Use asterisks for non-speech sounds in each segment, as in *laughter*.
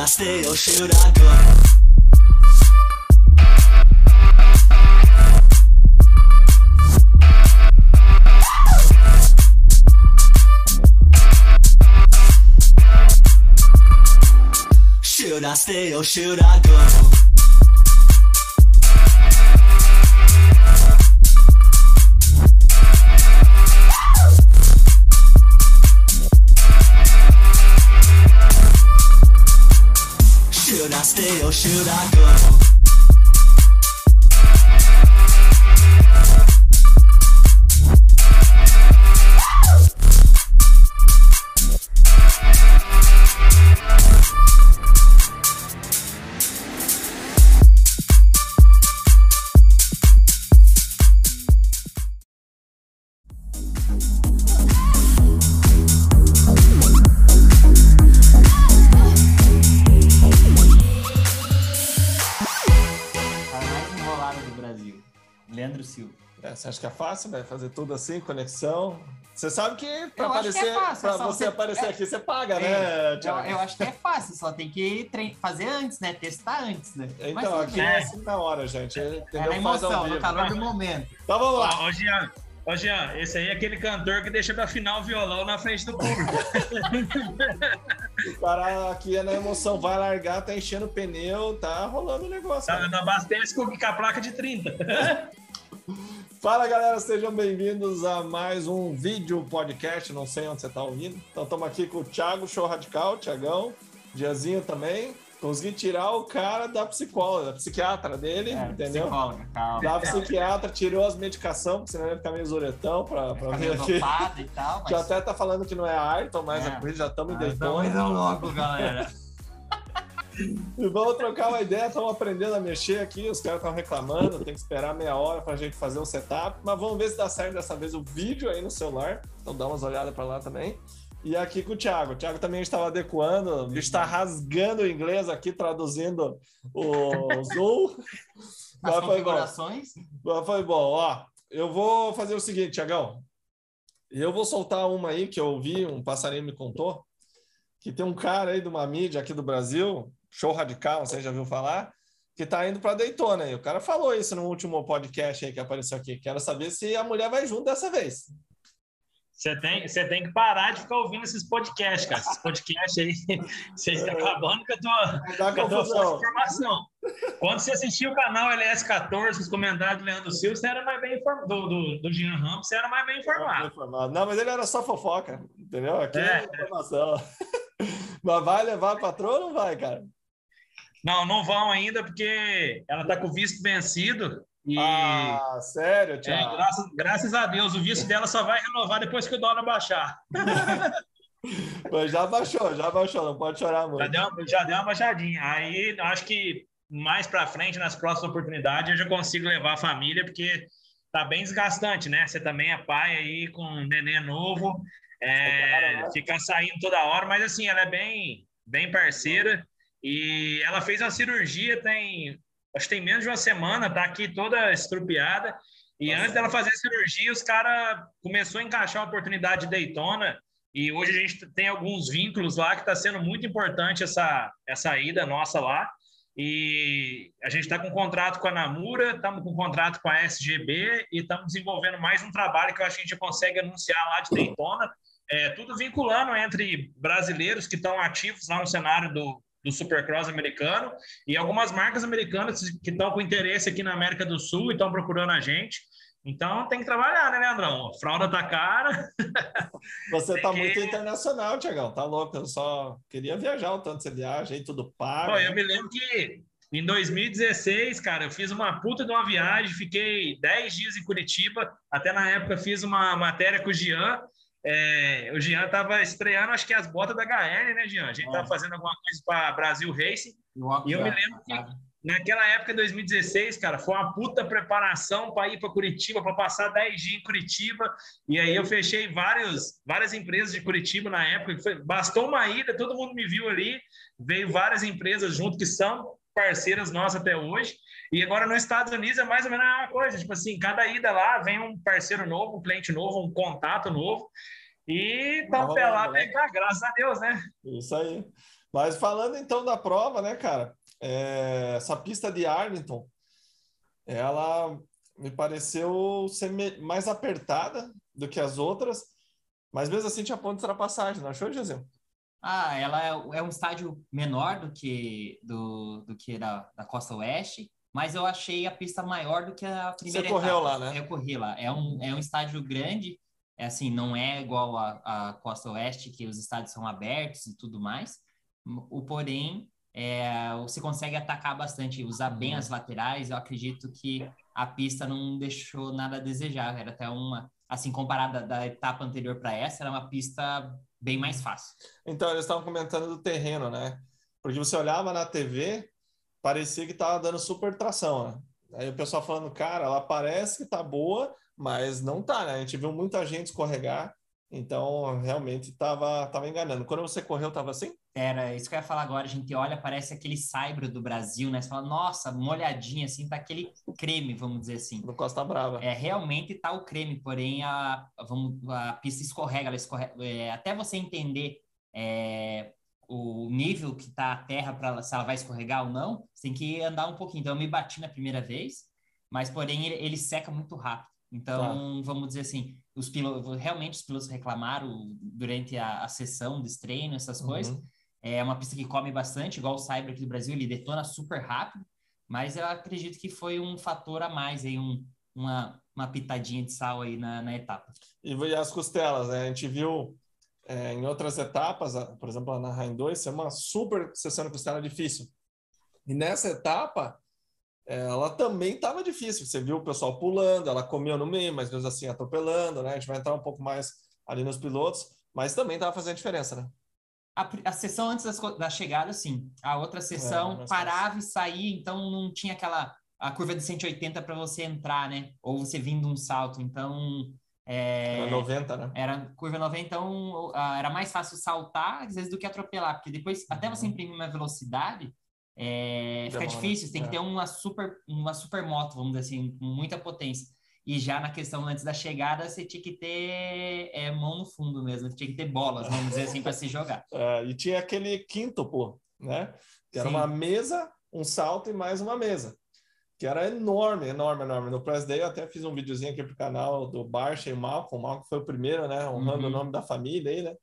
I stay or oh, should I go? Should I stay or oh, should I go? É, é fácil, né? Fazer tudo assim, conexão. Você sabe que para acho que é aparecer, fácil, é você você- aparecer é. aqui, você paga, É, né, Eu, eu acho que é fácil, só tem que trein- fazer antes, né? Testar antes, né? Mas Então, tudo aqui é assim na hora, gente. É Entendeu? na emoção, no calor do momento. Então vamos lá. Ó, ô, Jean, ô, Jean, esse aí é aquele cantor que deixa pra final o violão na frente do público. *laughs* O cara aqui é na emoção, vai largar, tá enchendo o pneu, tá rolando o negócio. Tá, não abastece com com a placa de 30. *laughs* Fala galera, sejam bem-vindos a mais um vídeo podcast. Não sei onde você tá ouvindo. Então estamos aqui com o Thiago Show Radical, Thiagão, Diazinho também. Consegui tirar o cara da psicóloga, da psiquiatra dele, É, entendeu? Psicóloga, calma. Da psiquiatra, tirou as medicações, porque senão ia ficar meio zuretão pra, pra vir aqui. e tal, Já mas... até tá falando que não é Ayrton, mas É. já estamos em então, Daytona. é louco, galera. E vamos trocar uma ideia, estamos aprendendo a mexer aqui, os caras estão reclamando, tem que esperar meia hora para a gente fazer o setup, mas vamos ver se dá certo dessa vez o vídeo aí no celular, então dá umas olhadas para lá também. E aqui com o Thiago, o Thiago também estava adequando, o bicho está rasgando o inglês aqui, traduzindo o Zoom. *laughs* As Mas foi bom, configurações. mas foi bom, ó, eu vou fazer o seguinte, Thiagão, eu vou soltar uma aí que eu ouvi, um passarinho me contou, que tem um cara aí de uma mídia aqui do Brasil, Show Radical, você já viu falar, que tá indo para Daytona aí. O cara falou isso no último podcast aí que apareceu aqui. Quero saber se a mulher vai junto dessa vez. Você tem, você tem que parar de ficar ouvindo esses podcasts, cara. Esses podcasts aí, *laughs* você está acabando com a tua, com a tua informação. Quando você assistiu o canal LS14, os comentários do Leandro Silva, você era mais bem informado. Do, do, do Jean Ramos, você era mais bem informado. Não, mas ele era só fofoca, entendeu? Aqui é, É. informação. *laughs* mas vai levar a patroa ou não vai, cara? Não, não vão ainda, porque ela está com o visto vencido. E Ah, sério, é, Thiago? graças, graças a Deus, o visto dela só vai renovar depois que o dólar baixar. *laughs* Mas já baixou, já baixou, não pode chorar Já muito. deu, uma- já deu uma baixadinha. Aí acho que mais para frente, nas próximas oportunidades, eu já consigo levar a família, porque tá bem desgastante, né? Você também é pai aí com um neném novo, é, Claro, né? ficar saindo toda hora, mas assim, ela é bem, bem parceira e ela fez uma cirurgia tem, acho que tem menos de uma semana, tá aqui toda estrupiada. E Nossa. antes dela fazer a cirurgia, os caras começou a encaixar a oportunidade de Daytona e hoje a gente tem alguns vínculos lá que está sendo muito importante essa, essa ida nossa lá. E a gente está com um contrato com a Namura, estamos com um contrato com a SGB e estamos desenvolvendo mais um trabalho que eu acho que a gente consegue anunciar lá de Daytona. É, tudo vinculando entre brasileiros que estão ativos lá no cenário do, do Supercross americano e algumas marcas americanas que estão com interesse aqui na América do Sul e estão procurando a gente. Então tem que trabalhar, né, Leandrão? A fralda tá cara. *laughs* Você Tem tá que- muito internacional, Tiagão. Tá louco. Eu só queria viajar o tanto você viaja aí, tudo pago. Pô, eu me lembro que em 2016, cara, eu fiz uma puta de uma viagem, fiquei 10 dias em Curitiba, até na época fiz uma matéria com o Jean. É, o Jean tava estreando, acho que as botas da HL, né, Jean? A gente É. tava fazendo alguma coisa para Brasil Racing. E eu me lembro que naquela época, em 2016, cara, foi uma puta preparação para ir para Curitiba, para passar 10 dias em Curitiba. E aí eu fechei vários, várias empresas de Curitiba na época. foi- bastou uma ida, todo mundo me viu ali. Veio várias empresas junto que são parceiras nossas até hoje. E agora nos Estados Unidos é mais ou menos a mesma coisa. Tipo assim, cada ida lá vem um parceiro novo, um cliente novo, um contato novo. E Tá estamos lá né? pegar, graças a Deus, né? Isso aí. Mas falando então da prova, né, cara? É, essa pista de Arlington, ela me pareceu ser mais apertada do que as outras, mas mesmo assim tinha ponto de ultrapassagem, não achou, Gisele? Ah, ela é, é, um estádio menor do que do, do que da, da costa oeste, mas eu achei a pista maior do que a primeira Você correu lá, né? Eu corri lá. É um, é um estádio grande, é assim, não é igual a, a costa oeste, que os estádios são abertos e tudo mais. O porém, é, você consegue atacar bastante, usar bem as laterais. Eu acredito que a pista não deixou nada a desejar. Era até uma, assim, comparada da etapa anterior para essa, era uma pista bem mais fácil. Então, eles estavam comentando do terreno, né? Porque você olhava na TV, parecia que estava dando super tração, né? Aí o pessoal falando, cara, ela parece que tá boa, mas não tá, né? A gente viu muita gente escorregar, então realmente tava, tava enganando. Quando você correu, tava assim? Era, isso que eu ia falar agora, a gente olha, parece aquele saibro do Brasil, né? Você fala, nossa, molhadinha, assim, tá aquele creme, vamos dizer assim. No Costa Brava. É, realmente tá o creme, porém a, vamos, a pista escorrega, ela escorrega, é, até você entender é, o nível que tá a terra para se ela vai escorregar ou não, você tem que andar um pouquinho. Então eu me bati na primeira vez, mas porém ele, ele seca muito rápido. Então, tá. vamos dizer assim, os pilotos, realmente os pilotos reclamaram durante a, a sessão de treino, essas uhum. coisas. É uma pista que come bastante, igual o Cyber aqui do Brasil, ele detona super rápido, mas eu acredito que foi um fator a mais aí, um, uma, uma pitadinha de sal aí na, na etapa. E as costelas, né? A gente viu é, em outras etapas, por exemplo, na Rain 2, é uma super sessão de costela difícil. E nessa etapa, ela também estava difícil. Você viu o pessoal pulando, ela comeu no meio, mas mesmo assim atropelando, né? A gente vai entrar um pouco mais ali nos pilotos, mas também estava fazendo diferença, né? A, a sessão antes das, da chegada, sim. A outra sessão é, parava e saía, então não tinha aquela a curva de 180 para você entrar, né? Ou você vindo um salto. Então, é, era 90, né? Era curva 90, então era mais fácil saltar, às vezes, do que atropelar, porque depois, até você uhum. imprimir uma velocidade, é, fica difícil, tem é. que ter uma super, uma super moto, vamos dizer assim, com muita potência. E já na questão antes da chegada, você tinha que ter é, mão no fundo mesmo, tinha que ter bolas, vamos dizer assim, para se jogar. *laughs* É, e tinha aquele quíntuplo, né? Que era Sim. uma mesa, um salto e mais uma mesa que era enorme, enorme, enorme. No Press Day eu até fiz um videozinho aqui pro canal do Barcha e o Malcolm. O Malcolm foi o primeiro, né? Honrando uhum. o nome da família aí, né?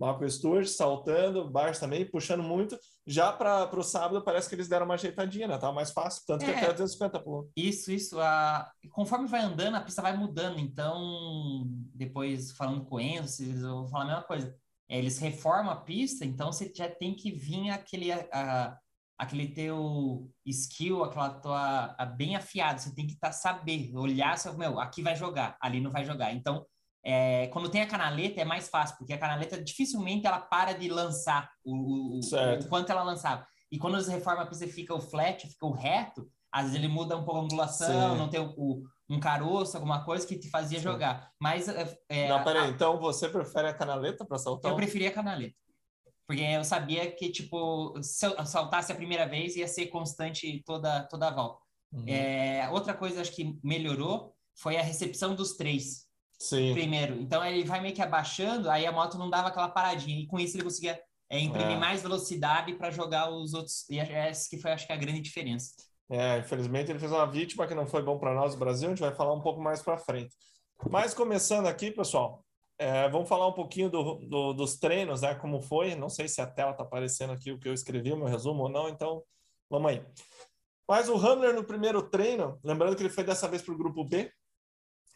Malcolm Stewart saltando, Barcha também puxando muito. Já para o sábado parece que eles deram uma ajeitadinha, né? Tava mais fácil, tanto é, que até 250 pulou. Isso, isso. A... Conforme vai andando, a pista vai mudando. Então, depois falando com o Enzo, eu vou falar a mesma coisa. É, eles reformam a pista, então você já tem que vir aquele. A aquele teu skill, aquela tua a bem afiado, você tem que estar tá, saber, olhar, meu, aqui vai jogar, ali não vai jogar. Então, é, quando tem a canaleta é mais fácil, porque a canaleta dificilmente ela para de lançar o, o, o quanto ela lançava. E quando você reforma a pista fica o flat, fica o reto, às vezes ele muda um pouco a angulação, Sim. não tem o, o, um caroço, alguma coisa que te fazia Sim. jogar. Mas. É, é não, peraí, a... então você prefere a canaleta para saltar? Eu preferia a canaleta. Porque eu sabia que, tipo, se eu saltasse a primeira vez, ia ser constante toda, toda a volta. Uhum. É, outra coisa, acho que melhorou, foi a recepção dos três. Sim. Primeiro. Então, ele vai meio que abaixando, aí a moto não dava aquela paradinha. E com isso, ele conseguia é, imprimir é. mais velocidade para jogar os outros. E essa que foi, acho que, a grande diferença. É, infelizmente, ele fez uma vítima que não foi bom para nós, o Brasil. A gente vai falar um pouco mais para frente. Mas começando aqui, pessoal, é, vamos falar um pouquinho do, do, dos treinos, né? Como foi? Não sei se a tela está aparecendo aqui o que eu escrevi, meu resumo ou não, então vamos aí. Mas o Hamler no primeiro treino, lembrando que ele foi dessa vez para o grupo B,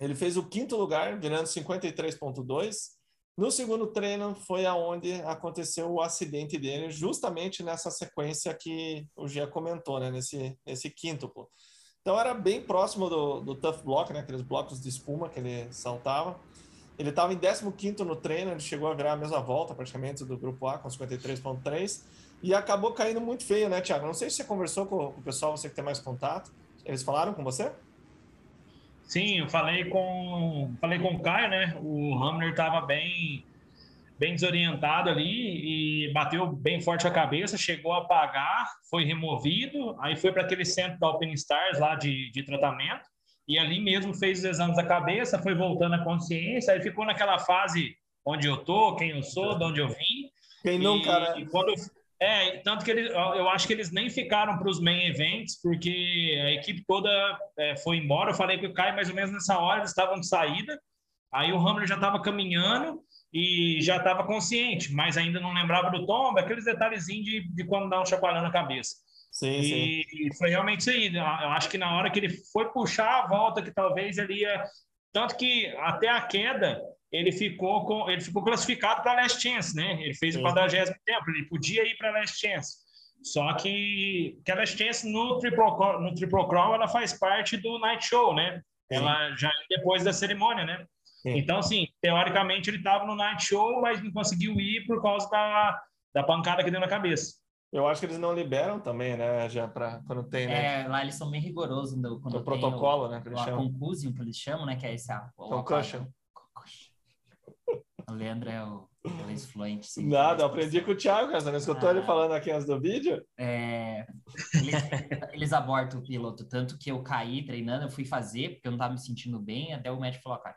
ele fez o quinto lugar, virando 53,2. No segundo treino foi aonde aconteceu o acidente dele, justamente nessa sequência que o Gia comentou, né? Nesse, nesse quíntuplo. Então era bem próximo do, do tough block, né? Aqueles blocos de espuma que ele saltava. Ele estava em 15 no treino, ele chegou a virar a mesma volta praticamente do grupo A com 53,3 e acabou caindo muito feio, né, Thiago? Não sei se você conversou com, o pessoal, você que tem mais contato. Eles falaram com você? Sim, eu falei com, falei com o Caio, né? O Hamner estava bem, bem desorientado ali e bateu bem forte a cabeça, chegou a apagar, foi removido, aí foi para aquele centro da Open Stars lá de, de tratamento e ali mesmo fez os exames da cabeça, foi voltando à consciência, aí ficou naquela fase onde eu tô, quem eu sou, de onde eu vim. Quem não, e, cara. E quando, É, tanto que ele, eu acho que eles nem ficaram para os main events, porque a equipe toda é, foi embora. Eu falei que o Caio, mais ou menos nessa hora, eles estavam de saída. Aí o Hamler já estava caminhando e já estava consciente, mas ainda não lembrava do tombo, aqueles detalhezinhos de, de quando dá um chacoalhão na cabeça. Sim, e sim. foi realmente isso aí. Eu acho que na hora que ele foi puxar a volta, que talvez ele ia. Tanto que até a queda, ele ficou com, ele ficou classificado para Last Chance, né? Ele fez Sim. o 40 tempo, ele podia ir para Last Chance. Só que, que a Last Chance no Triple, no Triple Crown ela faz parte do Night Show, né? Sim. Ela já é depois da cerimônia, né? Sim. Então, assim, teoricamente ele estava no Night Show, mas não conseguiu ir por causa da, da pancada que deu na cabeça. Eu acho que eles não liberam também, né? Já para quando tem, né? É, lá eles são bem rigorosos no, quando o protocolo, o, né? Que eles o chamam. que eles chamam, né? Que é esse a, o, concussion. O Leandro é o inglês fluente. Sim, Nada, eu aprendi com o Thiago, cara. Você não escutou ah, ele falando aqui antes do vídeo? É, eles, *laughs* eles, abortam o piloto, tanto que eu caí treinando, eu fui fazer, porque eu não estava me sentindo bem, até o médico falou, cara,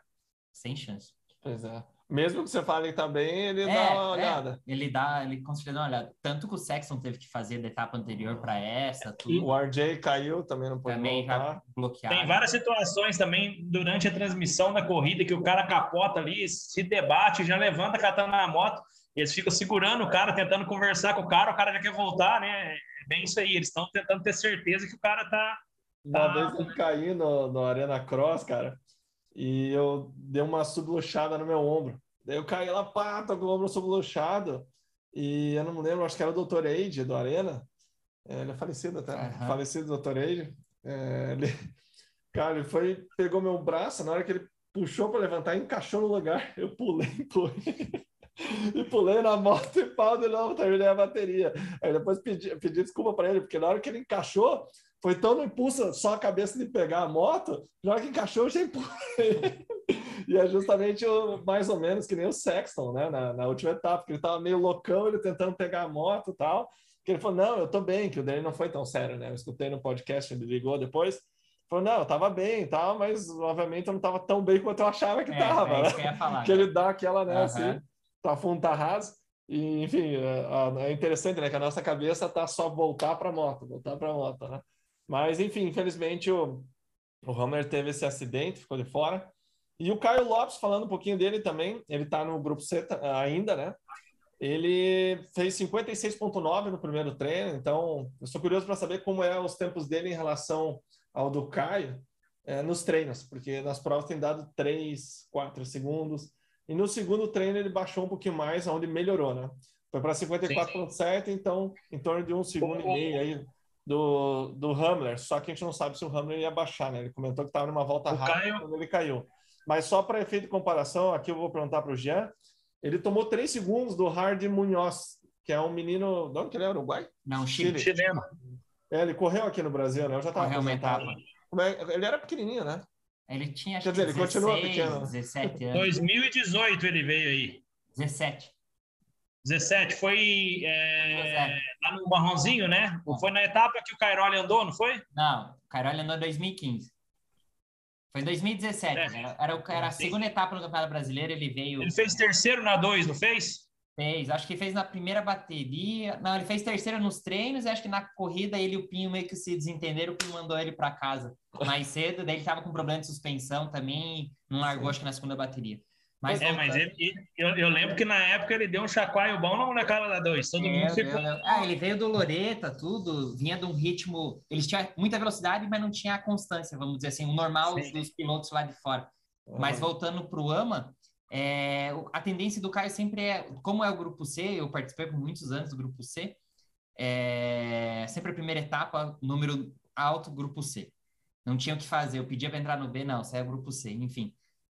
sem chance. Pois é. Mesmo que você fale que tá bem, ele é, dá uma é, olhada. É, ele dá, ele dá uma olhada. Tanto que o Sexton teve que fazer da etapa anterior para essa. Tudo. O RJ caiu, também não pode também voltar. bloqueado. Tem várias situações também durante a transmissão da corrida que o cara capota ali, se debate, já levanta catando na moto. Eles ficam segurando o cara, tentando conversar com o cara, o cara já quer voltar, né? É bem isso aí. Eles estão tentando ter certeza que o cara tá. Uma tá... vez eu caí no, no Arena Cross, cara e eu dei uma subluxada no meu ombro. Daí eu caí lá, pá, tô com o ombro subluxado. E eu não me lembro, acho que era o Dr. Age do Arena. É, ele é falecido até, uhum. falecido Dr. Age. É, ele, *laughs* cara, ele foi, pegou meu braço, na hora que ele puxou para levantar, encaixou no lugar. *laughs* Eu pulei, pulei. *laughs* e pulei na moto e pau de novo, terminei a bateria. Aí depois pedi, pedi desculpa para ele, porque na hora que ele encaixou, foi tão no impulso só a cabeça de pegar a moto, na hora que encaixou, já empurrei. *laughs* e é justamente o, mais ou menos que nem o Sexton, né, na, na última etapa, que ele tava meio loucão, ele tentando pegar a moto e tal, que ele falou, não, eu tô bem, que o dele não foi tão sério, né, eu escutei no podcast, ele ligou depois, falou, não, eu tava bem e tal, mas obviamente eu não tava tão bem quanto eu achava que é, tava, é né? que, falar, que ele dá aquela, né, uhum. assim, tá fundo, tá raso, e, enfim, é, é interessante, né, que a nossa cabeça tá só voltar para moto, voltar para moto, né? Mas, enfim, infelizmente o, o Hammer teve esse acidente, ficou de fora. E o Caio Lopes, falando um pouquinho dele também, ele está no grupo C ainda, né? Ele fez 56,9 no primeiro treino, então eu estou curioso para saber como é os tempos dele em relação ao do Caio é, nos treinos, porque nas provas tem dado 3, 4 segundos. E no segundo treino ele baixou um pouquinho mais, onde melhorou, né? Foi para 54,7, então em torno de um segundo e meio aí do, do Hamler, só que a gente não sabe se o Hamler ia baixar, né? Ele comentou que estava numa volta o rápida Caio... quando ele caiu. Mas só para efeito de comparação, aqui eu vou perguntar para o Jean, ele tomou três segundos do Hard Munhoz, que é um menino. De onde que ele é? Uruguai? Não, Chile. Chileno. É, ele correu aqui no Brasil, né? Eu já estava aposentado. É, ele era pequenininho, né? Ele tinha, Quer dizer, 16, ele continua pequeno. 17 anos. 2018 ele veio aí. 17. 17 foi é, lá no Marronzinho, né? Foi na etapa que o Cairoli andou, não foi? Não, o Cairoli andou em 2015. Foi em 2017. É. Era, era, era, a segunda etapa no Campeonato Brasileiro, ele veio. Ele fez terceiro na 2, não fez? Fez, acho que fez na primeira bateria. Não, ele fez terceiro nos treinos e acho que na corrida ele e o Pinho meio que se desentenderam, o Pinho mandou ele para casa mais cedo, daí ele tava com problema de suspensão também, não largou, Sim. acho que na segunda bateria. Mas, é, mas ele, eu, eu, lembro que na época ele deu um chacoalho bom na molecada da 2. Todo é, mundo ficou. Ah, ele veio do Loreta, tudo, vinha de um ritmo. Eles tinham muita velocidade, mas não tinha a constância, vamos dizer assim, o normal Sim. dos pilotos lá de fora. Uhum. Mas voltando para o AMA, é, a tendência do Caio sempre é, como é o grupo C, eu participei por muitos anos do grupo C, é, sempre a primeira etapa, número alto, grupo C. Não tinha o que fazer, eu pedia para entrar no B, não, você é grupo C, enfim.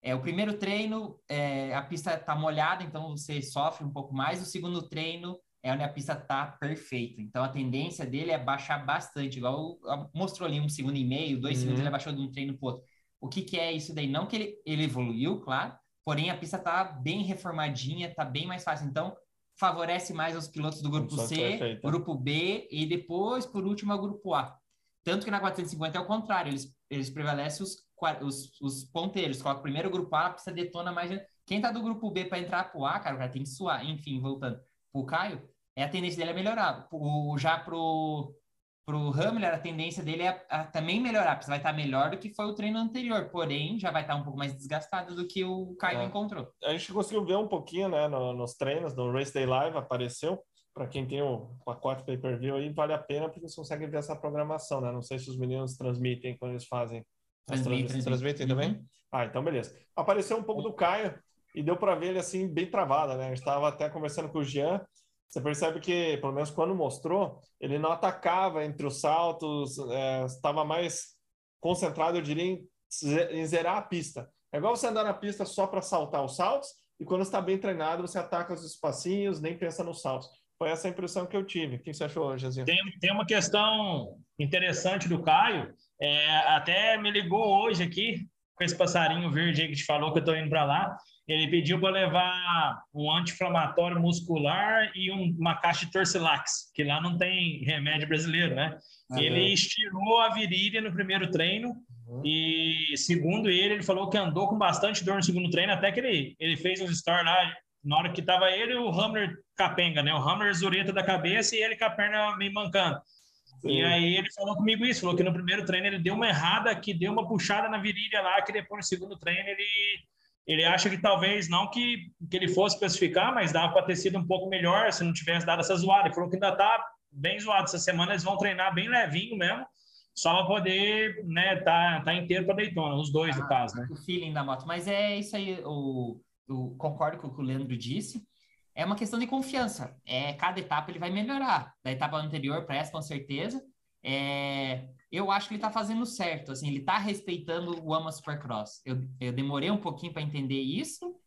É, o primeiro treino, é, a pista está molhada, então você sofre um pouco mais. O segundo treino é onde a pista está perfeita. Então a tendência dele é baixar bastante, igual mostrou ali um segundo e meio, dois uhum. segundos ele baixou de um treino para outro. O que, que é isso daí? Não que ele, ele evoluiu, claro, porém a pista está bem reformadinha, está bem mais fácil. Então favorece mais os pilotos do grupo C, perfeita. grupo B e depois, por último, o grupo A. Tanto que na 450 é o contrário, eles, eles prevalecem os os, os ponteiros. Coloca o primeiro grupo A, precisa detona mais. Quem tá do grupo B para entrar pro A, cara, o cara tem que suar. Enfim, voltando pro Caio, é a tendência dele é melhorar. O, já pro, pro Hamler, a tendência dele é a, a também melhorar, porque vai estar melhor do que foi o treino anterior, porém já vai estar um pouco mais desgastado do que o Caio É. encontrou. A gente conseguiu ver um pouquinho, né, no- nos treinos, no Race Day Live, apareceu. Para quem tem o pacote pay-per-view aí, vale a pena porque você consegue ver essa programação, né? Não sei se os meninos transmitem quando eles fazem. Transmite, transmissões. transmite. Transmitem também? Uhum. Ah, então beleza. Apareceu um pouco do Caio e deu para ver ele assim, bem travado, né? A gente estava até conversando com o Jean. Você percebe que, pelo menos quando mostrou, ele não atacava entre os saltos, é, estava mais concentrado, eu diria, em, em zerar a pista. É igual você andar na pista só para saltar os saltos, e quando está bem treinado, você ataca os espacinhos, nem pensa nos saltos. Foi essa a impressão que eu tive. O que você achou, Jeanzinho? Tem, tem uma questão interessante do Caio. É, até me ligou hoje aqui com esse passarinho verde aí que te falou que eu estou indo para lá. Ele pediu para levar um anti-inflamatório muscular e um- uma caixa de Torcilax, que lá não tem remédio brasileiro, né? Ah, ele estirou a virilha no primeiro treino Uhum. e, segundo ele, ele falou que andou com bastante dor no segundo treino, até que ele, ele fez uns stories lá, na hora que tava ele e o Hammer capenga, né? O Hammer zureta da cabeça e ele com a perna meio mancando. Sim. E aí ele falou comigo isso, falou que no primeiro treino ele deu uma errada, que deu uma puxada na virilha lá, que depois no segundo treino ele, ele acha que talvez não que, que ele fosse classificar, mas dava para ter sido um pouco melhor se não tivesse dado essa zoada. Ele falou que ainda tá bem zoado. Essa semana eles vão treinar bem levinho mesmo, só para poder, né, tá, tá inteiro para Daytona, os dois no Ah, caso, né? O feeling da moto. Mas é isso aí, o, o, concordo com o que o Leandro disse. É uma questão de confiança. É, cada etapa ele vai melhorar. Da etapa anterior para essa, com certeza. É, eu acho que ele está fazendo certo. Assim, ele está respeitando o Ama Supercross. Eu, eu demorei um pouquinho para entender isso.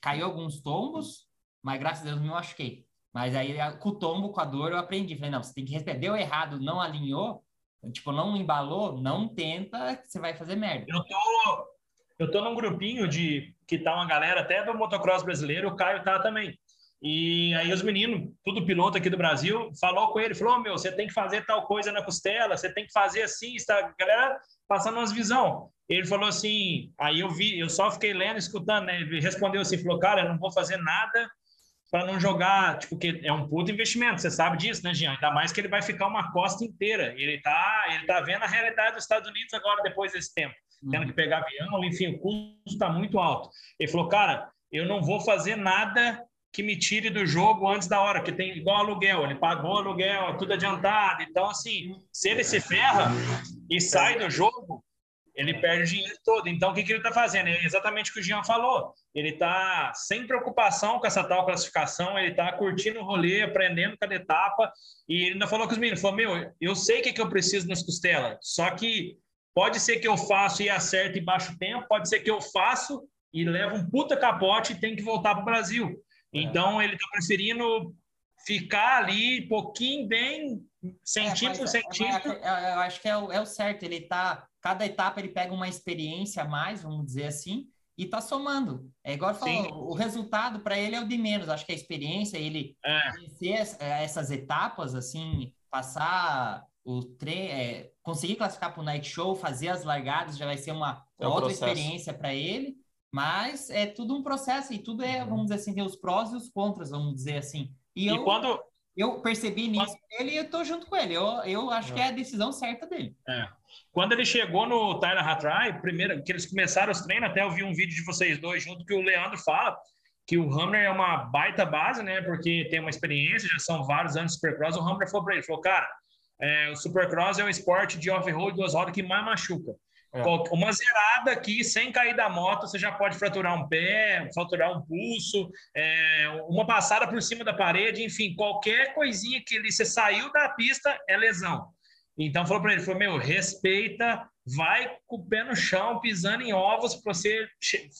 Caiu alguns tombos, mas graças a Deus me machuquei. Mas aí, com o tombo, com a dor, eu aprendi. Falei, não, você tem que respeitar. Deu errado, não alinhou, tipo, não embalou, não tenta, você vai fazer merda. Eu tô, eu tô num grupinho de que tá uma galera até do motocross brasileiro, o Caio tá também. E aí os meninos, tudo piloto aqui do Brasil, falou com ele, falou: "Ô, "Meu, você tem que fazer tal coisa na costela, você tem que fazer assim", está a galera passando umas visão. Ele falou assim, aí eu vi, eu só fiquei lendo, escutando, né? Ele respondeu assim, falou: "Cara, eu não vou fazer nada para não jogar, tipo, que é um puto investimento, você sabe disso, né, Jean? Ainda mais que ele vai ficar uma costa inteira. Ele tá, ele tá vendo a realidade dos Estados Unidos agora depois desse tempo tendo que pegar avião, enfim, o custo está muito alto. Ele falou, cara, eu não vou fazer nada que me tire do jogo antes da hora, que tem igual aluguel, ele pagou aluguel, tudo adiantado. Então, assim, se ele se ferra e sai do jogo, ele perde o dinheiro todo. Então, o que, que ele está fazendo? É exatamente o que o Jean falou. Ele está sem preocupação com essa tal classificação, ele está curtindo o rolê, aprendendo cada etapa. E ele ainda falou com os meninos: falou, meu, eu sei o que, que eu preciso nas costelas, só que pode ser que eu faço e acerte em baixo tempo, pode ser que eu faço e levo um puta capote e tem que voltar para o Brasil. Então, ele está preferindo ficar ali, pouquinho, bem, centímetro por É, mas- centímetro. mas Eu, eu acho que é o, é o certo. Ele tá. Cada etapa ele pega uma experiência a mais, vamos dizer assim, e tá somando. É igual falou, o resultado para ele é o de menos. Acho que a experiência, ele É. eh, essas etapas, assim, passar o treino, conseguir classificar para o night show, fazer as largadas, já vai ser uma É um outra processo. experiência para ele. Mas é tudo um processo e tudo é, Uhum. vamos dizer assim, tem os prós e os contras, vamos dizer assim. E, E eu, quando, eu percebi nisso nele e eu tô junto com ele. Eu, eu acho que é a decisão certa dele. Quando ele chegou no Tyler Hatry, primeiro que eles começaram os treinos, até eu vi um vídeo de vocês dois junto que o Leandro fala que o Hammer é uma baita base, né? Porque tem uma experiência, já são vários anos de Supercross. O Hammer falou para ele, falou, cara, é, o Supercross é o esporte de off-road duas rodas que mais machuca. É. Uma zerada aqui, sem cair da moto, você já pode fraturar um pé, fraturar um pulso, é, uma passada por cima da parede, enfim, qualquer coisinha que ele, você saiu da pista é lesão. Então falou para ele, falou, meu, respeita, vai com o pé no chão, pisando em ovos para você,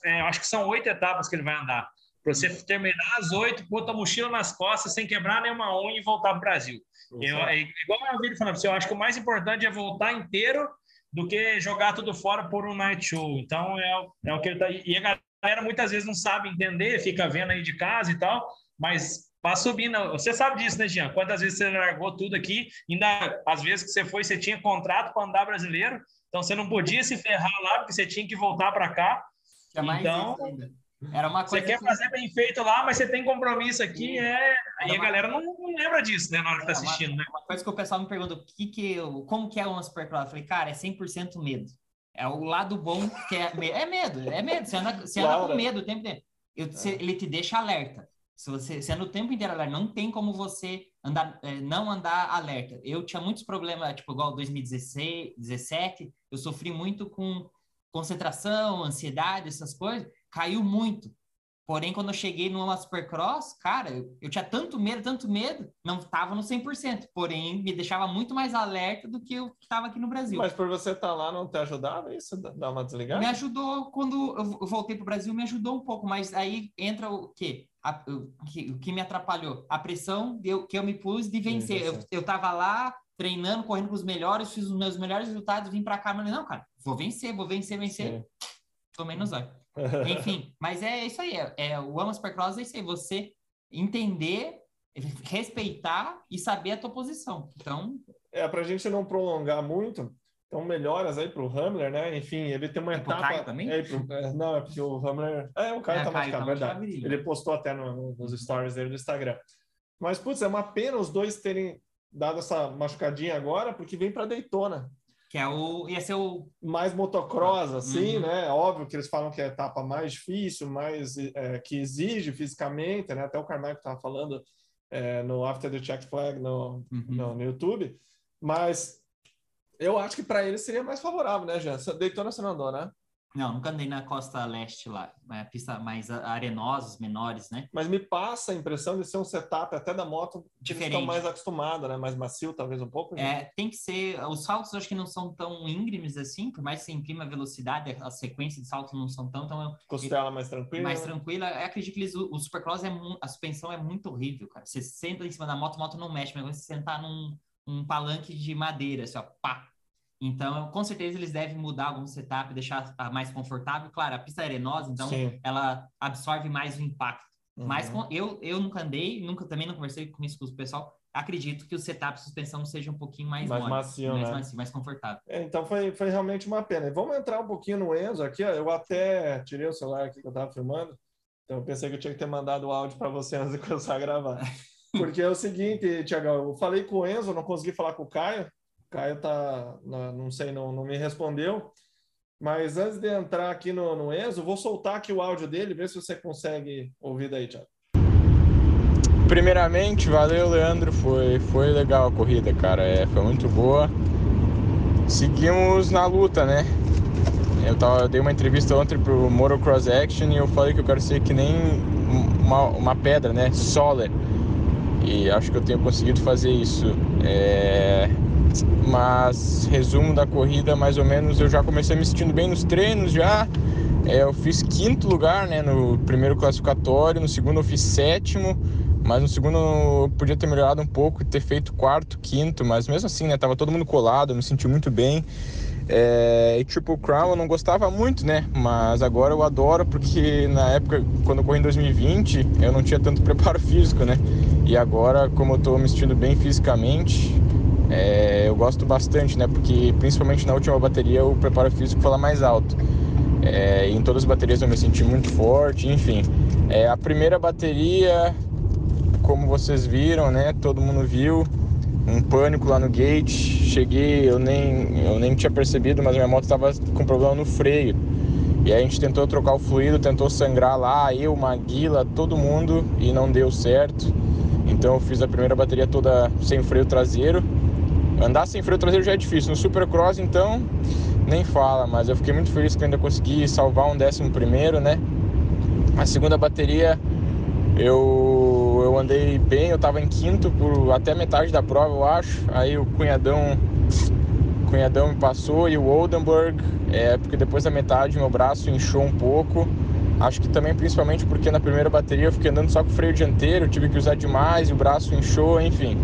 é, acho que são oito etapas que ele vai andar, para você terminar as oito, pôr tua mochila nas costas sem quebrar nenhuma unha e voltar para o Brasil. Eu, é, igual eu vi ele falando, eu acho que o mais importante é voltar inteiro do que jogar tudo fora por um night show. Então é, o- é o que ele tá. E a galera muitas vezes não sabe entender, fica vendo aí de casa e tal, mas para subir, não. Você sabe disso, né, Jean? Quantas vezes você largou tudo aqui, ainda às vezes que você foi, você tinha contrato para andar brasileiro, então você não podia se ferrar lá, porque você tinha que voltar para cá. Tinha mais Então- isso ainda. Era uma Você coisa quer que- fazer bem feito lá, mas você tem compromisso aqui, é. Aí a uma- galera não, não lembra disso, né, na hora que tá É, uma- assistindo, né? Uma coisa que o pessoal me pergunta, o que que eu, como que é uma supercross? Eu falei, cara, é 100% medo. É o lado bom que é, me- é medo, é medo. Você anda, você anda com medo o tempo inteiro. Eu- você- ele te deixa alerta. Se você, você anda o tempo inteiro alerta, não tem como você andar, é, não andar alerta. Eu tinha muitos problemas, tipo, igual 2016, 17, eu sofri muito com concentração, ansiedade, essas coisas, caiu muito. Porém, quando eu cheguei numa Supercross, cara, eu, eu tinha tanto medo, tanto medo, não estava no 100%. Porém, me deixava muito mais alerta do que eu estava aqui no Brasil. Mas por você estar lá não te ajudava isso? Dá uma desligada? Me ajudou quando eu voltei para o Brasil, me ajudou um pouco, mas aí entra o quê? A- o, que, o que me atrapalhou? A pressão eu- que eu me pus de vencer. Eu, vencer. eu tava lá treinando, correndo com os melhores, fiz os meus melhores resultados, vim para cá, mas não, cara, vou vencer, vou vencer, vencer. Sim. Tomei no zóio. Enfim, mas é isso aí. É, é, o Amo Supercross é isso aí. Você entender, respeitar e saber a tua posição. Então, É, pra gente não prolongar muito, então melhoras aí pro Hamler, né? Enfim, ele tem uma pro etapa. Caio também? É, pro- é, não, é porque o Hamler. É, o Caio É, tá machucado, tá verdade. Ele postou até no- no- nos stories dele no Instagram. Mas, putz, é uma pena os dois terem dado essa machucadinha agora, porque vem pra Daytona. Que é o. Ia ser o. mais motocross, assim, Uhum. né? Óbvio que eles falam que é a etapa mais difícil, mais é, que exige fisicamente, né? Até o Carmack estava falando é, no After the Check Flag no, Uhum. no, no YouTube. Mas eu acho que para eles seria mais favorável, né, Jean? Você não andou, né? Não, nunca andei na costa leste lá. É pista mais a- arenosa, menores, né? Mas me passa a impressão de ser um setup até da moto que eles estão Diferente. mais acostumados, né? Mais macio, talvez um pouco. É, tem que ser. Os saltos acho que não são tão íngremes assim, por mais que você imprima velocidade, a sequência de saltos não são tão, tão Costela mais tranquila. mais tranquila. Eu acredito que eles, o Supercross é a suspensão é muito horrível, cara. Você senta em cima da moto, a moto não mexe, mas você sentar num um palanque de madeira, assim, ó, pá. Então, com certeza eles devem mudar algum setup, deixar mais confortável. Claro, a pista é arenosa, então Sim. ela absorve mais o impacto. Uhum. Mas com- eu, eu nunca andei, nunca também não conversei com isso com o pessoal. Acredito que o setup de suspensão seja um pouquinho mais, Mais mole, macio, mais né? macio, mais confortável. É, então foi, foi realmente uma pena. E vamos entrar um pouquinho no Enzo aqui. Ó. Eu até tirei o celular aqui que eu estava filmando. Então eu pensei que eu tinha que ter mandado o áudio para você antes de começar a gravar. *laughs* Porque é o seguinte, Tiagão, eu falei com o Enzo, não consegui falar com o Caio. Caio tá, não, sei, não, não me respondeu. Mas antes de entrar aqui no, no Enzo, vou soltar aqui o áudio dele, ver se você consegue ouvir daí, Tiago. Primeiramente, valeu, Leandro. Foi, foi legal a corrida, cara. É, foi muito boa. Seguimos na luta, né? Eu, tava, eu dei uma entrevista ontem pro Motocross Action e eu falei que eu quero ser que nem uma, uma pedra, né? Solar. E acho que eu tenho conseguido fazer isso. É... Mas, resumo da corrida, mais ou menos, eu já comecei me sentindo bem nos treinos já. É, eu fiz quinto lugar né, no primeiro classificatório, no segundo eu fiz sétimo, mas no segundo eu podia ter melhorado um pouco e ter feito quarto, quinto, mas mesmo assim, né, tava todo mundo colado, eu me senti muito bem. É, e Triple Crown eu não gostava muito, né, mas agora eu adoro porque na época, quando eu corri em 2020, eu não tinha tanto *laughs* preparo físico, né, e agora, como eu tô me sentindo bem fisicamente, é, eu gosto bastante, né, porque principalmente na última bateria o preparo físico lá mais alto. É, em todas as baterias eu me senti muito forte, enfim. É, a primeira bateria, como vocês viram, né? Todo mundo viu, um pânico lá no gate. Cheguei, eu nem, eu nem tinha percebido, mas minha moto estava com problema no freio. E a gente tentou trocar o fluido, tentou sangrar lá, eu, Maguila, todo mundo, e não deu certo. Então eu fiz a primeira bateria toda sem freio traseiro. Andar sem freio traseiro já é difícil. No Supercross, então, nem fala, mas eu fiquei muito feliz que ainda consegui salvar um décimo primeiro, né? A segunda bateria eu, eu andei bem, eu tava em quinto por até metade da prova, eu acho. Aí o cunhadão, cunhadão me passou e o Oldenburg, é, porque depois da metade meu braço inchou um pouco. Acho que também principalmente porque na primeira bateria eu fiquei andando só com o freio dianteiro, tive que usar demais e o braço inchou, enfim.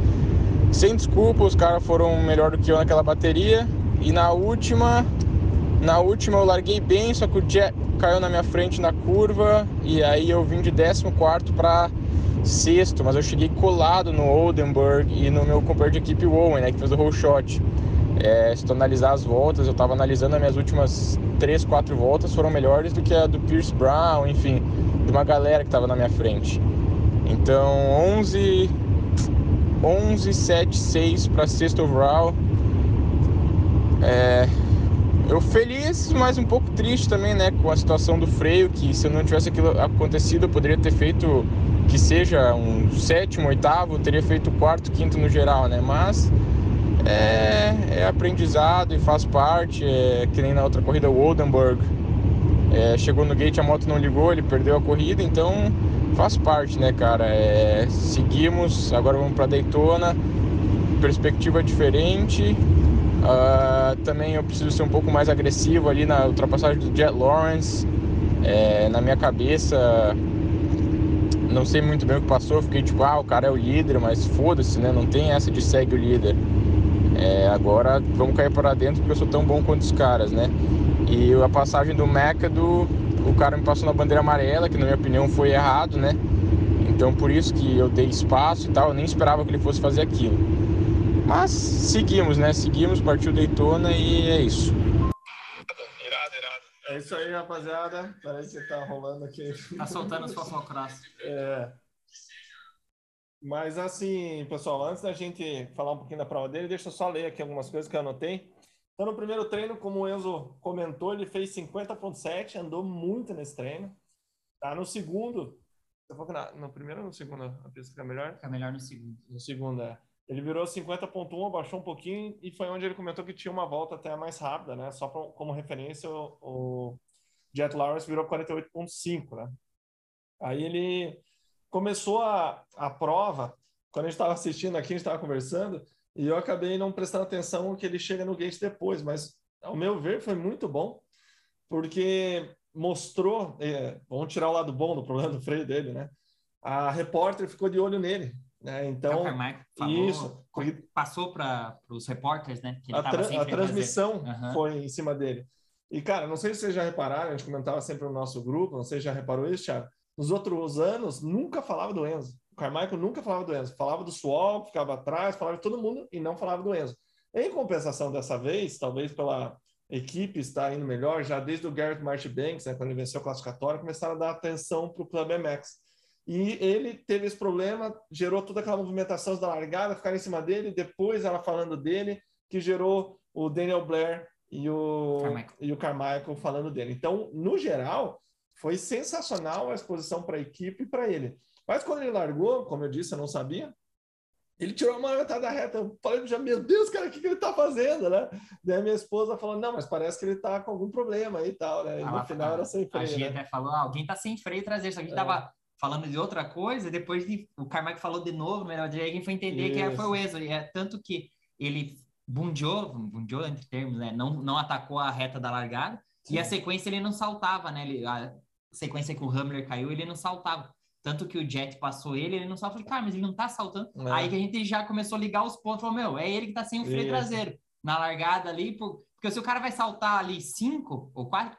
Sem desculpa, os caras foram melhor do que eu naquela bateria. E na última, na última eu larguei bem, só que o Jack caiu na minha frente na curva e aí eu vim de 14 para sexto, mas eu cheguei colado no Oldenburg e no meu companheiro de equipe Owen, né, que fez o whole shot. É, se tu analisar as voltas, eu estava analisando as minhas últimas três, quatro voltas foram melhores do que a do Pierce Brown, enfim, de uma galera que estava na minha frente. Então, 11, 11 7, 6 para sexto overall. É, eu feliz, mas um pouco triste também, né, com a situação do freio, que se não tivesse aquilo acontecido, eu poderia ter feito que seja um sétimo, oitavo, teria feito quarto, quinto no geral, né? Mas é, é aprendizado e faz parte, é, que nem na outra corrida o Oldenburg. É, chegou no gate, a moto não ligou, ele perdeu a corrida, então faz parte, né, cara? É, seguimos, agora vamos para Daytona, perspectiva diferente. Uh, também eu preciso ser um pouco mais agressivo ali na ultrapassagem do Jet Lawrence. É, na minha cabeça, não sei muito bem o que passou, fiquei tipo, ah, o cara é o líder, mas foda-se, né? Não tem essa de segue o líder. É, agora vamos cair para dentro porque eu sou tão bom quanto os caras, né? E a passagem do Mécado o cara me passou na bandeira amarela, que na minha opinião foi errado, né? Então por isso que eu dei espaço e tal, eu nem esperava que ele fosse fazer aquilo. Mas seguimos, né? Seguimos, partiu Daytona e é isso. Irado, irado. É isso aí, rapaziada. Parece que tá rolando aqui. Tá soltando os fofocras. É. Mas assim, pessoal, antes da gente falar um pouquinho da prova dele, deixa eu só ler aqui algumas coisas que eu anotei. Então, no primeiro treino, como o Enzo comentou, ele fez 50,7, andou muito nesse treino. Tá? No segundo, no primeiro ou no segundo a pista fica melhor? Fica melhor no segundo. No segundo, é. Ele virou 50.1, abaixou um pouquinho e foi onde ele comentou que tinha uma volta até mais rápida, né? Só pra, como referência, o, o Jet Lawrence virou 48.5, né? Aí ele começou a, a prova, quando a gente estava assistindo aqui, a gente estava conversando, e eu acabei não prestando atenção que ele chega no gate depois, mas ao meu ver foi muito bom, porque mostrou, é, vamos tirar o lado bom do problema do freio dele, né? A repórter ficou de olho nele, né? Então, falou, isso passou para os repórteres, né? a, tra a transmissão uhum. foi em cima dele. E cara, não sei se vocês já repararam, a gente comentava sempre no nosso grupo, não sei se já reparou isso, Thiago. Nos outros anos nunca falava do Enzo. Carmichael nunca falava do Enzo, falava do Suol, ficava atrás, falava de todo mundo e não falava do Enzo. Em compensação dessa vez, talvez pela equipe estar indo melhor, já desde o Garrett Marchbanks, né, quando ele venceu o classificatório, começaram a dar atenção para o Club MX. E ele teve esse problema, gerou toda aquela movimentação da largada, ficar em cima dele, depois ela falando dele, que gerou o Daniel Blair e o Carmichael, e o Carmichael falando dele. Então, no geral, foi sensacional a exposição para a equipe e para ele. Mas quando ele largou, como eu disse, eu não sabia, ele tirou uma metade da reta. Eu falei, já, meu Deus, cara, o que, que ele tá fazendo, né? Daí a minha esposa falou, não, mas parece que ele tá com algum problma aí e tal, né? E no final era sem freio. A Gia né? até falou, ah, alguém tá sem freio traseiro. Só que a gente é. tava falando de outra coisa, depois de, o Carmack falou de novo, melhor dia, alguém foi entender Isso. que foi o. E é tanto que ele bundiou, bundiou entre termos, né? Não, não atacou a reta da largada. Sim. E a sequência ele não saltava, né? Ele, a sequência que o Hamler caiu, ele não saltava. Tanto que o Jet passou ele, ele não só falou, cara, mas ele não tá saltando. É. Aí que a gente já começou a ligar os pontos, falou, meu, é ele que tá sem o freio Isso. traseiro. Na largada ali, por... porque se o cara vai saltar ali cinco ou quatro,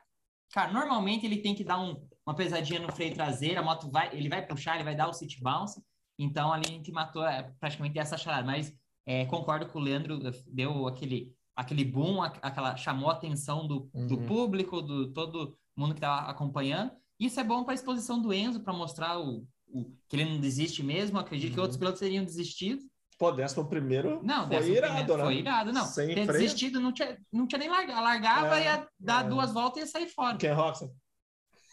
cara, normalmente ele tem que dar um, uma pesadinha no freio traseiro, a moto vai, ele vai puxar, ele vai dar o sit bounce. Então ali a gente matou é, praticamente essa charada. Mas é, concordo com o Leandro, deu aquele, aquele boom, aquela, chamou a atenção do, uhum. do público, do todo mundo que estava acompanhando. Isso é bom para a exposição do Enzo, para mostrar o, o, que ele não desiste mesmo. Acredito uhum. que outros pilotos teriam desistido. Pô, décimo primeiro não, foi irado, primeiro, né? Foi irado, não. Sem Ter freio. desistido, não tinha, não tinha nem largado. Largava, é, ia dar é. duas voltas e ia sair fora. Ken Roxon.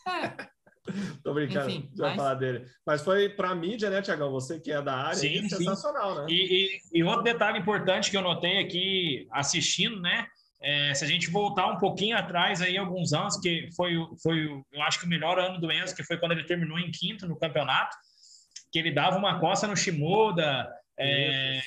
É. *laughs* Tô brincando, Enfim, já mas... falar dele. Mas foi para mídia, né, Tiagão? Você que é da área, sim, é sensacional, né? E, e, e, outro detalhe importante que eu notei aqui assistindo, né? É, se a gente voltar um pouquinho atrás aí, alguns anos, que foi, foi eu acho que o melhor ano do Enzo, que foi quando ele terminou em quinto no campeonato, que ele dava uma costa no Shimoda, é,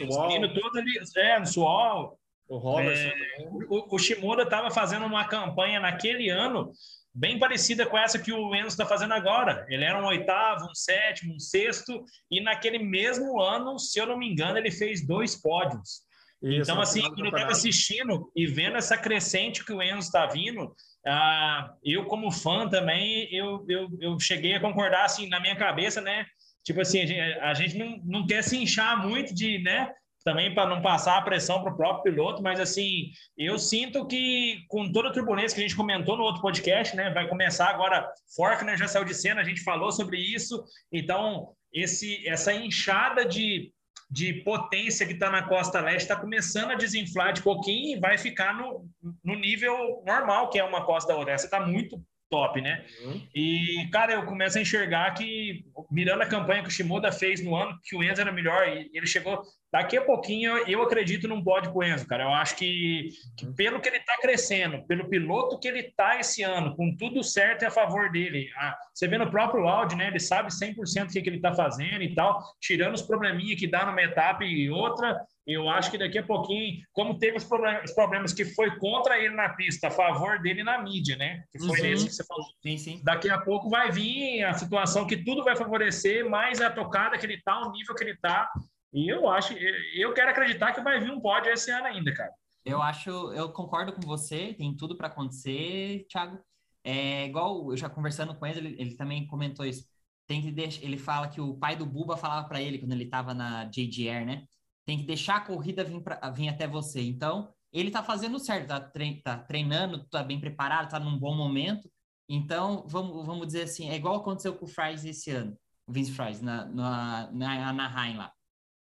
todo ali, é, no Suol. O Robertson é, o, o Shimoda estava fazendo uma campanha naquele ano bem parecida com essa que o Enzo está fazendo agora. Ele era um oitavo, um sétimo, um sexto, e naquele mesmo ano, se eu não me engano, ele fez dois pódios. Isso, então, assim, quando eu estava assistindo e vendo essa crescente que o Enzo está vindo, ah, eu, como fã também, eu, eu, eu cheguei a concordar, assim, na minha cabeça, né? Tipo assim, a gente, a gente não, não quer se inchar muito de, né? também para não passar a pressão para o próprio piloto, mas assim, eu sinto que com toda a turbulência que a gente comentou no outro podcast, né, vai começar agora, Forkner já saiu de cena, a gente falou sobre isso, então esse essa inchada de de potência que está na costa leste está começando a desinflar de pouquinho e vai ficar no, no nível normal que é uma costa da outra. Está muito top, né? Uhum. E, cara, eu começo a enxergar que, mirando a campanha que o Shimoda fez no ano, que o Enzo era melhor, e ele chegou. Daqui a pouquinho, eu acredito num pódio pro Enzo, cara. Eu acho que, que uhum. pelo que ele tá crescendo, pelo piloto que ele tá esse ano, com tudo certo e a favor dele. A, você vê no próprio áudio, né? Ele sabe 100% o que, que ele tá fazendo e tal, tirando os probleminhas que dá numa etapa e outra, eu acho que daqui a pouquinho, como teve os problemas, os problemas, que foi contra ele na pista, a favor dele na mídia, né? Que foi uhum. esse que você falou. Sim, sim. Daqui a pouco vai vir a situação que tudo vai favorecer, mais a tocada que ele tá, o nível que ele tá. E eu acho, eu quero acreditar que vai vir um pódio esse ano ainda, cara. Eu acho, eu concordo com você, tem tudo para acontecer, Thiago. É igual eu já conversando com ele, ele, ele também comentou isso. Tem que deixar, ele fala que o pai do Buba falava para ele quando ele estava na JGR, né? Tem que deixar a corrida vir, pra, vir até você. Então, ele está fazendo certo, está tá treinando, está bem preparado, está num bom momento. Então, vamos, vamos dizer assim, é igual aconteceu com o Fries esse ano, o Vince Fries, na, na, na Anaheim lá.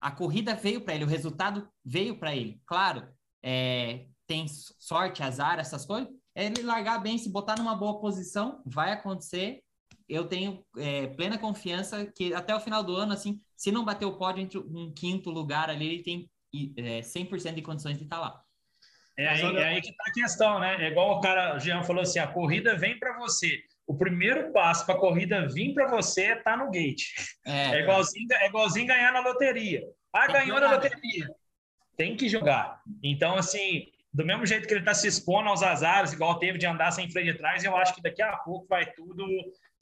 A corrida veio para ele, o resultado veio para ele. Claro, é, tem sorte, azar, essas coisas. É ele largar bem, se botar numa boa posição, vai acontecer eu tenho é, plena confiança que até o final do ano, assim, se não bater o pódio entre um quinto lugar ali, ele tem é, 100% de condições de estar lá. É aí, é aí que está a questão, né? É igual o cara, o Jean falou assim: a corrida vem para você. O primeiro passo para a corrida vir para você é estar tá no gate. É, é, igualzinho, é igualzinho ganhar na loteria. Ah, ganhou na loteria. Tem que jogar. Então, assim, do mesmo jeito que ele está se expondo aos azares, igual teve de andar sem freio de trás, eu acho que daqui a pouco vai tudo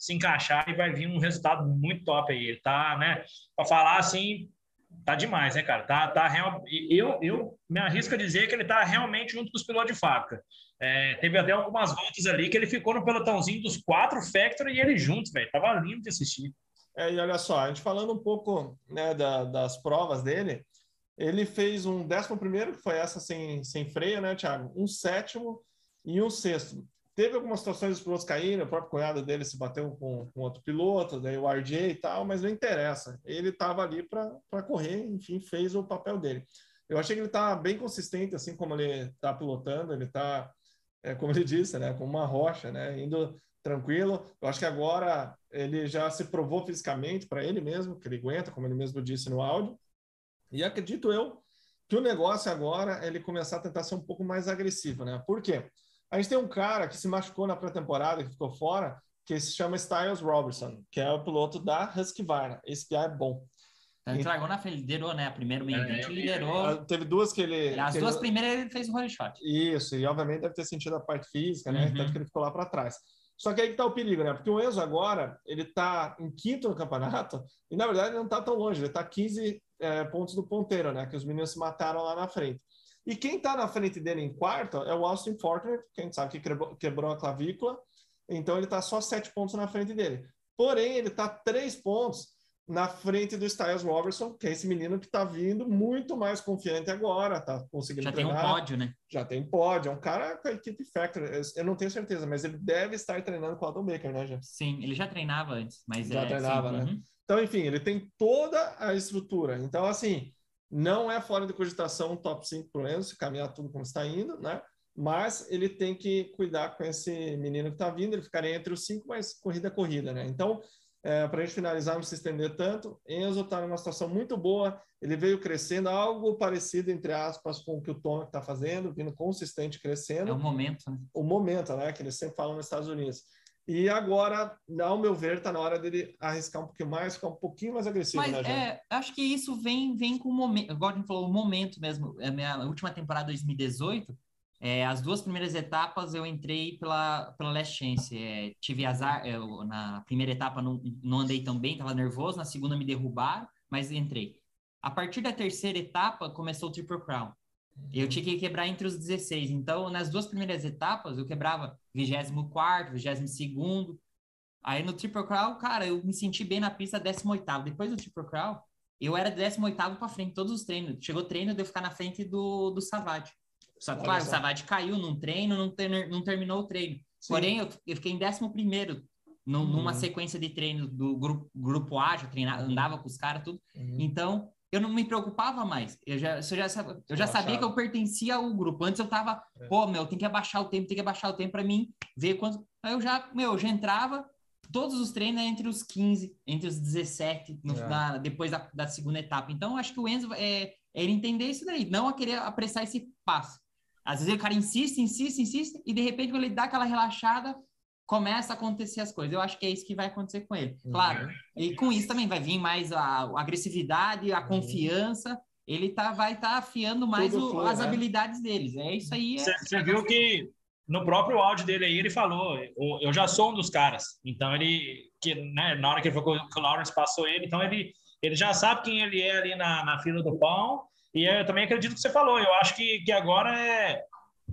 se encaixar e vai vir um resultado muito top aí. Tá, né, para falar assim, tá demais, né, cara? Tá, tá real... eu, eu me arrisco a dizer que ele tá realmente junto com os pilotos de fábrica. É, teve até algumas voltas ali que ele ficou no pelotãozinho dos quatro Factory e ele junto, velho. Tava lindo de assistir. É, e olha só, a gente falando um pouco né, da, das provas dele, ele fez um décimo primeiro, que foi essa sem, sem freio, né, Thiago? Um sétimo e um sexto. Teve algumas situações os pilotos caíram, o próprio cunhado dele se bateu com, com outro piloto, daí o RJ e tal, mas não interessa. Ele estava ali para correr, enfim, fez o papel dele. Eu achei que ele está bem consistente, assim como ele está pilotando, ele está, é, como ele *laughs* disse, né, com uma rocha, né, indo tranquilo. Eu acho que agora ele já se provou fisicamente para ele mesmo, que ele aguenta, como ele mesmo disse no áudio. E acredito eu que o negócio agora é ele começar a tentar ser um pouco mais agressivo, né? Por quê? A gente tem um cara que se machucou na pré-temporada, que ficou fora, que se chama Styles Robertson, que é o piloto da Husqvarna. Esse piá é bom. Então, ele largou na frente, liderou, né? A primeira meio é, liderou. Ah, teve duas que ele. As que duas ele... primeiras ele fez o rolling shot. Isso, e obviamente deve ter sentido a parte física, né? Uhum. Tanto que ele ficou lá para trás. Só que aí que tá o perigo, né? Porque o Enzo agora, ele tá em quinto no campeonato, e na verdade ele não tá tão longe, ele tá 15 é, pontos do ponteiro, né? Que os meninos se mataram lá na frente. E quem está na frente dele em quarto é o Austin Fortner, que a gente sabe que quebrou, quebrou a clavícula, então ele está só sete pontos na frente dele. Porém, ele está três pontos na frente do Styles Robertson, que é esse menino que está vindo muito mais confiante agora, está conseguindo Já treinar. tem um pódio, né? Já tem pódio, é um cara com a equipe Factor, eu não tenho certeza, mas ele deve estar treinando com o Adam Baker, né, já? Sim, ele já treinava antes, mas já é, treinava, sim, né? Uhum. Então, enfim, ele tem toda a estrutura. Então, assim, não é fora de cogitação um top 5 para o Enzo, se caminhar tudo como está indo, né? Mas ele tem que cuidar com esse menino que está vindo, ele ficaria entre os cinco, mas corrida a corrida, né? Então, é, para a gente finalizar, não se estender tanto, Enzo está numa situação muito boa, ele veio crescendo, algo parecido, entre aspas, com o que o Tom está fazendo, vindo consistente crescendo. É o momento, né? O momento, né? Que eles sempre falam nos Estados Unidos. E agora, ao meu ver, está na hora dele arriscar um pouquinho mais, ficar um pouquinho mais agressivo, Mas, né, é, acho que isso vem, vem com o momento. Agora a gente falou o momento mesmo. A minha última temporada 2018, é, as duas primeiras etapas eu entrei pela, pela Last Chance. É, tive azar, eu, na primeira etapa não, não andei tão bem, estava nervoso, na segunda me derrubaram, mas entrei. A partir da terceira etapa começou o Triple Crown. Eu tinha que quebrar entre os 16. Então, nas duas primeiras etapas, eu quebrava 24, 22. Aí no Triple Crown, cara, eu me senti bem na pista 18. Depois do Triple Crown, eu era 18 para frente, todos os treinos. Chegou treino de eu ficar na frente do, do Savate. Só que, claro, o Savate caiu num treino, não, ter- não terminou o treino. Sim. Porém, eu, eu fiquei em 11 no, numa Uhum. sequência de treino do grupo, grupo A, já treinava, andava com os caras, tudo. Uhum. Então, eu não me preocupava mais. Eu já, eu já, sab- eu já sabia que eu pertencia ao grupo. Antes eu tava, É. pô, meu, tem que abaixar o tempo, tem que abaixar o tempo para mim ver quanto. Aí eu já, meu, eu já entrava todos os treinos entre os 15, entre os 17, no- É. na- depois da, da segunda etapa. Então, acho que o Enzo é, é ele entender isso daí, não a querer apressar esse passo. Às vezes o cara insiste, insiste, insiste, e de repente, quando ele dá aquela relaxada, começa a acontecer as coisas. Eu acho que é isso que vai acontecer com ele. Uhum. Claro, e com isso também vai vir mais a, a agressividade, a Uhum. confiança. Ele tá, vai estar afiando mais o- flui, as né? habilidades deles. É isso aí. é- Você viu que no próprio áudio dele aí ele falou: "Eu- eu já sou um dos caras. Então ele, que, né, na hora que, ele foi, que o Lawrence passou ele, então ele, ele já sabe quem ele é ali na, na fila do pão. E eu também acredito que você falou. Eu acho que, que agora é,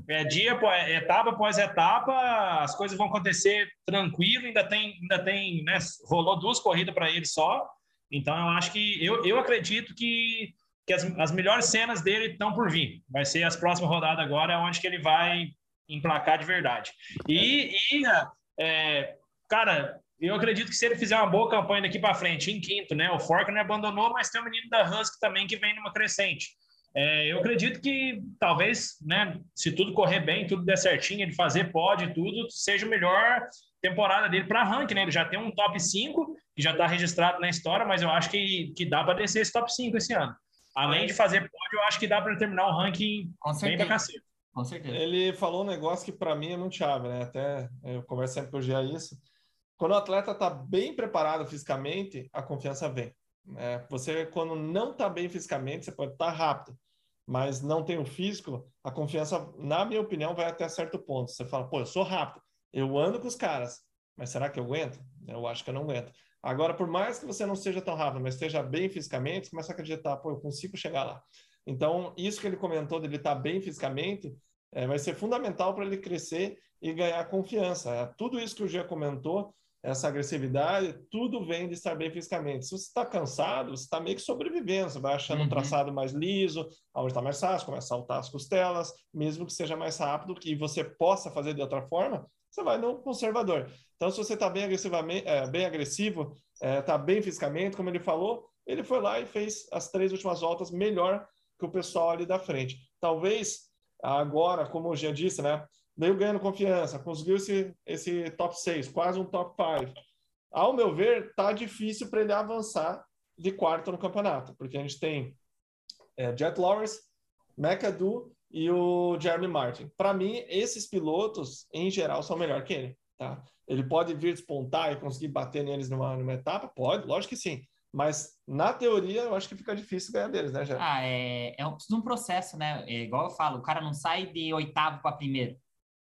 é dia, é etapa após etapa, as coisas vão acontecer tranquilo. Ainda tem, ainda tem, né? Rolou duas corridas para ele só. Então eu acho que eu, eu acredito que, que as, as melhores cenas dele estão por vir. Vai ser as próximas rodadas agora, onde que ele vai emplacar de verdade. E, e, é, cara, eu acredito que se ele fizer uma boa campanha daqui para frente, em quinto, né? O Forkner abandonou, mas tem o menino da Husky também que vem numa crescente. É, eu acredito que talvez, né, se tudo correr bem, tudo der certinho, ele fazer pode tudo, seja a melhor temporada dele para ranking, né? Ele já tem um top 5, que já está registrado na história, mas eu acho que, que dá para descer esse top 5 esse ano. Além de fazer pódio, eu acho que dá para terminar o ranking Com bem pra cacete. Com certeza. Ele falou um negócio que para mim é muito chave, né? Até eu converso sempre com o Gia isso. Quando o atleta está bem preparado fisicamente, a confiança vem. Né? você, quando não está bem fisicamente, você pode estar rápido, mas não tem o físico, a confiança, na minha opinião, vai até certo ponto. Você fala, pô, eu sou rápido, eu ando com os caras, mas será que eu aguento? Eu acho que eu não aguento. Agora, por mais que você não seja tão rápido, mas esteja bem fisicamente, você começa a acreditar, pô, eu consigo chegar lá. Então, isso que ele comentou dele estar bem fisicamente, é, vai ser fundamental para ele crescer e ganhar confiança. É, tudo isso que o Gia comentou, essa agressividade, tudo vem de estar bem fisicamente. Se você está cansado, você está meio que sobrevivendo, você vai achando um Uhum. traçado mais liso, aonde está mais fácil, começa a saltar as costelas, mesmo que seja mais rápido, que você possa fazer de outra forma, você vai no conservador. Então, se você está bem, agressivamente, é, bem agressivo, está bem fisicamente, como ele falou, ele foi lá e fez as três últimas voltas melhor que o pessoal ali da frente. Talvez agora, como o Jean disse, né? Veio ganhando confiança, conseguiu esse, esse top 6, quase um top 5. Ao meu ver, tá difícil para ele avançar de quarto no campeonato, porque a gente tem é, Jet Lawrence, McAdoo e o Jeremy Martin. Para mim, esses pilotos, em geral, são melhor que ele. Tá? Ele pode vir despontar e conseguir bater neles numa, numa etapa? Pode, lógico que sim. Mas, na teoria, eu acho que fica difícil ganhar deles, né, Jeremy? Ah, é, é um, um processo, né? É igual eu falo, o cara não sai de oitavo para primeiro.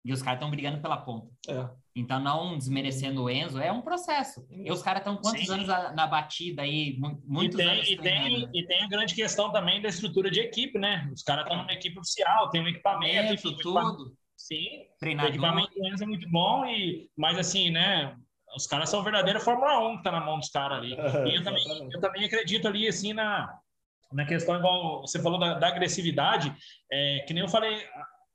E os caras estão brigando pela ponta. É. Então, não desmerecendo o Enzo, é um processo. E os caras estão quantos Sim. anos a- na batida aí? Mu- E Muitos tem, anos e, tem, e tem a grande questão também da estrutura de equipe, né? Os caras estão numa equipe oficial, tem um equipamento, Equipamento, enfim, o equipamento- tudo. Sim, o Treinador. equipamento do Enzo é muito bom, e, mas assim, né? Os caras são verdadeira Fórmula 1 que tá na mão dos caras ali. E eu também, eu também acredito ali, assim, na, na questão, igual você falou da, da agressividade, é, que nem eu falei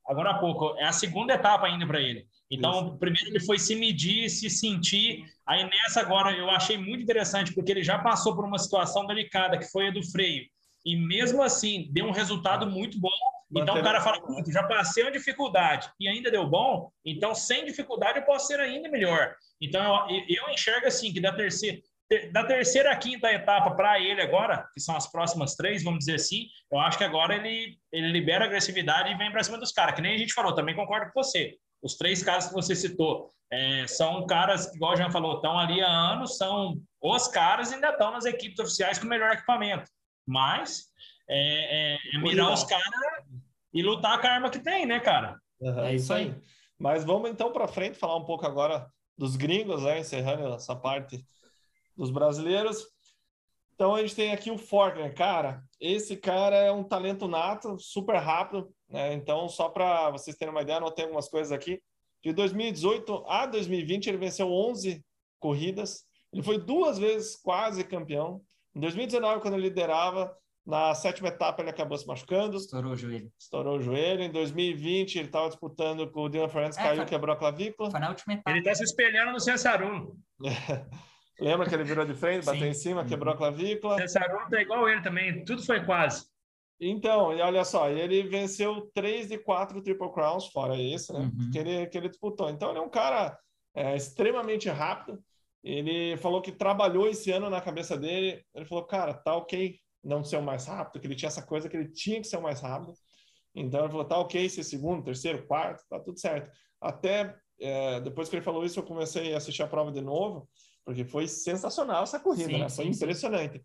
agora há pouco, é a segunda etapa ainda para ele. Então, primeiro ele foi se medir, se sentir. Aí nessa agora eu achei muito interessante, porque ele já passou por uma situação delicada, que foi a do freio. E mesmo assim, deu um resultado muito bom. Então o cara fala, "Puta, já passei uma dificuldade e ainda deu bom, então sem dificuldade eu posso ser ainda melhor. Então eu, eu enxergo assim que da terceira, ter- da terceira à quinta etapa para ele agora, que são as próximas três, vamos dizer assim, eu acho que agora ele, ele libera a agressividade e vem para cima dos caras, que nem a gente falou, também concordo com você. Os três caras que você citou é, são caras que, igual o Jean falou, estão ali há anos, são os caras e ainda estão nas equipes oficiais com o melhor equipamento. Mas é, é, é mirar os caras e lutar com a arma que tem, né, cara? Uhum, É isso aí. Mas vamos então para frente falar um pouco agora dos gringos, né? Encerrando essa parte dos brasileiros. Então a gente tem aqui o Forkner, cara. Esse cara é um talento nato, super rápido, né? Então só para vocês terem uma ideia, anotei algumas coisas aqui. De 2018 a 2020 ele venceu 11 corridas. Ele foi duas vezes quase campeão. Em 2019, quando ele liderava, na sétima etapa ele acabou se machucando, Estourou o joelho. estourou o joelho. Em 2020, ele estava disputando com o Dylan Fernandes, É, caiu, foi- quebrou a clavícula. Foi na última etapa. Ele está se espelhando no Censarulo. *laughs* Lembra que ele virou de frente, bateu Sim. em cima, Uhum. quebrou a clavícula? O Censarulo tá igual ele também, tudo foi quase. Então, e olha só, ele venceu três de quatro Triple Crowns, fora esse, né? Uhum. Que, ele, que ele disputou. Então, ele é um cara é, extremamente rápido. Ele falou que trabalhou esse ano na cabeça dele. Ele falou, cara, tá ok não ser o mais rápido, que ele tinha essa coisa que ele tinha que ser o mais rápido. Então, ele falou, tá ok ser segundo, terceiro, quarto, tá tudo certo. Até é, depois que ele falou isso, eu comecei a assistir a prova de novo, porque foi sensacional essa corrida, Sim, né? Foi sim, sim. impressionante.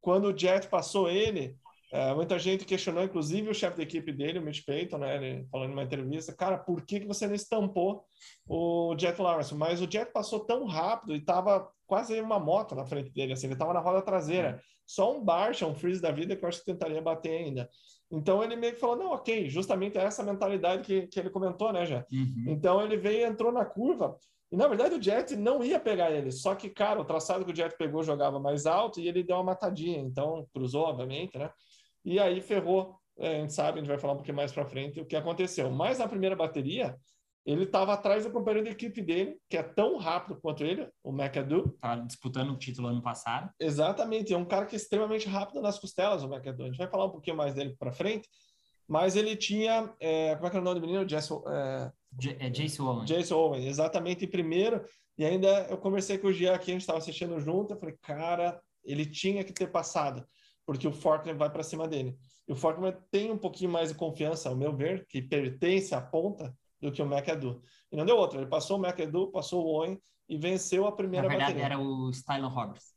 Quando o Jet passou ele, é, muita gente questionou, inclusive o chefe da equipe dele, o Mitch Payton, né? Ele falando numa entrevista, cara, por que, que você não estampou o Jet Lawrence? Mas o Jet passou tão rápido e tava quase uma moto na frente dele, assim, ele tava na roda traseira. Só um Barcha, um Freeze da vida que eu acho que tentaria bater ainda. Então ele meio que falou, não, ok, justamente é essa mentalidade que, que ele comentou, né, já. Uhum. Então ele veio, entrou na curva, e na verdade o Jet não ia pegar ele, só que, cara, o traçado que o Jet pegou jogava mais alto e ele deu uma matadinha, então cruzou, obviamente, né? E aí ferrou, é, a gente sabe, a gente vai falar um pouquinho mais para frente o que aconteceu. Mas na primeira bateria, ele estava atrás do companheiro de equipe dele, que é tão rápido quanto ele, o McAdoo. Tava disputando o título ano passado. Exatamente, é um cara que é extremamente rápido nas costelas, o McAdoo. A gente vai falar um pouquinho mais dele para frente, mas ele tinha, é, como é que era o nome do menino? Jess, é, J é Jace Owen. Jason Owen, exatamente em primeiro. E ainda eu conversei com o Gia aqui, a gente estava assistindo junto. Eu falei, cara, ele tinha que ter passado, porque o Faulkner vai para cima dele. E o Faulkner tem um pouquinho mais de confiança, ao meu ver, que pertence à ponta do que o McAdoo. E não deu outra. Ele passou o McAdoo, passou o Owen e venceu a Na primeira verdade, bateria. era o Stylon Roberts.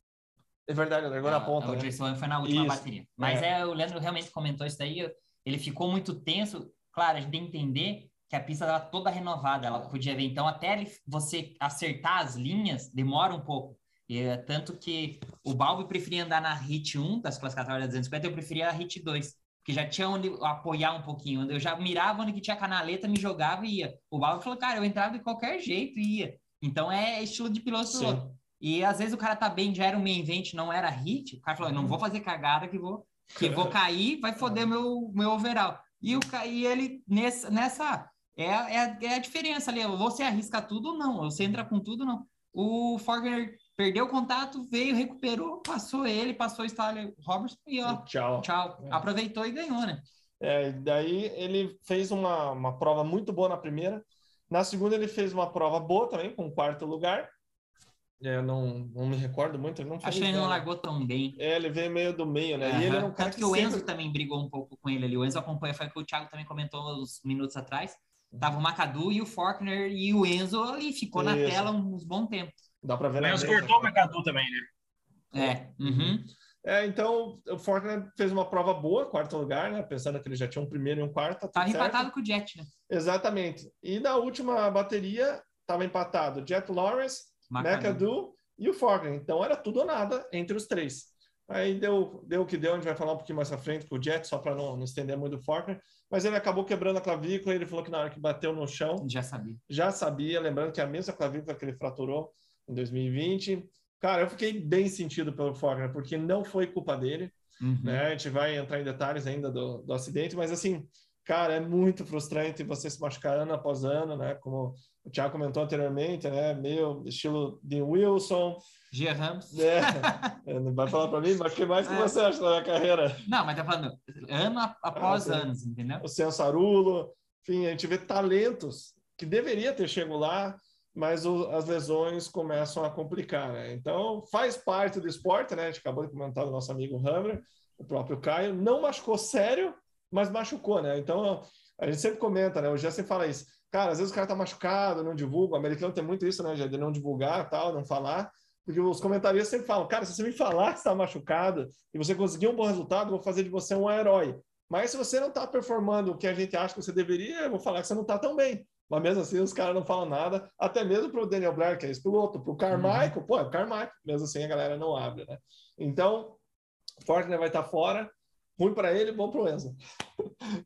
É verdade, largou na É, ponta. O né? Jason Owen foi na última Isso. bateria. Mas É. é. o Leandro realmente comentou isso daí. Ele ficou muito tenso. Claro, a gente tem que entender que a pista estava toda renovada. Ela podia ver. Então, até você acertar as linhas, demora um pouco. E, é tanto que o Balbi preferia andar na Hit 1 das classificatórias da 250, eu preferia a Hit 2. Porque já tinha onde apoiar um pouquinho. Eu já mirava onde que tinha canaleta, me jogava e ia. O Balbi falou, cara, eu entrava de qualquer jeito e ia. Então é estilo de piloto Sim. E às vezes o cara tá bem, já era um main event, não era hit. O cara falou, não vou fazer cagada que vou, que vou cair, vai foder meu, meu overall. E, o, e ele, nessa, nessa é, a- é, é a diferença ali. Você arrisca tudo ou não? Você entra com tudo ou não? O Forger perdeu o contato, veio, recuperou, passou ele, passou o Stanley Roberts e ó, Tchau. tchau. É. Aproveitou e ganhou, né? É, daí ele fez uma, uma prova muito boa na primeira. Na segunda, ele fez uma prova boa também, com quarto lugar. É, não, não me recordo muito, ele não fez Acho que ele não largou tão bem. É, ele veio meio do meio, né? E ele era um cara Tanto que, o sempre- Enzo também brigou um pouco com ele ali. O Enzo acompanha, foi o que o Thiago também comentou uns minutos atrás. Tava o Macadu e o Faulkner e o Enzo ali, ficou na Isso. tela uns bons tempos. Dá pra ver O na Enzo cortou o Mercadu também, né? É. Uhum. É, então o Fortner fez uma prova boa, quarto lugar, né? Pensando que ele já tinha um primeiro e um quarto. Tá Tava empatado com o Jet, né? Exatamente. E na última bateria, estava empatado Jet Lawrence, Macadu. McAdoo e o Fortner. Então era tudo ou nada entre os três. Aí deu, deu o que deu, a gente vai falar um pouquinho mais à frente com o Jet, só para não, não estender muito o Fortner. Mas ele acabou quebrando a clavícula, ele falou que na hora que bateu no chão, Já sabia. já sabia, lembrando que é a mesma clavícula que ele fraturou em 2020. Cara, eu fiquei bem sentido pelo Faulkner, porque não foi culpa dele, Uhum. né? A gente vai entrar em detalhes ainda do, do acidente, mas assim, cara, é muito frustrante você se machucar ano após ano, né? Como o Thiago comentou anteriormente, né? Meio estilo de Wilson, Gia Ramos. Não vai falar para mim, mas o que mais que É. você acha da minha carreira? Não, mas tá falando ano após Ah, anos, entendeu? o Censarulo, enfim, a gente vê talentos que deveria ter chegado lá, mas o- as lesões começam a complicar, né? Então, faz parte do esporte, né? A gente acabou de comentar do nosso amigo Hammer, o próprio Caio, não machucou sério, mas machucou, né? Então, a gente sempre comenta, né? O Jesse fala isso. Cara, às vezes o cara tá machucado, não divulga. O americano tem muito isso, né? De não divulgar, tal, não falar. Porque os comentaristas sempre falam, cara, se você me falar que está machucado e você conseguir um bom resultado, eu vou fazer de você um herói. Mas se você não está performando o que a gente acha que você deveria, eu vou falar que você não está tão bem. Mas mesmo assim, os caras não falam nada, até mesmo para o Daniel Blair, que é esse piloto, para o Carmichael, pô, é o Carmichael, mesmo assim a galera não abre, né? Então, o Fortner vai estar fora, ruim para ele, bom para *laughs* o Enzo.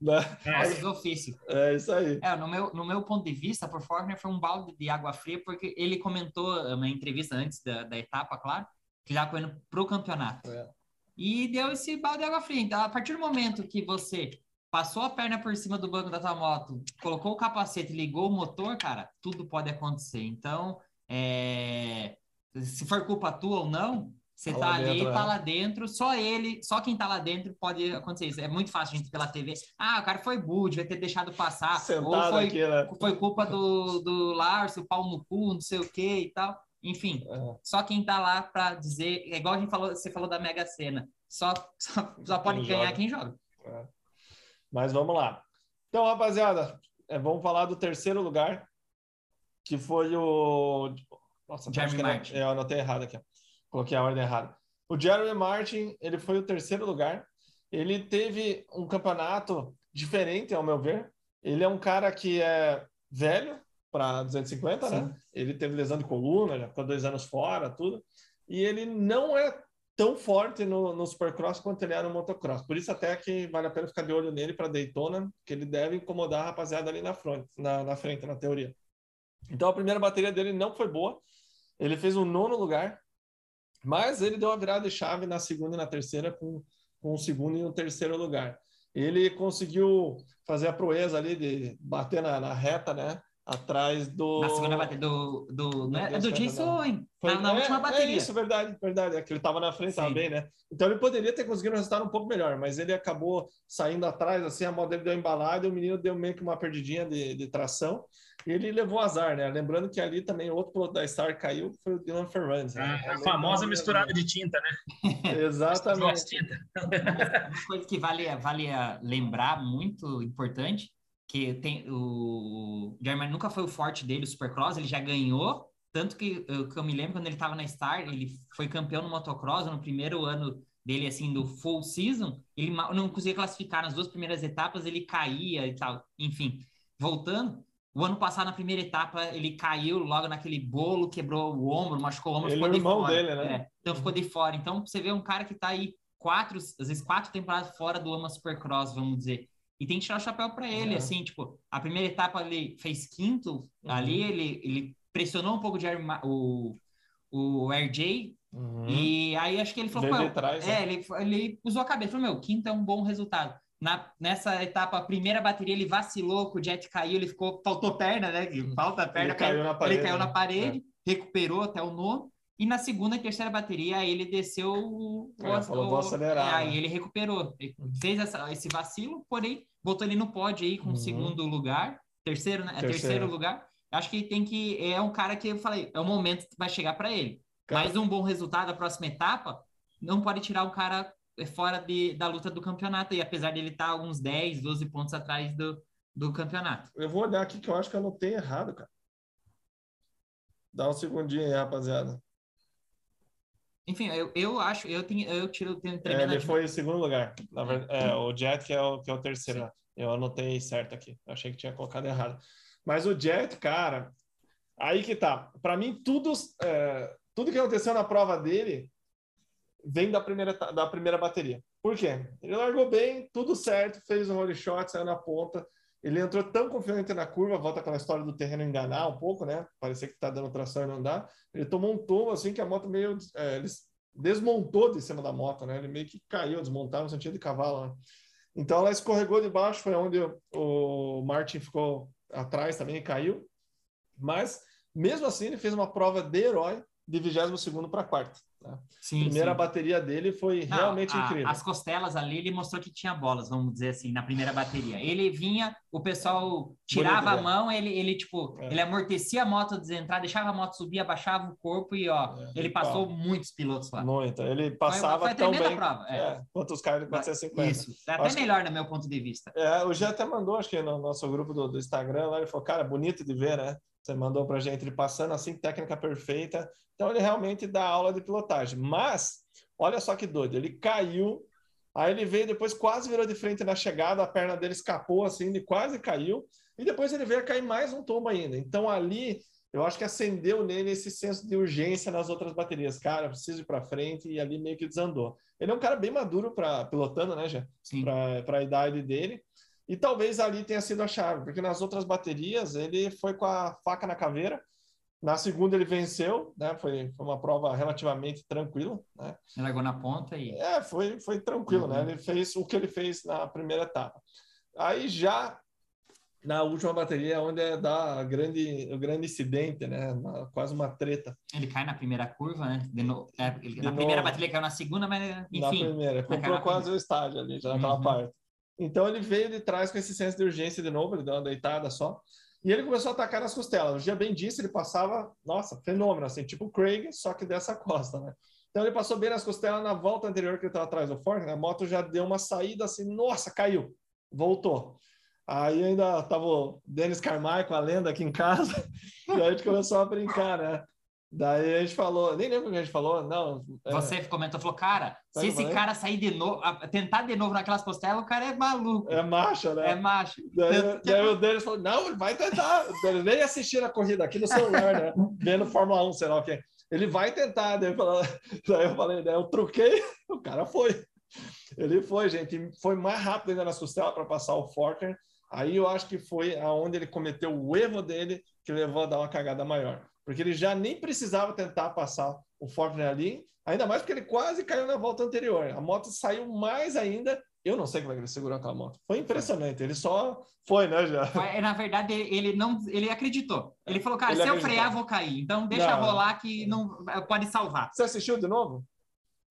Né? Esse do ofício. É isso aí. É, no meu, no meu ponto de vista, por Faulkner foi um balde de água fria, porque ele comentou na entrevista antes da, da etapa, claro, que já foi indo pro campeonato. É. e deu esse balde de água fria. Então, a partir do momento que você passou a perna por cima do banco da tua moto, colocou o capacete, ligou o motor, cara, tudo pode acontecer. Então, é, se for culpa tua ou não, você Tá tá, ali, dentro, tá né? lá dentro, só ele, só quem tá lá dentro pode acontecer isso. É muito fácil a gente pela TV. Ah, o cara foi burro, devia ter deixado passar. ou Sentado foi, aqui, né? foi culpa do, do Lars, o pau no cu, não sei o que e tal. Enfim, É. só quem tá lá para dizer, é igual a gente falou, você falou da Mega Sena, só, só, só pode Quem ganhar joga. quem joga. Mas vamos lá. Então, rapaziada, é, vamos falar do terceiro lugar, que foi o. Nossa, Jeremy acho que não- Martin. é, eu anotei errado aqui. Coloquei a ordem errada. O Jeremy Martin, ele foi o terceiro lugar. Ele teve um campeonato diferente, ao meu ver. Ele é um cara que é velho para 250, né? Ele teve lesão de coluna, já ficou dois anos fora, tudo. E ele não é tão forte no, no Supercross quanto ele é no motocross. Por isso até que vale a pena ficar de olho nele para Daytona, que ele deve incomodar a rapaziada ali na frente, na, na frente, na teoria. Então a primeira bateria dele não foi boa. Ele fez um nono lugar, mas ele deu uma virada de chave na segunda e na terceira com, com o segundo e o terceiro lugar. Ele conseguiu fazer a proeza ali de bater na, na reta, né? Atrás do. Na segunda bateria do. do não é, é do Jason. Owen. Foi- Na, na é, última bateria. É isso, verdade, verdade. É que ele estava na frente também, né? Então ele poderia ter conseguido um resultado um pouco melhor, mas ele acabou saindo atrás, assim, a moto dele deu embalada e o menino deu meio que uma perdidinha de, de tração ele levou azar, né? Lembrando que ali também outro piloto da Star caiu, foi o Dylan Ferrandes. né? A, a Realmente, famosa misturada de tinta, né? *laughs* Exatamente. Tinta. Uma coisa que vale, vale a lembrar, muito importante, que tem o Jeremy nunca foi o forte dele, o Supercross, ele já ganhou, tanto que eu, que eu me lembro quando ele estava na Star, ele foi campeão no motocross no primeiro ano dele, assim, do full season, ele não conseguia classificar nas duas primeiras etapas, ele caía e tal, enfim. Voltando, o ano passado, na primeira etapa, ele caiu logo naquele bolo, quebrou o ombro, machucou o ombro, Ele ficou é o de fora. dele, né? É, então ficou de fora. Então, você vê um cara que tá aí quatro, às vezes quatro temporadas fora do AMA Supercross, vamos dizer. E tem que tirar o chapéu para ele, É. assim, tipo, a primeira etapa ele fez quinto, Uhum. ali ele, ele pressionou um pouco Ma- o, o RJ, Uhum. e aí acho que ele falou, "Pô, de trás, é, né? ele, ele usou a cabeça, falou, meu, quinto é um bom resultado. Na, nessa etapa, a primeira bateria, ele vacilou, o Jet caiu, ele ficou, faltou perna, né? que Falta perna, Ele caiu na parede, ele caiu na né? parede, recuperou até o nono. E na segunda e terceira bateria, ele desceu o. o- É, falou, vou acelerar, é, aí né? ele recuperou. Ele fez essa- esse vacilo, porém, botou ele no pódio aí com Uhum. o segundo lugar. Terceiro, né? É Terceiro. terceiro lugar. Acho que tem que. É um cara que eu falei, é o momento que vai chegar para ele. Cara- Mas um bom resultado na próxima etapa não pode tirar o cara é, fora de, da luta do campeonato. E apesar dele estar uns 10, 12 pontos atrás do, do campeonato. Eu vou olhar aqui que eu acho que eu anotei errado, cara. Dá um segundinho aí, rapaziada. Enfim, eu, eu acho, eu, tenho, eu tiro, tenho É, ele foi em segundo lugar. Na verdade, é, o Jet que é o, que é o terceiro. né? Eu anotei certo aqui. Eu achei que tinha colocado errado. Mas o Jet, cara, aí que tá. Para mim, tudo, é, tudo que aconteceu na prova dele vem da primeira, da primeira bateria. Por quê? Ele largou bem, tudo certo, fez um holy shot, saiu na ponta. Ele entrou tão confiante na curva, volta aquela história do terreno enganar um pouco, né? Parecia que tá dando tração e não dá. Ele tomou um tombo assim que a moto meio. é, ele desmontou de cima da moto, né? Ele meio que caiu, desmontaram no sentido de cavalo, né? Então ela escorregou de baixo, foi onde o, o Martin ficou atrás também e caiu. Mas, mesmo assim, ele fez uma prova de herói de 22 para quarta. Né? Sim, A primeira sim. bateria dele foi Não, realmente a- incrível. As costelas ali, ele mostrou que tinha bolas, vamos dizer assim, na primeira bateria. Ele vinha, o pessoal tirava Bonito, a mão, ele, ele tipo, É. ele amortecia a moto desentrar, deixava a moto subir, abaixava o corpo e, ó, É, ele passou muitos pilotos lá. Muito. Ele passava foi a tão bem prova, é. é, quanto os caras de 450. Isso, é até Acho que- melhor, no meu ponto de vista. É, o Gê até mandou, acho que no nosso grupo do, do Instagram, lá ele falou, cara, bonito de ver, né? Você mandou pra gente ele passando assim, técnica perfeita. Então ele realmente dá aula de pilotagem. Mas, olha só que doido, ele caiu, aí ele veio depois quase virou de frente na chegada, a perna dele escapou assim, ele quase caiu, e depois ele veio a cair mais um tombo ainda. Então ali, eu acho que acendeu nele esse senso de urgência nas outras baterias. Cara, preciso ir pra frente, e ali meio que desandou. Ele é um cara bem maduro para pilotando, né, já? Para a idade dele. E talvez ali tenha sido a chave, porque nas outras baterias ele foi com a faca na caveira Na segunda ele venceu, né? Foi, foi uma prova relativamente tranquila, né? Ele largou na ponta e. É, foi, foi tranquilo, né? Uhum. Ele fez o que ele fez na primeira etapa. Aí já na última bateria é onde é da grande, o grande incidente, né? Na- quase uma treta Ele cai na primeira curva, né? De no... é, ele- De na primeira novo. bateria ele caiu na segunda, mas na enfim. primeira. naquela Comprou quase o estádio ali, já naquela Uhum. parte. Então ele veio de trás com esse senso de urgência de novo, ele deu uma deitada só. E ele começou a atacar nas costelas. O dia bem disse, ele passava, nossa, fenômeno, assim, tipo Craig, só que dessa costa, né? Então ele passou bem nas costelas na volta anterior que ele estava atrás do Ford, né? a moto já deu uma saída assim, nossa, caiu, voltou. Aí ainda tava o Dennis Carmichael, a lenda aqui em casa, *laughs* e a gente começou a brincar, né? Daí a gente falou, nem lembro o que a gente falou, não. é, Você comentou, falou, cara, Tá se esse cara sair de novo, tentar de novo naquelas costelas, o cara é maluco. é macho, né? É macho. Daí, daí o Denis falou: não, ele vai tentar. Denis nem assistir a corrida aqui no celular, né? *laughs* Vendo Fórmula 1, sei lá o que. Ele vai tentar. Daí eu falei, *laughs* daí eu, falei daí eu truquei, *laughs* o cara foi. Ele foi, gente. Foi mais rápido ainda nas costelas para passar o Forker. Aí eu acho que foi aonde ele cometeu o erro dele que levou a dar uma cagada maior. Porque ele já nem precisava tentar passar o Forker ali, ainda mais porque ele quase caiu na volta anterior. A moto saiu mais ainda. Eu não sei como é que ele segurou aquela moto. Foi impressionante. Ele só foi, né, já. Mas, Na verdade, ele não, ele acreditou. Ele falou, cara, Ele se eu acreditou. frear, vou cair. Então deixa Não. rolar que não pode salvar. Você assistiu de novo?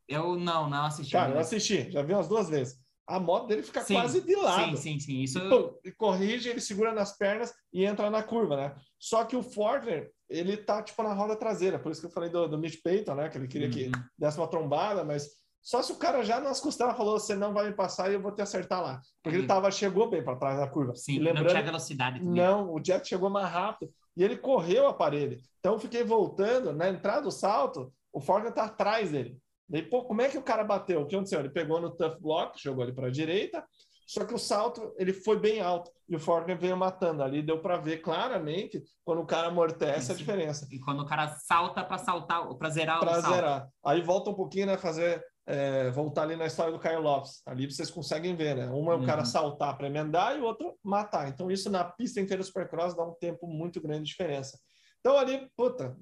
Eu não, não assisti. Cara, eu assisti, já vi umas duas vezes. A moto dele fica Sim, quase de lado. Sim, sim, sim. Isso Pum, Ele corrige, ele segura nas pernas e entra na curva, né? Só que o Fortner, ele tá tipo na roda traseira, por isso que eu falei do, do Mitch Payton, né? Que ele queria que Uhum. desse uma trombada, mas só se o cara já nas costelas falou, você não vai me passar e eu vou te acertar lá. Porque ele Ele- tava, chegou bem para trás da curva. Sim, e não lembrando, tinha velocidade também. não, o Jet chegou mais rápido e ele correu a parede. Então eu fiquei voltando, na entrada do salto, o Fortner tá atrás dele. Daí, pô, como é que o cara bateu? O que aconteceu? Ele pegou no tough block, jogou ele para a direita, só que o salto ele foi bem alto e o Fortner veio matando ali. Deu para ver claramente quando o cara amortece a Sim. diferença E quando o cara salta para saltar, para zerar o para salto. zerar. Aí volta um pouquinho, né? Fazer é, voltar ali na história do Kyle Lopes. Ali vocês conseguem ver, né? Um é o cara Uhum. saltar para emendar e o outro matar. Então isso na pista inteira do Supercross dá um tempo muito grande de diferença. Então ali, puta,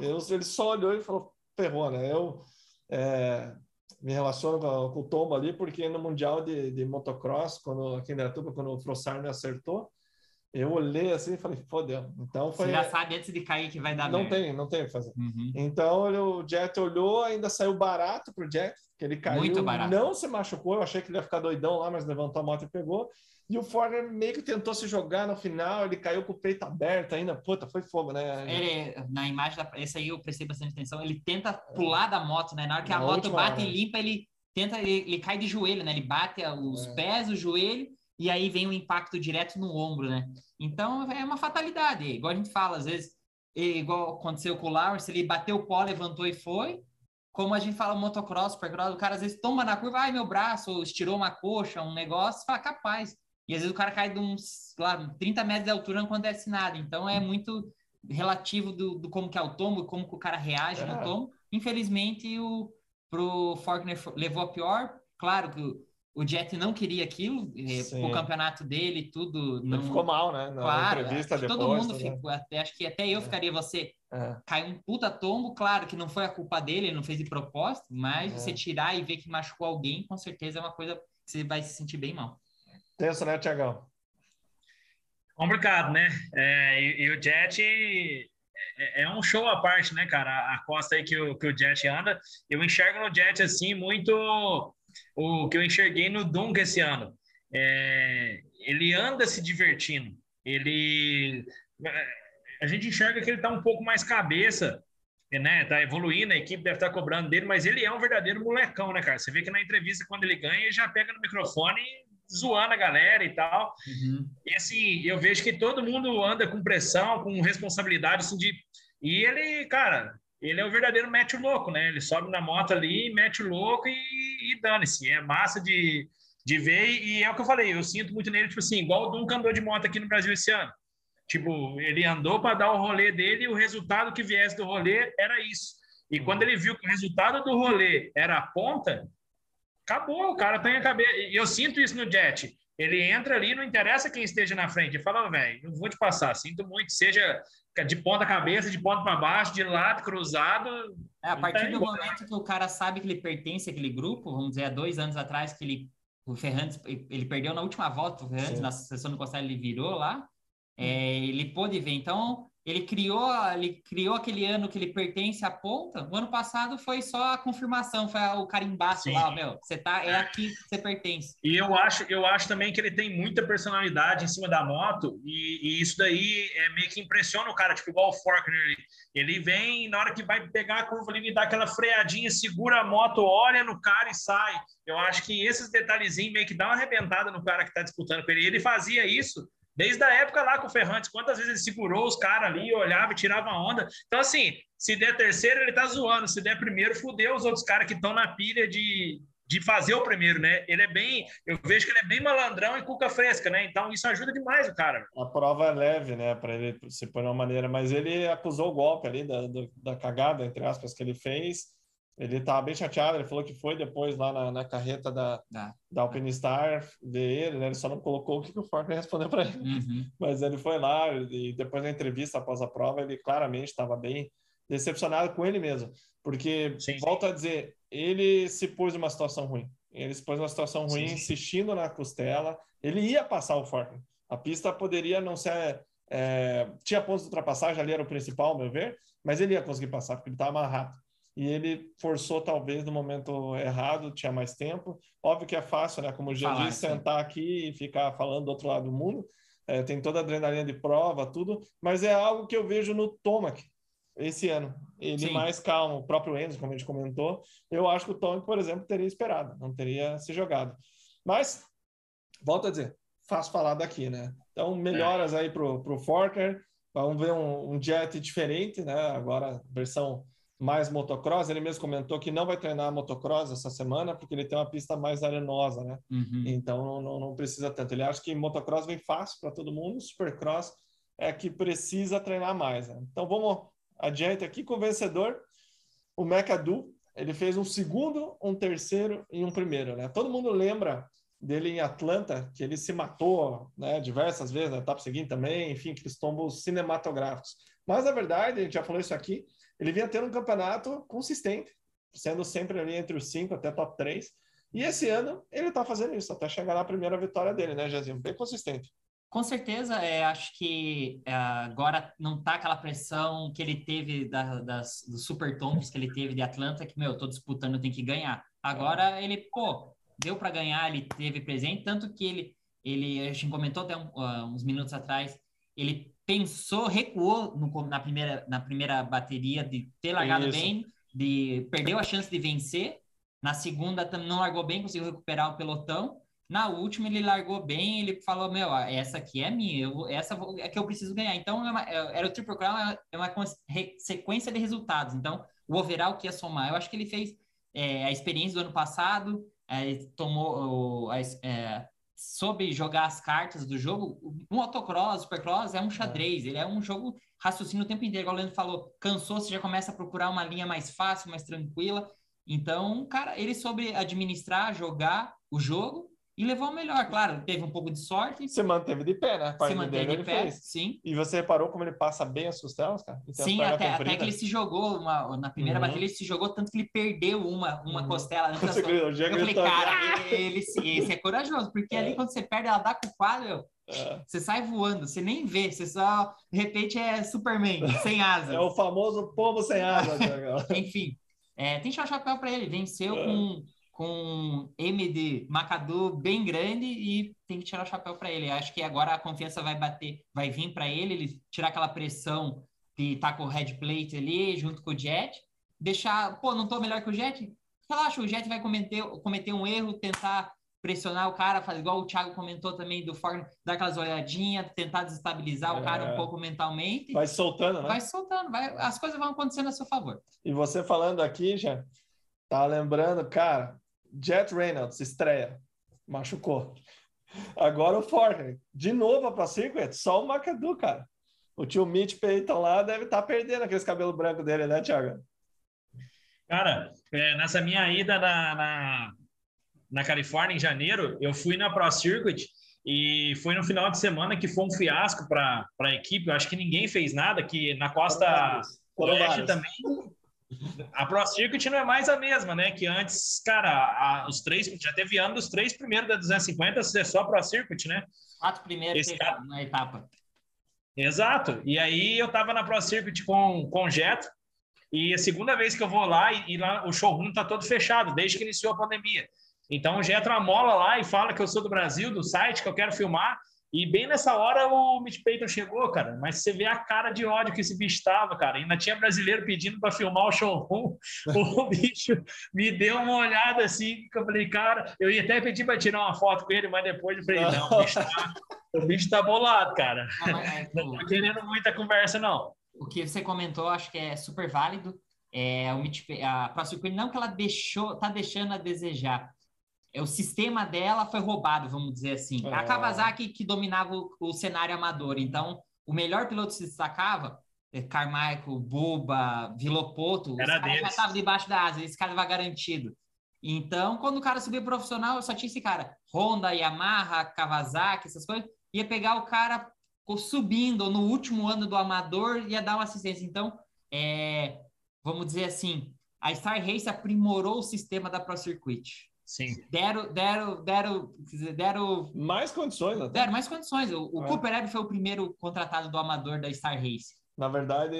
eu, ele só olhou e falou, ferrou, né? Eu é, me relaciono com, com o Tombo ali porque no Mundial de, de Motocross, quando aqui em Datuba, quando o Frossard me acertou, eu olhei assim e falei, fodeu. Então foi... Você já sabe antes de cair que vai dar Não merda. tem, não tem o que fazer. Uhum. Então ele- o Jet olhou, ainda saiu barato pro Jet, que ele caiu, Muito barato. não se machucou. Eu achei que ele ia ficar doidão lá, mas levantou a moto e pegou. E o Forner meio que tentou se jogar no final, ele caiu com o peito aberto ainda. Puta, foi fogo, né? Ele, na imagem, da, esse aí eu prestei bastante atenção, ele tenta pular da moto, né? Na hora que a Na moto bate hora. e limpa, ele tenta, ele, ele cai de joelho, né? Ele bate os É. pés, o joelho, e aí vem o impacto direto no ombro, né? Então é uma fatalidade, igual a gente fala, às vezes, e igual aconteceu com o Lawrence, ele bateu o pó, levantou e foi. Como a gente fala motocross, supercross, o cara às vezes tomba na curva, ai meu braço, ou estirou uma coxa, um negócio, fala capaz. E às vezes o cara cai de uns, lá, 30 metros de altura não acontece nada. Então é muito relativo do, do como que é o tombo, como que o cara reage É. no tombo. Infelizmente, o pro Faulkner levou a pior. Claro que o, o Jet não queria aquilo, Sim. o campeonato dele tudo. Ele Não, ficou mal, né? Na claro, entrevista depois. todo mundo né? ficou. Até, acho que até eu É. ficaria você. É. Caiu um puta tombo, claro que não foi a culpa dele, ele não fez de propósito, mas É. você tirar e ver que machucou alguém, com certeza é uma coisa que você vai se sentir bem mal. Tenso, né, Tiagão? Complicado, né? É, e, e o Jet é, é um show à parte, né, cara? A, a costa aí que o, que o Jet anda. Eu enxergo no Jet, assim, muito o que eu enxerguei no Dunk esse ano. É, ele anda se divertindo. Ele... A gente enxerga que ele tá um pouco mais cabeça, né? Tá evoluindo, a equipe deve estar cobrando dele, mas ele é um verdadeiro molecão, né, cara? Você vê que na entrevista, quando ele ganha, ele já pega no microfone zoando a galera e tal. E assim, eu vejo que todo mundo anda com pressão, com responsabilidade, assim, de... E ele, cara, ele é o verdadeiro mete o louco, né? Ele sobe na moto ali, mete o louco e, e dane-se. É massa de, de ver e é o que eu falei, eu sinto muito nele, tipo assim, igual o Duncan andou de moto aqui no Brasil esse ano. Tipo, ele andou para dar o rolê dele e o resultado que viesse do rolê era isso. E quando ele viu que o resultado do rolê era a ponta, acabou, o cara tem a cabeça. E eu sinto isso no Jet. ele entra ali, não interessa quem esteja na frente. Ele fala, velho, não vou te passar, sinto muito, seja de ponta cabeça, de ponta para baixo, de lado, cruzado. É, a partir do momento que o cara sabe que ele pertence àquele grupo, vamos dizer, há dois anos atrás que ele o Ferrantes, ele perdeu na última volta, o Ferrantes, Sim. na sessão do Costa ele virou lá, é, ele pôde ver. Então, ele criou, ele criou aquele ano que ele pertence à ponta. O ano passado foi só a confirmação, foi o carimbaço Sim. lá, meu, você tá, é aqui que você pertence. E eu acho, eu acho também que ele tem muita personalidade em cima da moto, e, e isso daí é meio que impressiona o cara, tipo, igual o Faulkner, ele, ele vem na hora que vai pegar a curva, ele dá aquela freadinha, segura a moto, olha no cara e sai. Eu acho que esses detalhezinhos meio que dá uma arrebentada no cara que tá disputando com ele. Ele fazia isso Desde a época lá com o Ferrantes, quantas vezes ele segurou os caras ali, olhava e tirava onda. Então, assim, se der terceiro, ele tá zoando. Se der primeiro, fudeu os outros caras que estão na pilha de, de fazer o primeiro, né? Ele é bem. Eu vejo que ele é bem malandrão e cuca fresca, né? Então, isso ajuda demais o cara. A prova é leve, né? Para ele se pôr uma maneira, mas ele acusou o golpe ali da, da, da cagada, entre aspas, que ele fez ele estava bem chateado, ele falou que foi depois lá na, na carreta da, ah. da Alpinistar ver ele, né? Ele só não colocou o que, o Forkner respondeu para ele. Uhum. Mas ele foi lá e depois da entrevista após a prova, ele claramente estava bem decepcionado com ele mesmo. Porque, sim, volto a dizer, ele se pôs numa situação ruim. Ele se pôs numa situação ruim, sim, insistindo na costela. Ele ia passar o Forkner. A pista poderia não ser... É, tinha pontos de ultrapassagem, ali era o principal, ao meu ver, mas ele ia conseguir passar, porque ele estava mais rápido e ele forçou talvez no momento errado, tinha mais tempo. Óbvio que é fácil, né? Como o disse, sentar aqui e ficar falando do outro lado do mundo. É, tem toda a adrenalina de prova, tudo, mas é algo que eu vejo no Tomac esse ano. Ele Sim. mais calmo, o próprio Enzo, como a gente comentou. Eu acho que o Tomac, por exemplo, teria esperado, não teria se jogado. Mas, volto a dizer, fácil falar daqui, né? Então, melhoras aí pro, pro Forker. Vamos ver um, um jet diferente, né? Agora, versão mais motocross. Ele mesmo comentou que não vai treinar motocross essa semana porque ele tem uma pista mais arenosa, né? Uhum. Então não, não, precisa tanto. Ele acha que motocross vem fácil para todo mundo, supercross é que precisa treinar mais. Né? Então vamos adiante aqui com o vencedor, o McAdoo. Ele fez um segundo, um terceiro e um primeiro, né? Todo mundo lembra dele em Atlanta, que ele se matou, né, diversas vezes na etapa seguinte também, enfim, aqueles tombos cinematográficos. Mas, na verdade, a gente já falou isso aqui, ele vinha tendo um campeonato consistente, sendo sempre ali entre os cinco até top 3. E esse ano ele está fazendo isso, até chegar na primeira vitória dele, né, Jazinho? Bem consistente. Com certeza, é, acho que é, agora não tá aquela pressão que ele teve da, das, dos super tombos que ele teve de Atlanta, que, meu, eu tô disputando, tem que ganhar. Agora ele, pô, deu para ganhar, ele teve presente, tanto que ele, ele a gente comentou até um, uh, uns minutos atrás, ele pensou, recuou no, na, primeira, na primeira bateria de ter largado Isso. bem, de perdeu a chance de vencer. Na segunda não largou bem, conseguiu recuperar o pelotão. Na última ele largou bem, ele falou: "Meu, essa aqui é minha, eu, essa é que eu preciso ganhar". Então é uma, é, era o Triple Crown é uma sequência de resultados. Então o overall que ia somar, eu acho que ele fez é, a experiência do ano passado, é, tomou é, soube jogar as cartas do jogo, o motocross, supercross é um xadrez, ele é um jogo raciocínio o tempo inteiro, igual o Leandro falou, cansou, você já começa a procurar uma linha mais fácil, mais tranquila. Então, cara, ele soube administrar, jogar o jogo e levou o melhor. Claro, teve um pouco de sorte. Você manteve de pé, né? Se manteve de pé, fez. sim. E você reparou como ele passa bem as costelas, cara? Sim, até, até, que ele se jogou uma, na primeira uhum. ele se jogou tanto que ele perdeu uma, uma uhum. costela. Antes *laughs* da sua... Eu falei, cara, ele, esse é corajoso, porque *laughs* é. ali quando você perde, ela dá com o quadro, é. Você sai voando, você nem vê, você só, de repente, é Superman, *laughs* sem asas. É o famoso povo sem asas. Enfim, é, tem que chapéu para ele. Venceu é. com com M de Macadu bem grande e tem que tirar o chapéu para ele. Acho que agora a confiança vai bater, vai vir para ele, ele tirar aquela pressão de estar tá com o head plate ali junto com o Jet, deixar, pô, não tô melhor que o Jet? Relaxa, o Jet vai cometer, cometer um erro, tentar pressionar o cara, fazer igual o Thiago comentou também do Forno, dar aquelas olhadinhas, tentar desestabilizar é. o cara um pouco mentalmente. Vai soltando, né? Vai soltando, vai, as coisas vão acontecendo a seu favor. E você falando aqui, já tá lembrando, cara, Jet Reynolds estreia, machucou. Agora o Forkner, de novo para circuit, só o McAdoo, cara. O tio Mitch Payton lá deve estar tá perdendo aqueles cabelos brancos dele, né, Thiago? Cara, é, nessa minha ida na, na, na, Califórnia, em janeiro, eu fui na Pro Circuit E foi no final de semana que foi um fiasco para a equipe. Eu acho que ninguém fez nada, que na costa Foram oeste também. A Pro Circuit não é mais a mesma, né? Que antes, cara, a- os três, já teve ano dos três primeiros da 250 ser só Pro Circuit, né? Quatro primeiros cara- na etapa. Exato. E aí eu tava na Pro Circuit com, com o Jeto, e a segunda vez que eu vou lá, e, e lá o showroom tá todo fechado, desde que iniciou a pandemia. Então o Jeto amola lá e fala que eu sou do Brasil, do site, que eu quero filmar. E bem nessa hora o Mitch Payton chegou, cara. Mas você vê a cara de ódio que esse bicho tava, cara. Ainda tinha brasileiro pedindo para filmar o showroom. *laughs* O bicho me deu uma olhada assim, que eu falei, cara, eu ia até pedir para tirar uma foto com ele, mas depois eu falei, não, o bicho tá, o bicho tá bolado, cara. Não, mas, é, Não tô querendo muita conversa, não. o que você comentou, acho que é super válido. É, o Mitch, a Circuit, não que ela deixou, tá deixando a desejar. É, o sistema dela foi roubado, vamos dizer assim. A É. Kawasaki que dominava o, o cenário amador. Então, o melhor piloto se destacava, é, Carmichael, Buba, Vilopoto, os Era caras já deles. estavam debaixo da asa, esse cara vai garantido. Então, quando o cara subiu profissional, só tinha esse cara. Honda, Yamaha, Kawasaki, essas coisas. Ia pegar o cara subindo no último ano do amador ia dar uma assistência. Então, é, vamos dizer assim, a Star Race aprimorou o sistema da Pro Circuit. Sim. Deram, deram, deram, deram, Mais condições até. deram mais condições. O, o É. Cooper Webb foi o primeiro contratado do amador da Star Race. Na verdade,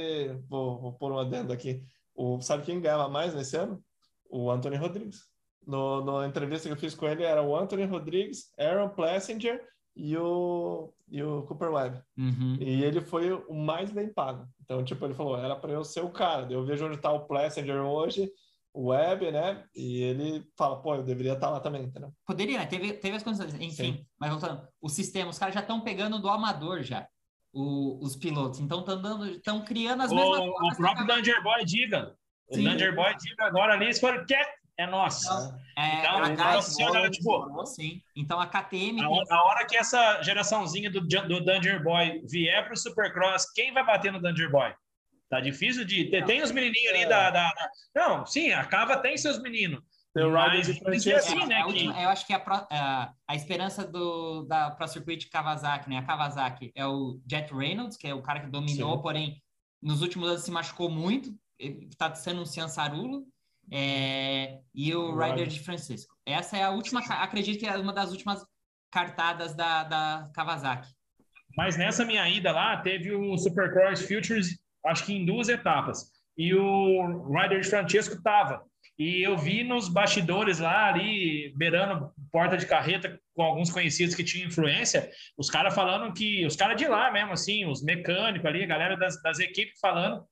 vou, vou pôr um adendo aqui. O, sabe quem ganhava mais nesse ano? O Anthony Rodrigues. No, na entrevista que eu fiz com ele, era o Anthony Rodrigues, Aaron Plessinger e o, e o Cooper Webb. Uhum. E ele foi o mais bem pago. Então, tipo, ele falou, era para eu ser o cara. Eu vejo onde está o Plessinger hoje, o Webb, né? E ele fala, pô, eu deveria estar lá também, entendeu? Poderia, né? Teve, teve as condições. Enfim, Sim. mas voltando, o sistema, os caras já estão pegando do amador já, o- os pilotos. Então, estão dando, estão criando as O, mesmas o próprio a- Danger Boy diga. O Sim. Danger Boy diga agora ali, se for quer, é nosso. Então, É, Então, a então, olhar, tipo, sim. Então a KTM A hora, a hora que essa geraçãozinha do, do Danger Boy vier pro Supercross, quem vai bater no Danger Boy? Tá difícil de. Tem, Não. tem os menininhos ali É. da, da- da- Não, sim, a Cava tem seus meninos. Tem o Mas de tem que ser Francesco. assim, né? É, que- última- eu acho que a, pro- a, a esperança do, da Pro Circuit Kawasaki, né? A Kawasaki é o Jet Reynolds, que é o cara que dominou, Sim. porém, nos últimos anos se machucou muito, está sendo um ciançarulo, é, e o Ryder. Ryder de Francisco. Essa é a última, acredito que é uma das últimas cartadas da, da Kawasaki. Mas nessa minha ida lá, teve o Supercross Futures, acho que em duas etapas. E o Ryder de Francesco tava. E eu vi nos bastidores lá, ali, beirando porta de carreta, com alguns conhecidos que tinham influência, os caras falando que, os caras de lá mesmo, assim, os mecânicos ali, a galera das, das equipes falando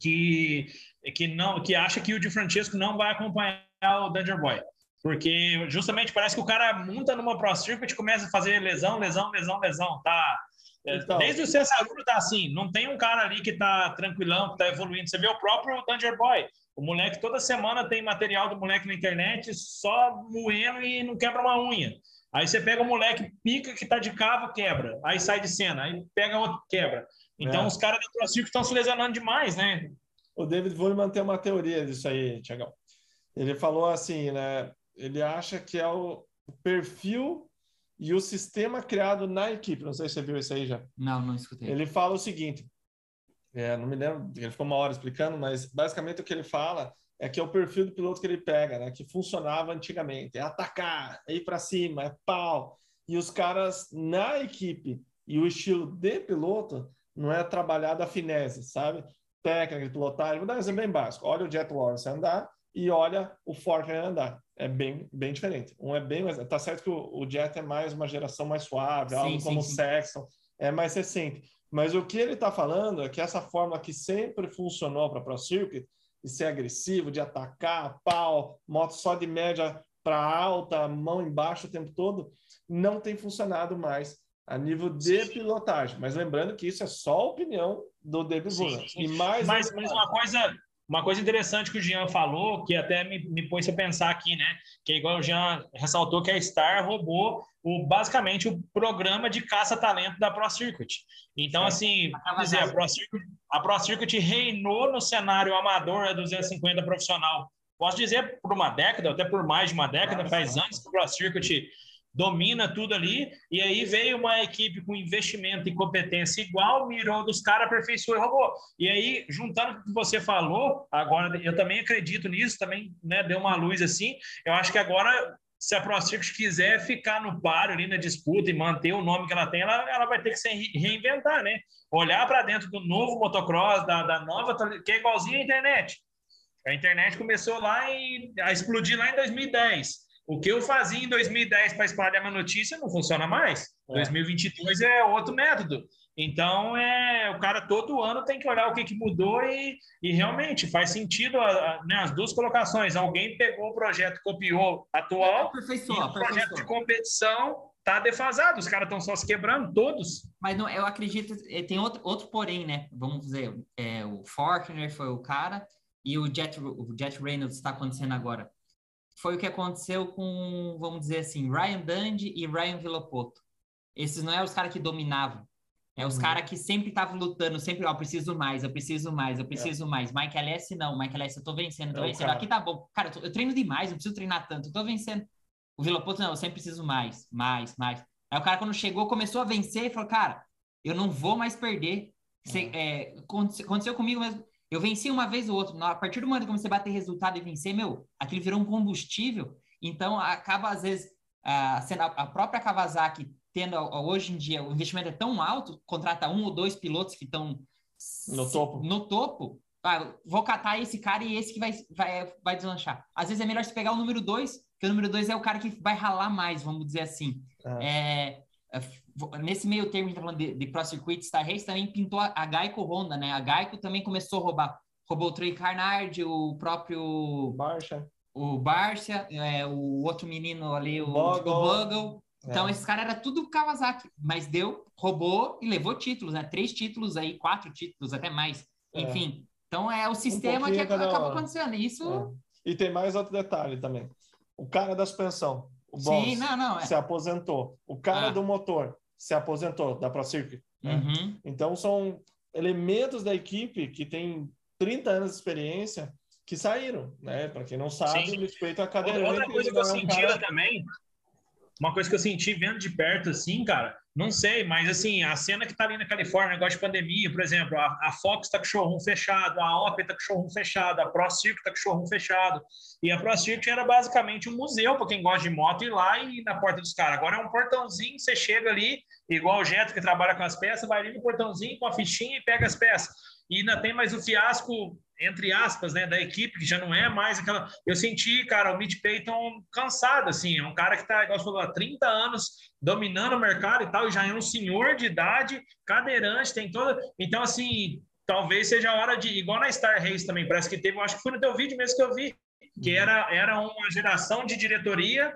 que, que, não, que acha que o de Francesco não vai acompanhar o Danger Boy. Porque justamente parece que o cara monta numa Pro Circuit e começa a fazer lesão, lesão, lesão, lesão. Tá, Então. Desde o Cessarulo tá assim, não tem um cara ali que tá tranquilão, que tá evoluindo. Você vê o próprio Danger Boy. O moleque toda semana tem material do moleque na internet só moendo e não quebra uma unha. Aí você pega o moleque pica que tá de cavo, quebra. Aí sai de cena. Aí pega outro, quebra. Então É. os caras do Circuit estão se lesionando demais, né? O David Vullman tem uma teoria disso aí, Tiagão. Ele falou assim, né? Ele acha que é o perfil e o sistema criado na equipe. Não sei se você viu isso aí já. Não, não escutei. Ele fala o seguinte, é, não me lembro, ele ficou uma hora explicando, mas basicamente o que ele fala é que é o perfil do piloto que ele pega, né? Que funcionava antigamente, é atacar, é ir para cima, é pau. E os caras na equipe e o estilo de piloto não é trabalhado a finese, sabe? Técnica de pilotagem. Vou dar um exemplo bem básico. Olha o Jet Lawrence andar e olha o Forkner andar. É bem, bem diferente. Um é bem mais. Tá certo que o, o Jet é mais uma geração mais suave, Sim, algo sim, como o sim. Sexton, é mais recente. Mas o que ele está falando é que essa forma que sempre funcionou para Pro Circuit, de ser agressivo, de atacar, pau, moto só de média para alta, mão embaixo o tempo todo, não tem funcionado mais a nível de Sim. pilotagem. Mas lembrando que isso é só a opinião do David sim. E mais Mas, mas uma coisa uma coisa interessante que o Jean falou, que até me, me pôs a pensar aqui, né? Que é igual o Jean ressaltou que a Star roubou o, basicamente o programa de caça-talento da Pro Circuit. Então, Sim. assim, dizer, a Pro, Circuit, a Pro Circuit reinou no cenário amador a 250 profissional. Posso dizer por uma década, até por mais de uma década, Claro, faz anos que o Pro Circuit domina tudo ali, e aí veio uma equipe com investimento e competência igual, mirou dos caras, aperfeiçoou e roubou. E aí, juntando o que você falou, agora eu também acredito nisso, também né, deu uma luz assim, eu acho que agora se a ProCircuit quiser ficar no páreo ali na disputa e manter o nome que ela tem, ela, ela vai ter que se reinventar, né? Olhar para dentro do novo motocross, da, da nova, que é igualzinho à internet. A internet começou lá em, a explodir lá em 2010. O que eu fazia em 2010 para espalhar uma notícia não funciona mais. É. 2022 é outro método. Então, é, o cara todo ano tem que olhar o que, que mudou e, e realmente faz sentido a, a, né, as duas colocações. Alguém pegou o projeto, copiou atual, e o projeto de competição está defasado. Os caras estão só se quebrando, todos. Mas não, eu acredito, eh, tem outro, outro porém, né? Vamos dizer, é, o Forkner foi o cara e o Jet, o Jet Reynolds está acontecendo agora foi o que aconteceu com, vamos dizer assim, Ryan Dundee e Ryan Villopoto. Esses não é os caras que dominavam. É os uhum. caras que sempre estavam lutando, sempre, ó, oh, preciso mais, eu preciso mais, eu preciso é. mais. Mike LS não, Mike LS, eu tô vencendo, tô é vencendo. Aqui tá bom. Cara, eu, tô, eu, treino demais, não preciso treinar tanto, eu tô vencendo. O Villopoto não, eu sempre preciso mais, mais, mais. Aí o cara, quando chegou, começou a vencer e falou, cara, eu não vou mais perder. Cê, é, aconteceu comigo mesmo. Eu venci uma vez ou outra. A partir do momento que a bater resultado e vencer, meu, aquilo virou um combustível. Então, acaba, às vezes, sendo a, a, própria Kawasaki tendo, hoje em dia, o investimento é tão alto, contrata um ou dois pilotos que estão no topo. No topo. Ah, vou catar esse cara e esse que vai, vai, vai deslanchar. Às vezes é melhor você pegar o número dois, que o número dois é o cara que vai ralar mais, vamos dizer assim. É. É, nesse meio termo, a gente tá falando de, de Pro Circuit Star Race, também pintou a, a Geico Honda, né? A Geico também começou a roubar. Roubou o Trey Carnard, o próprio... Barcia. O Barcia, é, o outro menino ali, o Bogle. Bogle. Então, é. esses caras era tudo Kawasaki, mas deu, roubou e levou títulos, né? Três títulos aí, quatro títulos, até mais. É. Enfim, então é o sistema um que acabou acontecendo. Isso... É. E tem mais outro detalhe também. O cara da suspensão o boss Sim, não, não, é. se aposentou. O cara ah. do motor se aposentou da Pro Circuit. Né? Uhum. Então são elementos da equipe que tem 30 anos de experiência que saíram, né? Para quem não sabe, Sim. respeito a cadeirante. Outra coisa que eu senti cara... também, uma coisa que eu senti vendo de perto assim, cara, não sei, mas assim, a cena que tá ali na Califórnia, negócio de pandemia, por exemplo, a, a Fox tá com showroom fechado, a Opel tá com showroom fechado, a Pro Circuit tá com showroom fechado. E a Pro Circuit era basicamente um museu para quem gosta de moto ir lá e ir na porta dos caras. Agora é um portãozinho, você chega ali, igual o Jeto que trabalha com as peças, vai ali no portãozinho com a fichinha e pega as peças. E ainda tem mais o fiasco entre aspas, né, da equipe, que já não é mais aquela. Eu senti, cara, o Mitch Payton cansado, assim, é um cara que está, igual você falou, há 30 anos dominando o mercado e tal, e já é um senhor de idade, cadeirante, tem toda. Então, assim, talvez seja a hora de. Igual na Star Race também, parece que teve, eu acho que foi no teu vídeo mesmo que eu vi, que era, era uma geração de diretoria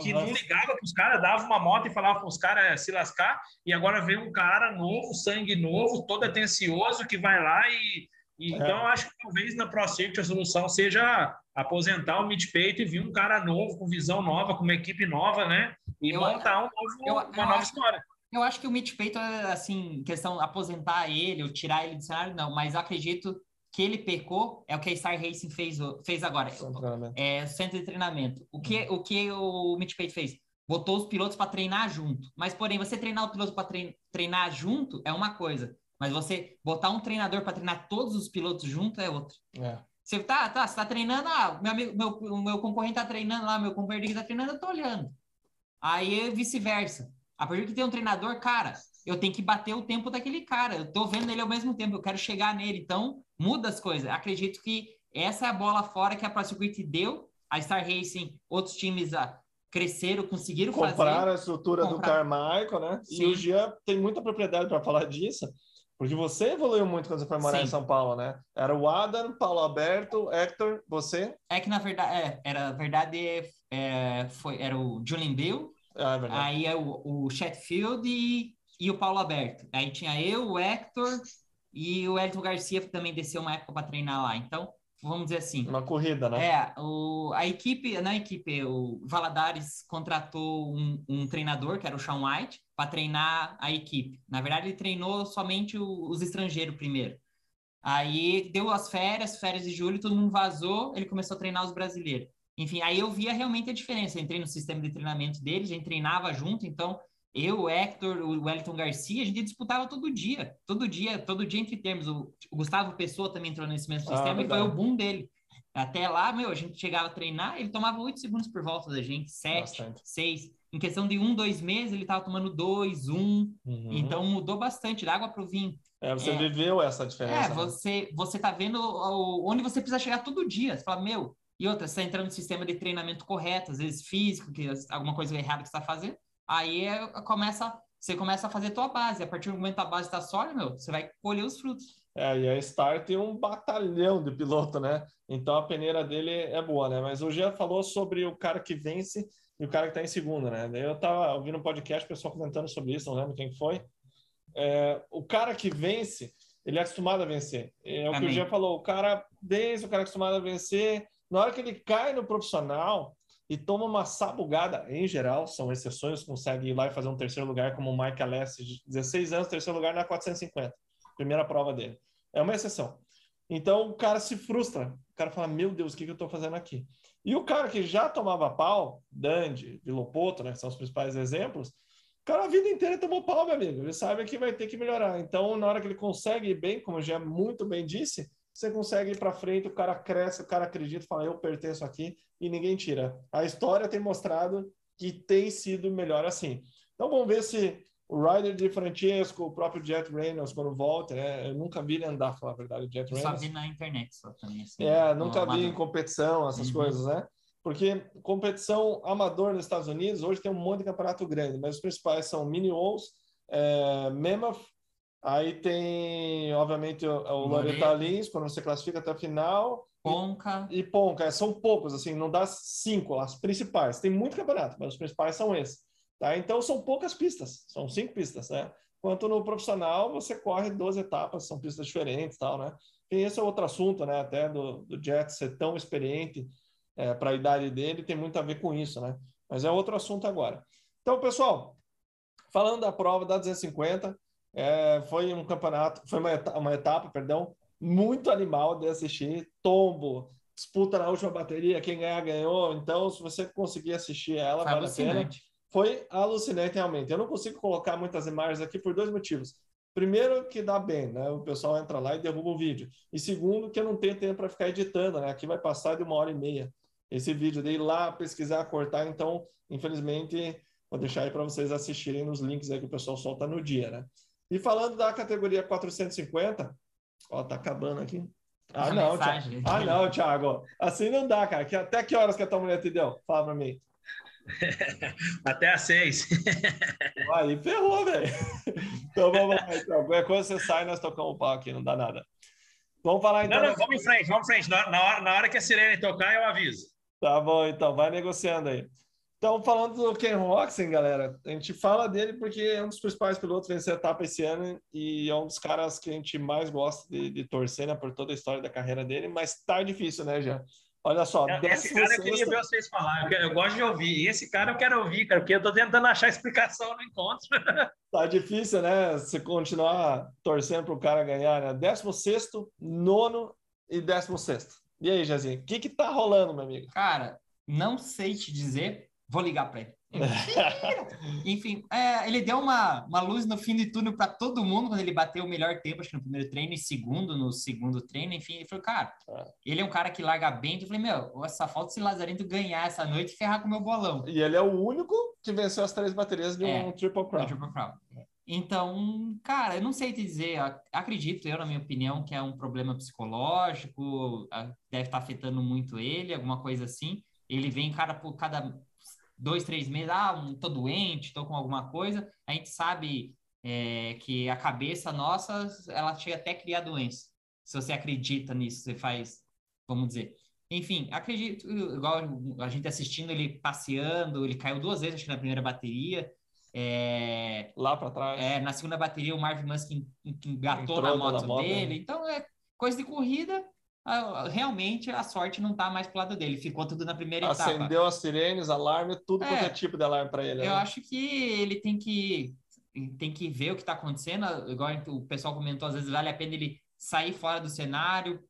que não ligava para os caras, dava uma moto e falava para os caras se lascar, e agora vem um cara novo, sangue novo, todo atencioso, que vai lá e e, é. Então, acho que talvez na ProCircuit a solução seja aposentar o mid-peito e vir um cara novo, com visão nova, com uma equipe nova, né? E eu, montar um novo, eu, uma eu nova acho, história. Eu acho que o mid-peito, assim, questão aposentar ele ou tirar ele do cenário, não, mas acredito que ele pecou é o que a Star Racing fez, fez agora. É centro de treinamento. O que o, que o Midpeito fez? Botou os pilotos para treinar junto. Mas, porém, você treinar o piloto para treinar junto é uma coisa. Mas você botar um treinador para treinar todos os pilotos junto é outro. É. Você tá, tá, você tá treinando, ah, meu amigo, meu, meu concorrente tá treinando lá, meu companheiro tá treinando, eu tô olhando. Aí é vice-versa. A partir que tem um treinador, cara, eu tenho que bater o tempo daquele cara. Eu tô vendo ele ao mesmo tempo, eu quero chegar nele. Então, muda as coisas. Acredito que essa é a bola fora que a Pro Circuit deu. A Star Racing, outros times ah, cresceram, conseguiram Compraram fazer. Compraram a estrutura Comprar... do Carmichael, né? Sim. E o Gia tem muita propriedade para falar disso. Porque você evoluiu muito quando você foi morar Sim. em São Paulo, né? Era o Adam, Paulo Alberto, Hector, você? É que na verdade, é, era verdade, é, foi, era o Julian Bill, ah, é aí é o, o Chatfield e, e o Paulo Alberto. Aí tinha eu, o Hector e o Elton Garcia que também desceu uma época para treinar lá. Então, vamos dizer assim. Uma corrida, né? É, o, a equipe, na equipe, o Valadares contratou um, um treinador, que era o Sean White, para treinar a equipe. Na verdade, ele treinou somente o, os estrangeiros primeiro. Aí deu as férias, férias de julho, todo mundo vazou, ele começou a treinar os brasileiros. Enfim, aí eu via realmente a diferença. Eu entrei no sistema de treinamento deles, a gente treinava junto, então eu, o Hector, o Wellington Garcia, a gente disputava todo dia, todo dia, todo dia entre termos. O, o Gustavo Pessoa também entrou nesse mesmo Ah, sistema e foi o boom dele. Até lá, meu, a gente chegava a treinar, ele tomava oito segundos por volta da gente, sete, seis. Em questão de um, dois meses, ele tava tomando dois, um. Uhum. Então mudou bastante, da água pro vinho. É, você é. viveu essa diferença. É, né? você, você tá vendo o- onde você precisa chegar todo dia. Você fala, meu, e outra, você tá entrando no sistema de treinamento correto, às vezes físico, que as- alguma coisa errada que você tá fazendo, aí é, começa, você começa a fazer a tua base. A partir do momento que a base tá sólida, meu, você vai colher os frutos. É, e a Star tem um batalhão de piloto, né? Então a peneira dele é boa, né? Mas o Jean falou sobre o cara que vence e o cara que tá em segunda, né? Eu tava ouvindo um podcast, o pessoal comentando sobre isso, não lembro quem foi. É, o cara que vence, ele é acostumado a vencer. É o que o. Jean falou, o cara vence, o cara é acostumado a vencer. Na hora que ele cai no profissional e toma uma sabugada, em geral, são exceções, consegue ir lá e fazer um terceiro lugar, como o Mike Alessi, de 16 anos, terceiro lugar na 450, primeira prova dele. É uma exceção. Então o cara se frustra. O cara fala: Meu Deus, o que, que eu estou fazendo aqui? E o cara que já tomava pau, Dandy, Vilopoto, né, que são os principais exemplos, o cara a vida inteira tomou pau, meu amigo. Ele sabe que vai ter que melhorar. Então, na hora que ele consegue ir bem, como já muito bem disse, você consegue ir para frente, o cara cresce, o cara acredita, fala: Eu pertenço aqui e ninguém tira. A história tem mostrado que tem sido melhor assim. Então, vamos ver se o Ryder de Francesco, o próprio Jet Reynolds, quando volta, né? Eu nunca vi ele andar, falar a verdade, o Jet Eu só Reynolds. vi na internet só também. Assim, É, nunca vi em competição, essas Uhum. coisas, né? Porque competição amador nos Estados Unidos, hoje tem um monte de campeonato grande, mas os principais são Mini Walls, é, Mammoth, aí tem, obviamente, o. Loretta Lins, quando você classifica até a final, Ponca, e Ponca, é, são poucos, assim, não dá cinco, as principais. Tem muito campeonato, mas os principais são esses. Tá? Então são poucas pistas, são cinco pistas, né? Enquanto no profissional você corre 12 etapas, são pistas diferentes tal, né? E esse é outro assunto, né? Até do, do Jet ser tão experiente para a idade dele, tem muito a ver com isso, né? Mas é outro assunto agora. Então, pessoal, falando da prova da 250, é, foi um campeonato, foi uma etapa, uma etapa, perdão, muito animal de assistir, tombo, disputa na última bateria, quem ganhar ganhou. Então, se você conseguir assistir ela, vale a pena foi alucinante realmente. Eu não consigo colocar muitas imagens aqui por dois motivos. Primeiro, que dá bem, né? O pessoal entra lá e derruba o vídeo. E segundo, que eu não tenho tempo para ficar editando, né? Aqui vai passar de uma hora e meia esse vídeo. Dei lá pesquisar, cortar, então, infelizmente, vou deixar aí para vocês assistirem nos links aí que o pessoal solta no dia, né? E falando da categoria 450, ó, tá acabando aqui. Ah, não. Thiago. Ah, não, Thiago. Assim não dá, cara. Que- Até que horas que a tua mulher te deu? Fala para mim. *laughs* Até às seis. *laughs* Aí ferrou, velho. Então vamos lá, então. Qualquer coisa você sai, nós tocamos o pau aqui, não dá nada. Vamos falar então. Não, não, vamos em frente, vamos em frente. Na hora, na hora que a sirene tocar, eu aviso. Tá bom, então, vai negociando aí. Então, falando do Ken Roxen, galera, a gente fala dele porque é um dos principais pilotos venceu a etapa esse ano e é um dos caras que a gente mais gosta de, de torcer, né, por toda a história da carreira dele, mas tá difícil, né, já? Olha só, Esse cara eu queria ver vocês falar. Eu, quero- eu gosto de ouvir. E esse cara eu quero ouvir, cara, porque eu tô tentando achar explicação no encontro. *laughs* Tá difícil, né? Você continuar torcendo para o cara ganhar, né? 16, nono e 16. E aí, Jazinho, o que que tá rolando, meu amigo? Cara, não sei te dizer, vou ligar para ele. Enfim, é, ele deu uma, uma luz no fim de túnel para todo mundo quando ele bateu o melhor tempo, acho que no primeiro treino e segundo no segundo treino. Enfim, ele falou, cara, É. ele é um cara que larga bem. Eu falei, meu, essa falta esse Lazarento ganhar essa noite e ferrar com o meu bolão. E ele é o único que venceu as três baterias de É. um Triple Crown. Triple Crown. Então, cara, eu não sei te dizer, ac- acredito eu, na minha opinião, que é um problema psicológico, deve estar afetando muito ele, alguma coisa assim. Ele vem, cara, por cada dois, três meses, ah, tô doente, tô com alguma coisa. A gente sabe é, que a cabeça nossa, ela chega até a criar doença. Se você acredita nisso, você faz, vamos dizer. Enfim, acredito, igual a gente assistindo ele passeando, ele caiu duas vezes, acho que na primeira bateria. É, Lá para trás. é, na segunda bateria, o Marvin Muskin engatou na na moto, moto, dele. né? Então, é coisa de corrida. Ah, Realmente, a sorte não tá mais pro lado dele. Ficou tudo na primeira etapa. Acendeu as sirenes, alarme, tudo É. quanto é tipo de alarme para ele. Eu né? acho que ele tem que tem que ver o que está acontecendo. Igual o pessoal comentou, às vezes vale a pena ele sair fora do cenário,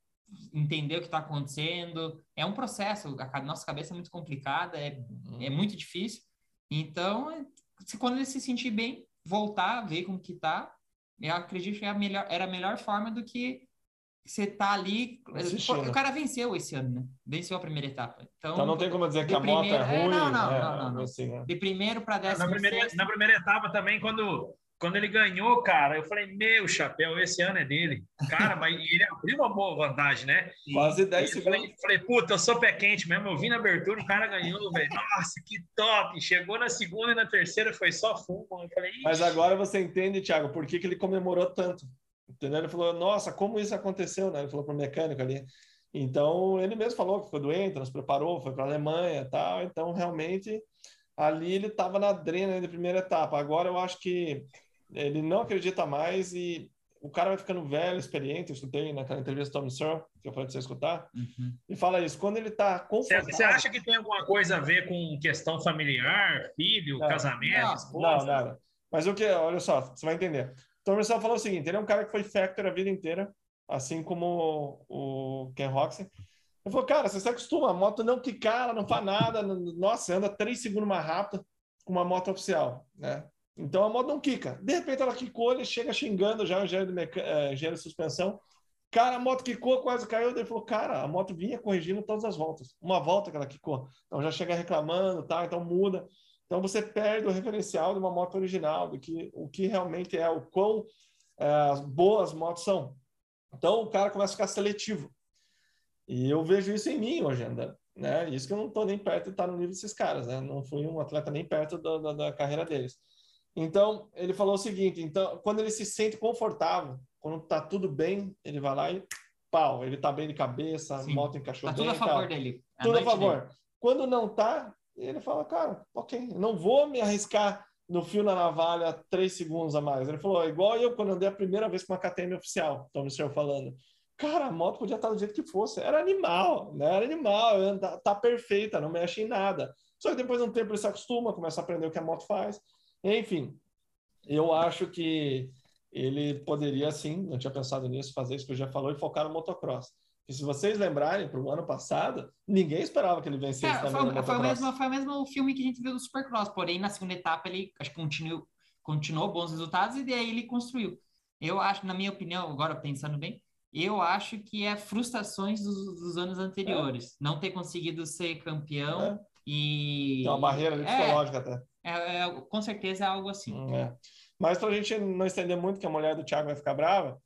entender o que está acontecendo. É um processo, a nossa cabeça é muito complicada, é, é muito difícil. Então, se, quando ele se sentir bem, voltar, ver como que tá, eu acredito que é a melhor, era a melhor forma do que você tá ali. Assistindo. O cara venceu esse ano, né? Venceu a primeira etapa. Então, Então não tem como dizer que a moto é primeiro- é, ruim. não, não, é, não, não, não. assim, né? de primeiro para décimo Na primeira, sexto, na primeira etapa também, quando, quando ele ganhou, cara, eu falei, meu chapéu, esse ano é dele. Cara, mas *laughs* ele abriu uma boa vantagem, né? Quase 10 Eu segundos. falei, falei, puta, eu sou pé quente mesmo. Eu vi na abertura, o cara ganhou, velho. Nossa, que top! Chegou na segunda e na terceira, foi só fumo. Eu falei, "Ixi". Mas agora você entende, Thiago, por que, que ele comemorou tanto. Entendeu? Ele falou, nossa, como isso aconteceu, né? Ele falou pro mecânico ali. Então, ele mesmo falou que ficou doente, nos preparou, foi para a Alemanha tal. Então, realmente, ali ele estava na drena de primeira etapa. Agora, eu acho que ele não acredita mais e o cara vai ficando velho, experiente. Eu escutei naquela entrevista do Tommy Searle, que eu falei para você escutar. Uhum. E fala isso, quando ele está confortável... você acha que tem alguma coisa a ver com questão familiar, filho, Não. casamento, Não, Não, esposa? nada. Mas o que, olha só, você vai entender. Russell falou o seguinte: ele é um cara que foi factor a vida inteira, assim como o, Ken Roxen. Ele falou, cara, você se acostuma, a moto não quicar, ela não faz nada, nossa, anda três segundos mais rápido com uma moto oficial, né? Então a moto não quica. De repente ela quicou, ele chega xingando já o engenheiro eh, engenheiro de suspensão. Cara, a moto quicou, quase caiu. Ele falou, cara, a moto vinha corrigindo todas as voltas. Uma volta que ela quicou. Então já chega reclamando, tá? Então muda. Então você perde o referencial de uma moto original, do que o que realmente é, o quão eh, boas motos são. Então o cara começa a ficar seletivo. E eu vejo isso em mim hoje ainda, né? Isso que eu não estou nem perto de estar no nível desses caras, né? Não fui um atleta nem perto da, da, da carreira deles. Então ele falou o seguinte: então quando ele se sente confortável, quando tá tudo bem, ele vai lá e pau, ele tá bem de cabeça, a Sim. moto encaixou Tá bem, tudo a e tal favor dele. A tudo a favor. dele. Quando não tá, ele fala, cara, ok, não vou me arriscar no fio na navalha três segundos a mais. Ele falou, igual eu quando andei a primeira vez com uma KTM oficial, Tom Michel falando. Cara, a moto podia estar do jeito que fosse. Era animal, né? Era animal, anda- tá perfeita, não mexe em nada. Só que depois de um tempo ele se acostuma, começa a aprender o que a moto faz. Enfim, eu acho que ele poderia sim, não tinha pensado nisso, fazer isso que eu já falou e focar no motocross. E se vocês lembrarem, para o ano passado, ninguém esperava que ele vencesse Cara, também foi, foi, o mesmo, foi o mesmo filme que a gente viu do Supercross, porém na segunda etapa ele acho que continuou, continuou bons resultados e daí ele construiu. Eu acho, na minha opinião, agora pensando bem, eu acho que é frustrações dos, dos anos anteriores. Não ter conseguido ser campeão É. e. Tem uma barreira É, psicológica até. é, é, com certeza é algo assim. Hum, é. Mas para a gente não estender muito, que a mulher do Thiago vai ficar brava,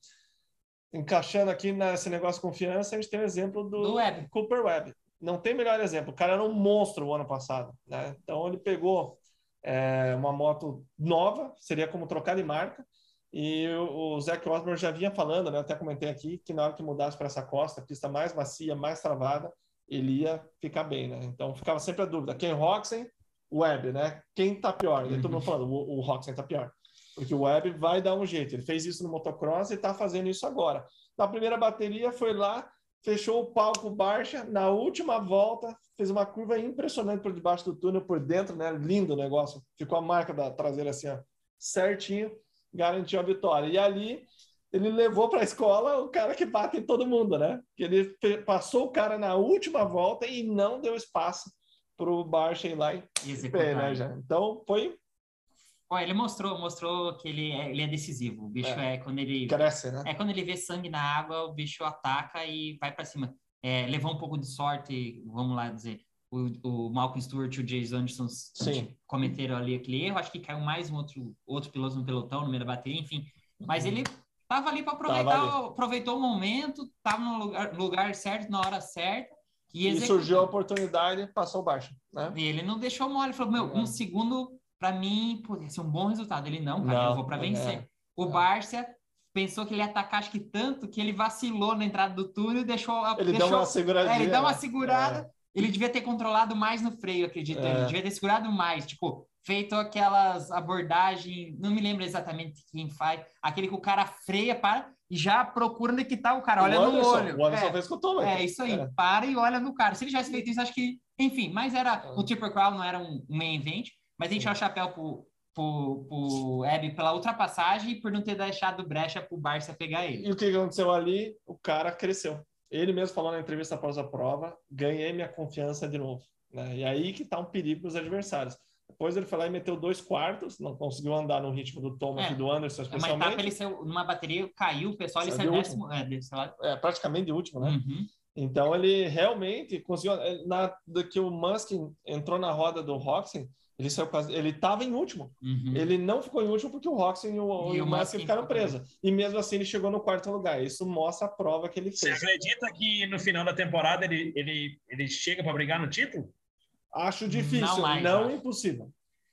encaixando aqui nesse negócio de confiança, a gente tem o exemplo do, Do Webb. Cooper Webb. Não tem melhor exemplo. O cara era um monstro o ano passado. Né? Então ele pegou é, uma moto nova, seria como trocar de marca, e o, o Zac Osborne já vinha falando, né? até comentei aqui, que na hora que mudasse para essa costa, pista mais macia, mais travada, ele ia ficar bem. Né? Então ficava sempre a dúvida: quem Roxen, Webb, né? Quem tá pior? E todo mundo falando: o, o Roxen tá pior. Porque o Webb vai dar um jeito. Ele fez isso no motocross e está fazendo isso agora. Na primeira bateria, foi lá, fechou o palco Barcha. Na última volta, fez uma curva impressionante por debaixo do túnel, por dentro, né? Lindo o negócio. Ficou a marca da traseira assim, ó, certinho, garantiu a vitória. E ali, ele levou para a escola o cara que bate em todo mundo, né? Que ele passou o cara na última volta e não deu espaço para o Barcha ir lá e E pé, né, já. Então, foi Ele mostrou, mostrou que ele é, ele é decisivo. O bicho é, quando ele cresce, né? É quando ele vê sangue na água, o bicho ataca e vai para cima. É, levou um pouco de sorte, vamos lá dizer. O, o Malcolm Stewart e o Jason Anderson Sim. cometeram ali aquele erro. Acho que caiu mais um outro, outro piloto no pelotão, no meio da bateria, enfim. Mas ele tava ali para aproveitar, Tava aproveitou o momento, tava no lugar, lugar certo, na hora certa. E, E surgiu a oportunidade, passou o Barcha, né? E ele não deixou mole, ele falou: Meu, um É. segundo, para mim, poderia ser um bom resultado. Ele não, cara, Não, eu vou para vencer. é. O É. Barça pensou que ele ia atacar, acho que tanto, que ele vacilou na entrada do túnel e deixou. a- Ele deixou deu uma seguradinha. é, ele dá uma né? segurada. Ele devia ter controlado mais no freio, acredito. É. Ele devia ter segurado mais, tipo, feito aquelas abordagens. Não me lembro exatamente quem faz. Aquele que o cara freia, para e já procura onde que tá o cara. Olha o no Anderson, olho. O Anderson É. fez com o Tom, É, isso aí. É. Para e olha no cara. Se ele tivesse feito isso, acho que. Enfim, mas era. É. O Triple Crown não era um, um main event, mas a gente dá o chapéu pro, pro, pro Hebe pela ultrapassagem e por não ter deixado brecha pro Barça pegar ele. E o que aconteceu ali? O cara cresceu. ele mesmo falou na entrevista após a prova, ganhei minha confiança de novo. Né? E aí que tá um perigo para os adversários. Depois ele foi lá e meteu dois quartos, não conseguiu andar no ritmo do Thomas É, e do Anderson, Uma especialmente. etapa ele saiu, numa bateria, caiu, o pessoal ele Saiu décimo. É. É, praticamente de último, né? Uhum. Então ele realmente conseguiu. eh, Na, que o Musk entrou na roda do Roxen, ele saiu quase. Ele estava em último. Uhum. Ele não ficou em último porque o Roxen e o, E o Musk ficaram presos. E mesmo assim ele chegou no quarto lugar. Isso mostra a prova que ele Você fez. acredita que no final da temporada ele, ele, ele chega para brigar no título? Acho difícil, Não não, mais, acho. impossível.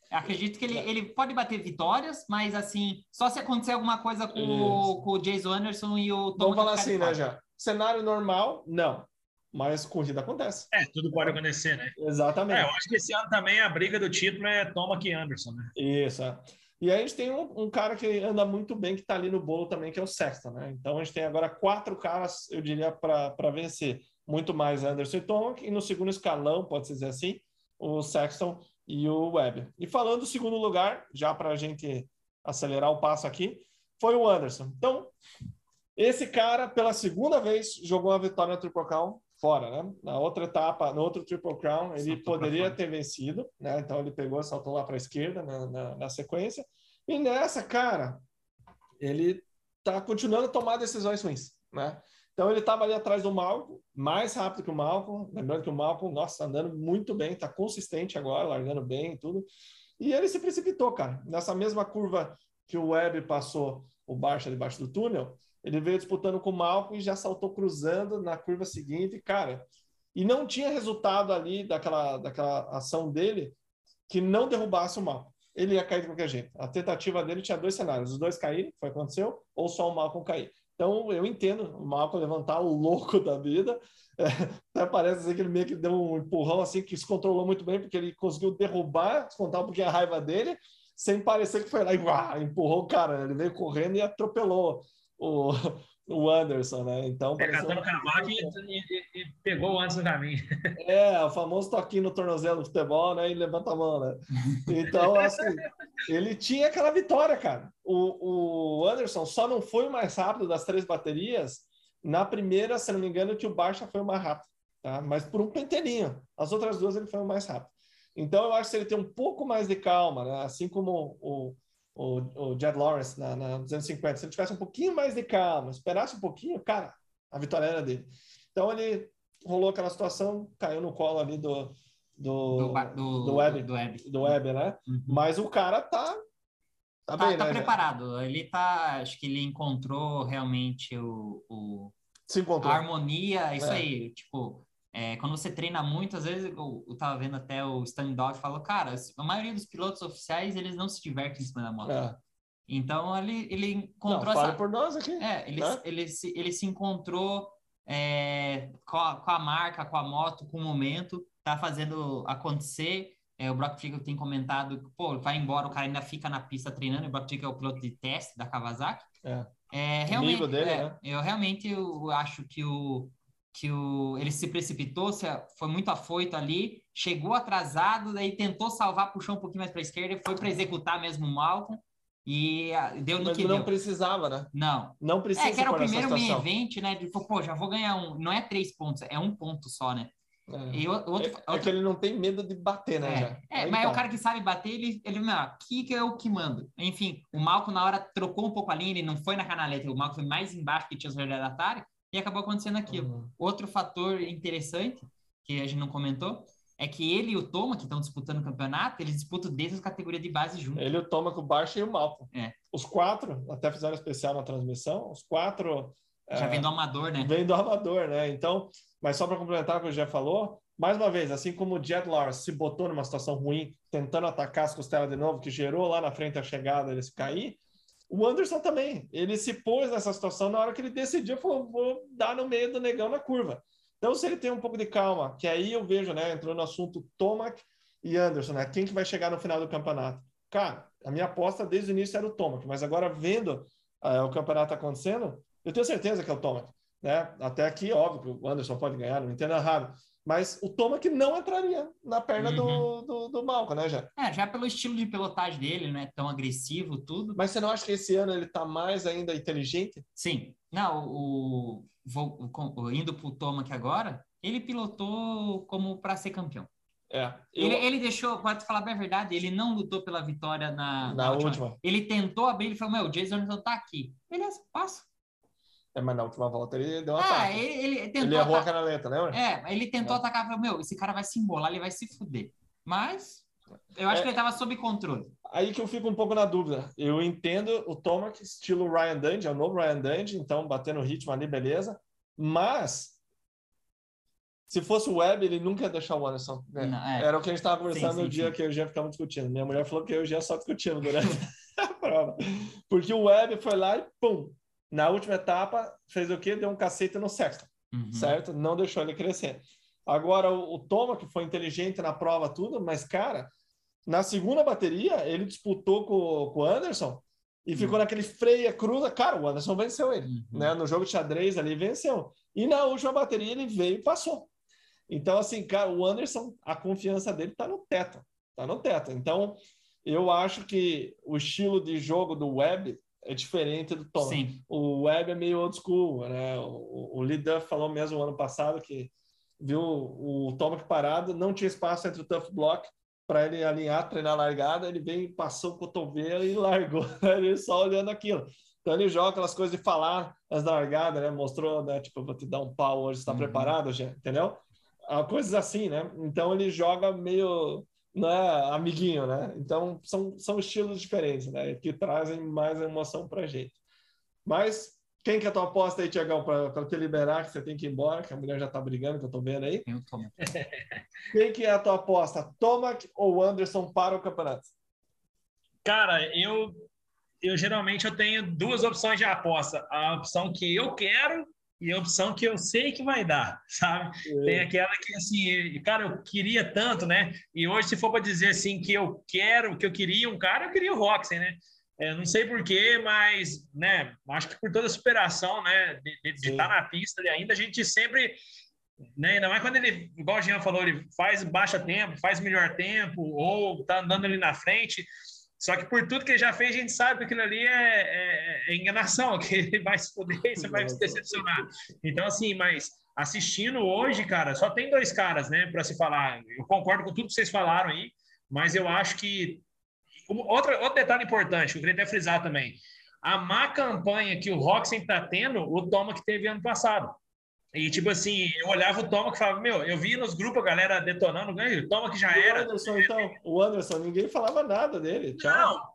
Acredito que ele, ele pode bater vitórias, mas assim, só se acontecer alguma coisa com, o, com o Jason Anderson e o Tom. Vamos falar assim, né, já? Cenário normal, não. Mas corrida acontece. É, tudo pode acontecer, né? Exatamente. É, eu acho que esse ano também a briga do título é Thomas e Anderson, né? Isso. é. E aí a gente tem um, um cara que anda muito bem, que está ali no bolo também, que é o Sexton, né? Então a gente tem agora quatro caras, eu diria, para vencer. Muito mais Anderson e Tomac, e no segundo escalão, pode-se dizer assim, o Sexton e o Webb. E falando do segundo lugar, já para a gente acelerar o passo aqui, foi o Anderson. Então, esse cara, pela segunda vez, jogou a vitória no Triple Crown fora, né? Na outra etapa, no outro Triple Crown, ele Saltou poderia ter vencido, né? Então ele pegou, saltou lá para a esquerda na, na, na sequência. E nessa, cara, ele tá continuando a tomar decisões ruins, né? Então ele estava ali atrás do Malcolm, mais rápido que o Malcolm, lembrando que o Malcolm, nossa, andando muito bem, tá consistente agora, largando bem e tudo. E ele se precipitou, cara. Nessa mesma curva que o Webb passou o Barça debaixo do túnel, ele veio disputando com o Malcolm e já saltou cruzando na curva seguinte, cara. E não tinha resultado ali daquela, daquela ação dele que não derrubasse o Malcolm. Ele ia cair de qualquer jeito. A tentativa dele tinha dois cenários: os dois caírem, foi o que aconteceu, ou só o Malcolm cair. Então eu entendo o Malcolm levantar o louco da vida. É, até parece assim que ele meio que deu um empurrão assim que se controlou muito bem, porque ele conseguiu derrubar, descontar um pouquinho a raiva dele, sem parecer que foi lá e uá, empurrou o cara. Ele veio correndo e atropelou o, *laughs* o Anderson, né? Então pareceu- Catando cavaco e, e- e pegou o Anderson no caminho. *laughs* É, o famoso toquinho no tornozelo do futebol, né? E levanta a mão, né? *laughs* Então, assim, ele tinha aquela vitória, cara. O, o Anderson só não foi o mais rápido das três baterias. Na primeira, se não me engano, que o Barça foi o mais rápido, tá? Mas por um pentelinho. As outras duas ele foi o mais rápido. Então, eu acho que ele tem um pouco mais de calma, né? Assim como o, o, o Jed Lawrence na, na 250, se ele tivesse um pouquinho mais de calma, esperasse um pouquinho, cara, a vitória era dele. Então, ele rolou aquela situação, caiu no colo ali do, do, Do, do, do Web. Do Web. do Web, né? Uhum. Mas o cara tá, tá, Tá, bem, tá né? preparado. Ele tá. Acho que ele encontrou realmente o, o- a harmonia, isso É. aí. Tipo, é, quando você treina muito, às vezes eu, eu tava vendo até o Stan Dog falou, cara, a maioria dos pilotos oficiais eles não se divertem em cima da moto. É. Então ele, ele Não, encontrou fale essa. por nós aqui. É, ele, né? ele, se, ele se encontrou é, com, a, com a marca, com a moto, com o momento, tá fazendo acontecer. É, o Brock Fickle tem comentado que, pô, vai embora, o cara ainda fica na pista treinando, o Brock Fickle é o piloto de teste da Kawasaki. É. É, realmente, dele, é, né? eu realmente eu acho que o que o ele se precipitou, se, foi muito afoito ali, chegou atrasado, daí tentou salvar, puxou um pouquinho mais para a esquerda, foi para executar mesmo o Malcolm e ah, deu no Mas que não deu. precisava, né? Não, Não precisa é que era o primeiro main situação. event, né? De, pô, já vou ganhar um. Não é três pontos, é um ponto só, né? É. E o- outro, É, é outro- que ele não tem medo de bater, né? é, é, mas é tá. o cara que sabe bater, ele, ele meu, aqui que é o que manda. Enfim, o Malcolm na hora trocou um pouco a linha, ele não foi na canaleta, o Malcolm foi mais embaixo que tinha os retardatários e acabou acontecendo aquilo. Uhum. Outro fator interessante, que a gente não comentou, é que ele e o Toma, que estão disputando o campeonato, eles disputam desde as categorias de base juntos. Ele o toma com o Barça e o Malcolm. É. Os quatro, até fizeram especial na transmissão, os quatro Já é, vem do amador, né? vem do amador, né? Então, mas só para complementar o que o Jeff falou, mais uma vez, assim como o Jed Lawrence se botou numa situação ruim, tentando atacar as costelas de novo, que gerou lá na frente a chegada, ele se cair, o Anderson também, ele se pôs nessa situação na hora que ele decidiu, falou, vou dar no meio do negão na curva. Então, se ele tem um pouco de calma, que aí eu vejo, né, entrou no assunto Tomac e Anderson, né, quem que vai chegar no final do campeonato? Cara, a minha aposta desde o início era o Tomac, mas agora vendo ah, o campeonato acontecendo, eu tenho certeza que é o Tomac né? Até aqui, óbvio, que o Anderson pode ganhar, não me entenda errado. Mas o Tomac não entraria na perna do, Uhum. do, do Malcolm, né, já? É, já pelo estilo de pilotagem dele, não é tão agressivo, tudo. Mas você não acha que esse ano ele tá mais ainda inteligente? Sim. Não, o, vou, o- com- o- indo pro Tomac agora, ele pilotou como para ser campeão. É. Eu, Ele, ele deixou, pode falar bem a verdade, ele não lutou pela vitória na, Na última. Ele tentou abrir, ele falou, meu, o Jason Anderson tá aqui. Beleza, passa. É, mas na última volta ele deu uma Ah, ele, ele tentou Ele errou a canaleta, lembra? É, ele tentou É. atacar, falou, meu, esse cara vai se embolar, ele vai se fuder. Mas eu acho É. que ele tava sob controle. Aí que eu fico um pouco na dúvida. Eu entendo o Tomac, estilo Ryan Dundee, é o novo Ryan Dundee, então batendo o ritmo ali, beleza. Mas se fosse o Webb, ele nunca ia deixar o Anderson. né? Não, é. Era o que a gente estava conversando Sim, sim, no dia sim. que eu e o Jean ficamos discutindo. Minha mulher falou que eu e o Jean só discutindo durante *laughs* a prova. Porque o Webb foi lá e pum! Na última etapa, fez o quê? Deu um cacete no Sexton Uhum. certo? Não deixou ele crescer. Agora, o, o Toma, que foi inteligente na prova, tudo, mas, cara, na segunda bateria, ele disputou com, com o Anderson e ficou naquele freia, cruza. Cara, o Anderson venceu ele, Uhum. né? No jogo de xadrez ali, venceu. E na última bateria, ele veio e passou. Então, assim, cara, o Anderson, a confiança dele tá no teto. Tá no teto. Então, eu acho que o estilo de jogo do Webb é diferente do Toma Sim. o web é meio old school, né? O, o Lee Duff falou mesmo ano passado que viu o Tomac parado, não tinha espaço entre o tough block para ele alinhar, treinar a largada, ele veio, passou o cotovelo e *laughs* largou, ele só olhando aquilo. Então ele joga aquelas coisas de falar antes da largada, né? Mostrou, né? Tipo, vou te dar um pau hoje, está Uhum. preparado, já? Entendeu? Coisas assim, né? Então ele joga meio não é amiguinho, né? Então são, são estilos diferentes, né? Que trazem mais emoção pra gente. Mas quem que é a tua aposta aí, Tiagão, para te liberar, que você tem que ir embora, que a mulher já tá brigando, que eu tô vendo aí. Tomac. *laughs* Quem que é a tua aposta? Tomac ou Anderson para o campeonato? Cara, eu, eu geralmente eu tenho duas opções de aposta. A opção que eu quero e a opção que eu sei que vai dar, sabe? Tem aquela que, assim, cara, eu queria tanto, né? E hoje, se for para dizer assim que eu quero, que eu queria um cara, eu queria o Roxen, né? É, não sei porquê, mas, né, acho que por toda a superação, né, de Sim. estar na pista ainda, a gente sempre, né, ainda mais quando ele, igual o Jean falou, ele faz baixa tempo, faz melhor tempo, ou tá andando ali na frente, só que por tudo que ele já fez, a gente sabe que aquilo ali é, é- é enganação, *laughs* que ele vai se foder e você vai se decepcionar. Então, assim, mas assistindo hoje, cara, só tem dois caras, né, para se falar. Eu concordo com tudo que vocês falaram aí, mas eu acho que. Outra, outro detalhe importante, que eu queria até frisar também. A má campanha que o Roxen tá tendo, o Toma que teve ano passado. E, tipo assim, eu olhava o Toma que falava, meu, eu vi nos grupos a galera detonando, ganho, o Toma que já E o era. Anderson, então, o Anderson, ninguém falava nada dele. Tchau. Não.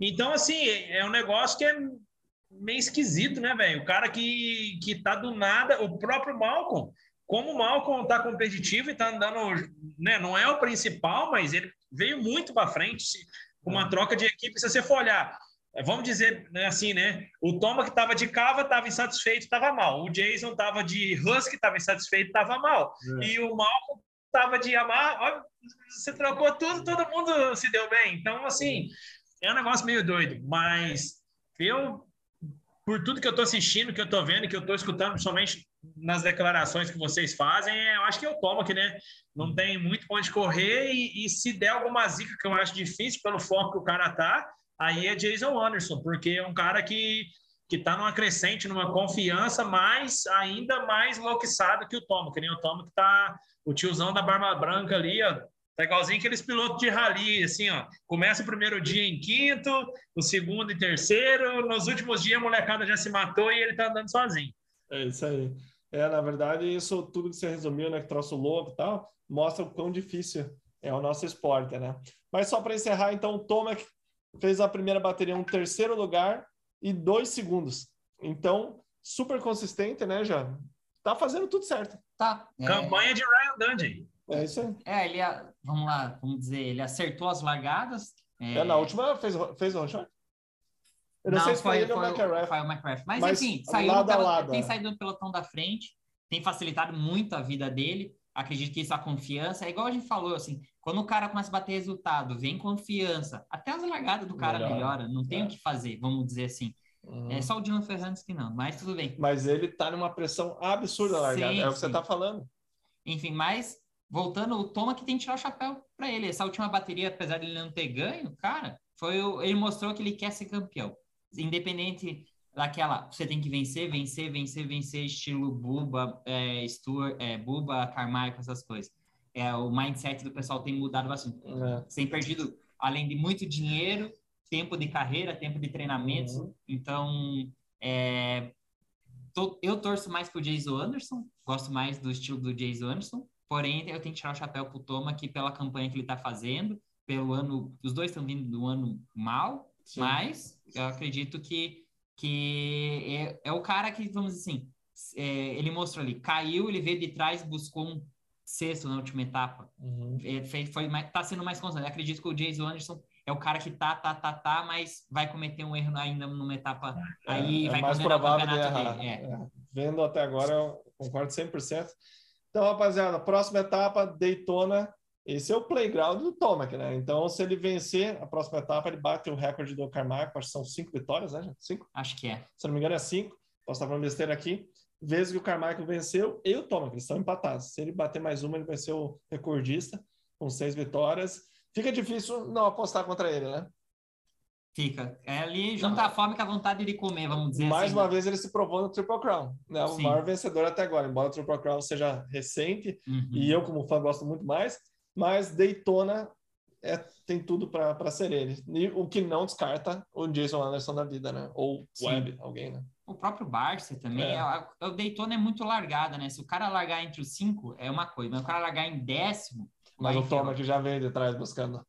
Então, assim, é um negócio que é meio esquisito, né, velho? O cara que, que tá do nada, o próprio Malcolm, como o Malcolm tá competitivo e tá andando, né, não é o principal, mas ele veio muito para frente, uma troca de equipe, se você for olhar, é, vamos dizer né, assim, né? O Toma que tava de cava tava insatisfeito, tava mal. O Jason tava de Husky, tava insatisfeito, tava mal. É. E o Malcolm tava de Yamaha, ó, você trocou tudo, todo mundo se deu bem. Então, assim, é um negócio meio doido, mas eu, por tudo que eu tô assistindo, que eu tô vendo, que eu tô escutando, principalmente nas declarações que vocês fazem, eu acho que eu tomo aqui, né? Não tem muito onde correr e, e se der alguma zica, que eu acho difícil pelo foco que o cara tá, aí é Jason Anderson, porque é um cara que que tá numa crescente, numa confiança, mas ainda mais louquiçado que o Tomo, que nem o Tomo que tá o tiozão da barba branca ali, ó, Tá igualzinho aqueles pilotos de rally, assim, ó. Começa o primeiro dia em quinto, o segundo e terceiro, nos últimos dias a molecada já se matou e ele tá andando sozinho. É isso aí. É, na verdade, isso tudo que você resumiu, né, que troço louco e tal, mostra o quão difícil é o nosso esporte, né? Mas só para encerrar, então, o Tomac fez a primeira bateria um terceiro lugar e dois segundos. Então, super consistente, né, já? Tá fazendo tudo certo. Tá. É, Campanha de Ryan Dundee. É isso aí. É, ele, vamos lá, vamos dizer, ele acertou as largadas. É, na última fez, fez o? Eu não, sei se foi, ele ou o. Foi o. Mas, Mas enfim, saiu lado lado, tem é. saído no pelotão da frente, tem facilitado muito a vida dele. Acredito que isso a confiança. É igual a gente falou, assim, quando o cara começa a bater resultado, vem confiança, até as largadas do cara Melhora. melhora, não tem É. o que fazer, vamos dizer assim. Uhum. É só o Dylan Ferrantes que não, mas tudo bem. Mas ele tá numa pressão absurda largada. Sim, é o que você tá falando. Enfim, mas voltando, o Toma que tem que tirar o chapéu para ele. Essa última bateria, apesar de ele não ter ganho, cara, foi o, ele mostrou que ele quer ser campeão. Independente daquela, você tem que vencer, vencer, vencer, vencer, estilo Buba, é, Stuart, é, Buba, Carmichael, essas coisas. É, o mindset do pessoal tem mudado bastante. É. Você tem perdido, além de muito dinheiro, tempo de carreira, tempo de treinamentos. Uhum. Então, é, tô- eu torço mais pro Jason Anderson, gosto mais do estilo do Jason Anderson, porém eu tenho que tirar o chapéu pro Toma aqui pela campanha que ele tá fazendo, pelo ano, os dois estão vindo do ano mal, Sim. mas eu acredito que, que é, é o cara que, vamos dizer assim, é, ele mostrou ali, caiu, ele veio de trás, buscou um sexto na última etapa. Uhum. É, foi mais, tá sendo mais constante. Eu acredito que o Jason Anderson é o cara que tá, tá, tá, tá, mas vai cometer um erro ainda numa etapa aí, é vai mais provável de campeonato errar. dele. É. É. Vendo até agora, eu concordo 100%. Então, rapaziada, próxima etapa, Daytona. Esse é o playground do Tomac, né? Então, se ele vencer a próxima etapa, ele bate o recorde do Carmack, acho que são cinco vitórias, né? Cinco? Acho que é. Se não me engano, é cinco. Posso estar falando besteira aqui. Vezes que o Carmichael venceu e o Tomac, eles estão empatados. Se ele bater mais uma, ele vai ser o recordista, com seis vitórias. Fica difícil não apostar contra ele, né? Fica. É ali junta a fome com a vontade de comer, vamos dizer Mais assim. uma vez ele se provou no Triple Crown, né? O Sim. maior vencedor até agora, embora o Triple Crown seja recente Uhum. e eu como fã gosto muito mais, mas Daytona é, tem tudo para ser ele. E o que não descarta o Jason Anderson da vida, né? Ou Sim. Webb, alguém, né? O próprio Barça também, É. é. o Daytona é muito largada, né? Se o cara largar entre os cinco, é uma coisa, mas o cara largar em décimo. Mas o Tomac já veio de trás buscando.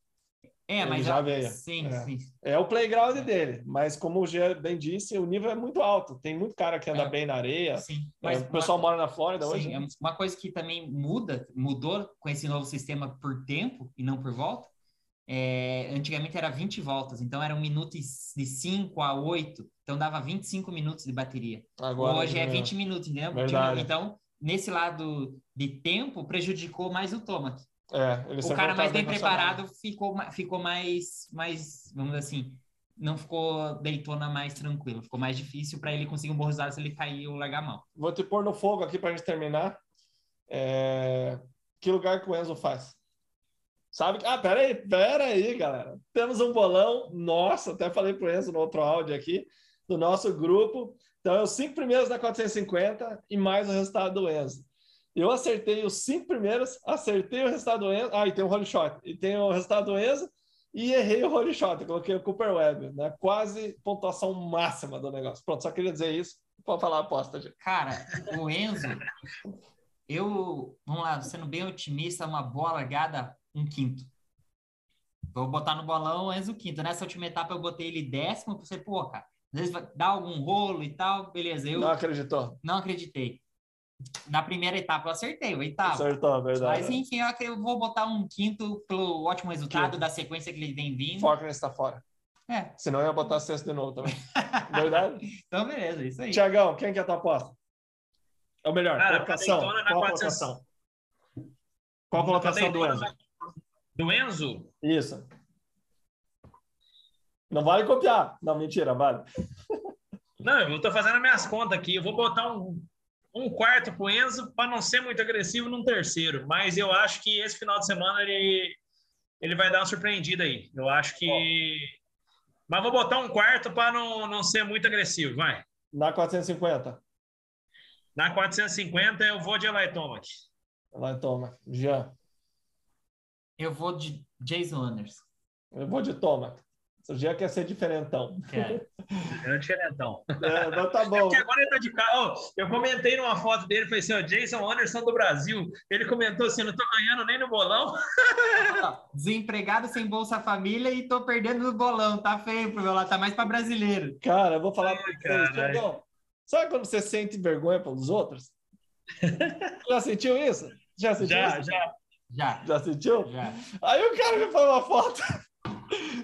É, ele mas já a- veio. Sim, É. sim. É o playground dele, mas como o Jean bem disse, o nível é muito alto. Tem muito cara que anda É. bem na areia. sim. É, Mas o pessoal uma- mora na Flórida Sim, hoje. é né? uma coisa que também muda, mudou com esse novo sistema por tempo e não por volta. É, antigamente era 20 voltas, então era um minuto de 5 a 8, então dava 25 minutos de bateria. Agora, Hoje é né? 20 minutos, entendeu? Verdade. Então, nesse lado de tempo, prejudicou mais o Tomac. É, O cara mais bem preparado ficou, ficou mais, mais, vamos dizer assim, não ficou Daytona mais tranquilo, ficou mais difícil para ele conseguir um bom resultado se ele cair ou largar a mão. Vou te pôr no fogo aqui pra gente terminar. É, Que lugar que o Enzo faz? Sabe? Ah, pera aí, pera aí, galera. Temos um bolão nosso, até falei pro Enzo no outro áudio aqui, do nosso grupo. Então, é os cinco primeiros da 450 e mais o resultado do Enzo. Eu acertei os cinco primeiros, acertei o resultado do Enzo. Ah, e tem o holy shot. E tem o resultado do Enzo e errei o holy shot. Eu coloquei o Cooper Webb, né? Quase pontuação máxima do negócio. Pronto, só queria dizer isso. Pode falar a aposta, gente. Cara, o Enzo, *laughs* eu, vamos lá, sendo bem otimista, uma boa largada, um quinto. Vou botar no bolão o Enzo quinto. Nessa última etapa eu botei ele décimo, pensei, pô, cara, às vezes dar algum rolo e tal, beleza. Eu Não acreditou. não acreditei. Na primeira etapa eu acertei, o oitavo. Acertou, verdade. Mas enfim, eu vou botar um quinto pelo ótimo resultado Quinto. da sequência que ele vem vindo. Foca nesse tá fora. É, Senão eu ia botar sexto de novo também. *laughs* verdade? então beleza, isso aí. Tiagão, quem que é a tua aposta? É o melhor. Cara, colocação. Qual a 400. colocação? Qual a colocação do Enzo? Do Enzo? Isso. Não vale copiar. Não, mentira, vale. Não, eu tô fazendo as minhas contas aqui. Eu vou botar um, um quarto pro Enzo para não ser muito agressivo num terceiro. Mas eu acho que esse final de semana ele, ele vai dar uma surpreendida aí. Eu acho que. Mas vou botar um quarto para não, não ser muito agressivo, vai. Na 450. Na 450 eu vou de Eli Tomac. Vai, toma. Jean. Eu vou de Jason Anderson. Eu vou de toma. O Jean quer ser diferentão. Cara. É um diferentão. É, mas tá bom. Porque agora ele tá de carro. eu comentei numa foto dele, falei assim, ó, Jason Anderson do Brasil. Ele comentou assim, não tô ganhando nem no bolão. *laughs* Desempregado sem Bolsa Família e tô perdendo no bolão. Tá feio pro meu lado, tá mais pra brasileiro. Cara, eu vou falar pra vocês. Sabe quando você sente vergonha pelos outros? *laughs* Já sentiu isso? Já sentiu Já, isso? já. Já, Já sentiu? já. Aí o cara me falou uma foto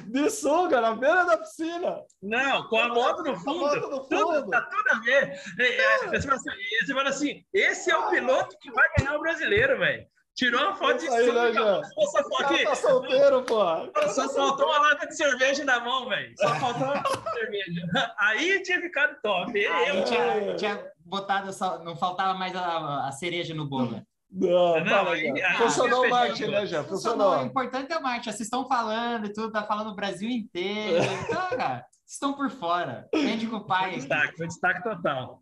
de sunga na beira da piscina. Não, com a moto no A fundo. moto no Tudo, fundo. tá tudo a ver. É, é, Você fala assim, você fala assim, esse é o piloto que vai ganhar o brasileiro, velho. Tirou uma foto de aí, né, sunga, foto cara aqui. tá solteiro, pô. Cara Só tá faltou uma lata de cerveja na mão, velho. Só faltou uma lata de cerveja. Aí tinha ficado top. Aí Eu, tinha, tinha botado só, não faltava mais a, a cereja no bolo. Não, Não, fala, aí- já. ah, Funcionou o marketing, né, já? Funcionou. O importante é o marketing. Vocês estão falando e tudo, tá falando o Brasil inteiro. Então, *laughs* cara, vocês estão por fora. Vende com o pai. aqui. Destaque, foi destaque total.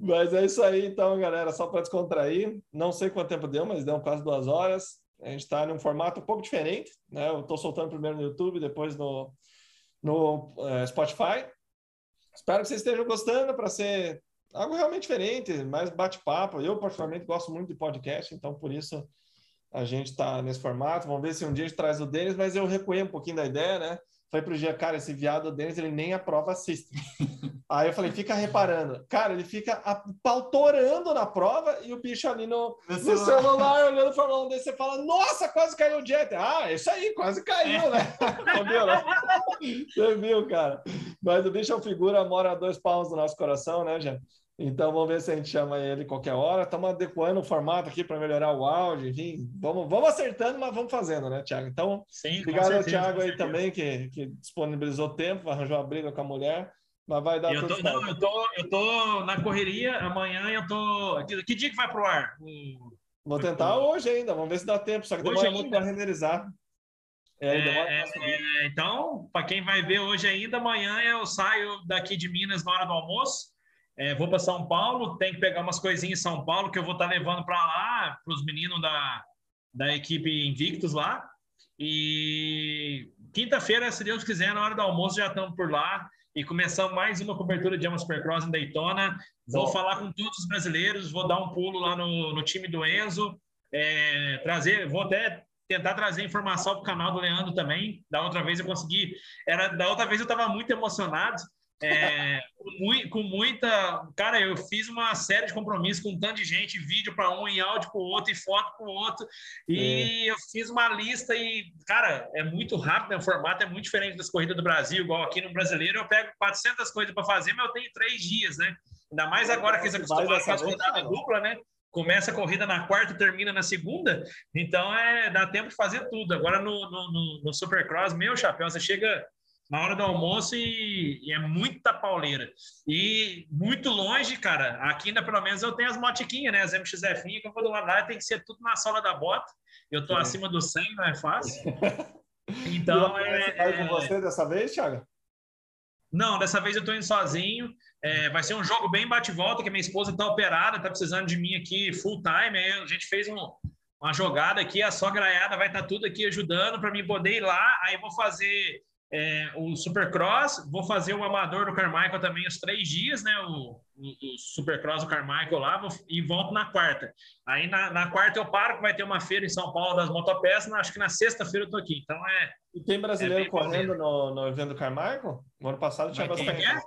Mas é isso aí, então, galera. Só para descontrair. Não sei quanto tempo deu, mas deu quase duas horas. A gente está num formato um pouco diferente, né? Eu estou soltando primeiro no YouTube, depois no, no eh, Spotify. Espero que vocês estejam gostando para ser algo realmente diferente, mais bate-papo. Eu, particularmente, gosto muito de podcast, então por isso a gente está nesse formato. Vamos ver se um dia a gente traz o Denis, mas eu recuei um pouquinho da ideia, né? Falei pro Gia, cara, esse viado Denis, ele nem a prova assiste. *laughs* Aí eu falei, fica reparando. Cara, ele fica pautorando na prova e o bicho ali no, No celular. celular, olhando o Fórmula 1 dele, você fala, nossa, quase caiu o jet. Ah, isso aí, quase caiu, né? *laughs* Viu, né? Você viu, cara. Mas o bicho é uma figura, mora a dois palmos do nosso coração, né, Jean? Então vamos ver se a gente chama ele qualquer hora. Estamos adequando o formato aqui para melhorar o áudio, enfim. Vamos, vamos acertando, mas vamos fazendo, né, Thiago? Então, Sim, obrigado ao certeza, Thiago com aí também, que, que disponibilizou tempo, arranjou uma briga com a mulher, mas vai dar Eu tudo tô, não, eu tô, eu tô na correria, amanhã eu tô. Que, dia que vai pro ar? Vou tentar hoje ainda, vamos ver se dá tempo, só que Hoje demora muito para renderizar. É, É, subir. é, então, para quem vai ver hoje ainda, amanhã eu saio daqui de Minas na hora do almoço. É, vou para São Paulo, tem que pegar umas coisinhas em São Paulo que eu vou estar levando para lá, para os meninos da, da equipe Invictus lá. E quinta-feira, se Deus quiser, na hora do almoço já estamos por lá e começamos mais uma cobertura de Ama Supercross em Daytona. Vou Bom. falar com todos os brasileiros, vou dar um pulo lá no, no time do Enzo, é, trazer, vou até tentar trazer informação para o canal do Leandro também. Da outra vez eu consegui, era da outra vez eu estava muito emocionado. É, com, com muita. Cara, eu fiz uma série de compromissos com um tanto de gente, vídeo para um, e áudio para o outro, e foto para o outro. E eu fiz uma lista e, cara, é muito rápido, né? o formato é muito diferente das corridas do Brasil, igual aqui no brasileiro. Eu pego 400 coisas para fazer, mas eu tenho três dias, né? Ainda mais agora que eles acostumaram com as vez, rodadas dupla, né? Começa a corrida na quarta e termina na segunda, então é dá tempo de fazer tudo. Agora no, no, no, no Supercross, meu chapéu, você chega na hora do almoço e, e é muita pauleira. E muito longe, cara, aqui ainda pelo menos eu tenho as motiquinhas, né? As MXF, que eu vou do lado lá, tem que ser tudo na sola da bota. Eu tô acima do 100, não é fácil. *laughs* Então, é, vai com é- você dessa vez, Thiago? não, dessa vez eu tô indo sozinho. É, vai ser um jogo bem bate-volta, que minha esposa tá operada, tá precisando de mim aqui full time. Aí a gente fez um- uma jogada aqui, a sograiada vai estar tudo aqui ajudando para mim poder ir lá. Aí eu vou fazer é, o Supercross, vou fazer o Amador do Carmichael também os três dias, né? O, o, o Supercross do Carmichael lá, vou- e volto na quarta. Aí na, na quarta eu paro, que vai ter uma feira em São Paulo das motopeças. Acho que na sexta-feira eu tô aqui. Então é. E tem brasileiro É correndo no, no evento do Carmichael? No ano passado tinha bastante. é?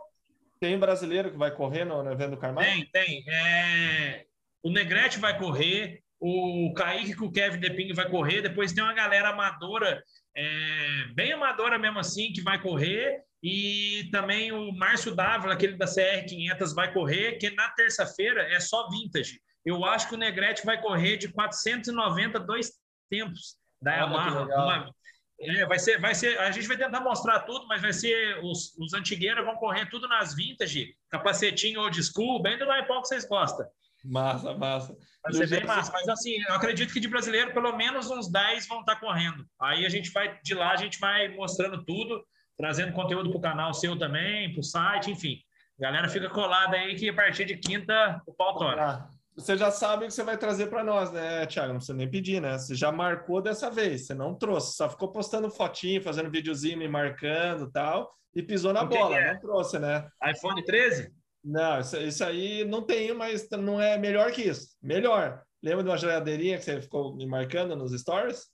Tem brasileiro que vai correr no, no evento do Carmichael? Tem, tem. É, O Negrete vai correr, o Kaique com o Kevin Deping vai correr, depois tem uma galera amadora, é, bem amadora mesmo assim, que vai correr, e também o Márcio Dávila, aquele da CR500, vai correr, que na terça-feira é só vintage. Eu acho que o Negrete vai correr de 490 dois tempos da Yamaha. Uma- é, vai ser, vai ser. A gente vai tentar mostrar tudo, mas vai ser os, os antigueiros vão correr tudo nas vintage, capacetinho old school, bem do Naipol que vocês gostam. Massa, massa. Vai ser bem massa. Mas assim, eu acredito que de brasileiro, pelo menos uns 10 vão estar correndo. Aí a gente vai, de lá, a gente vai mostrando tudo, trazendo conteúdo para o canal seu também, para o site, enfim. A galera fica colada aí que a partir de quinta o pau tora. Ah, você já sabe o que você vai trazer para nós, né, Thiago? Não precisa nem pedir, né? Você já marcou dessa vez, você não trouxe, só ficou postando fotinho, fazendo videozinho, me marcando e tal, e pisou na O bola, é? não trouxe, né? iPhone 13? Não, isso, isso aí não tem, mas não é melhor que isso. Melhor. Lembra de uma geladeirinha que você ficou me marcando nos stories?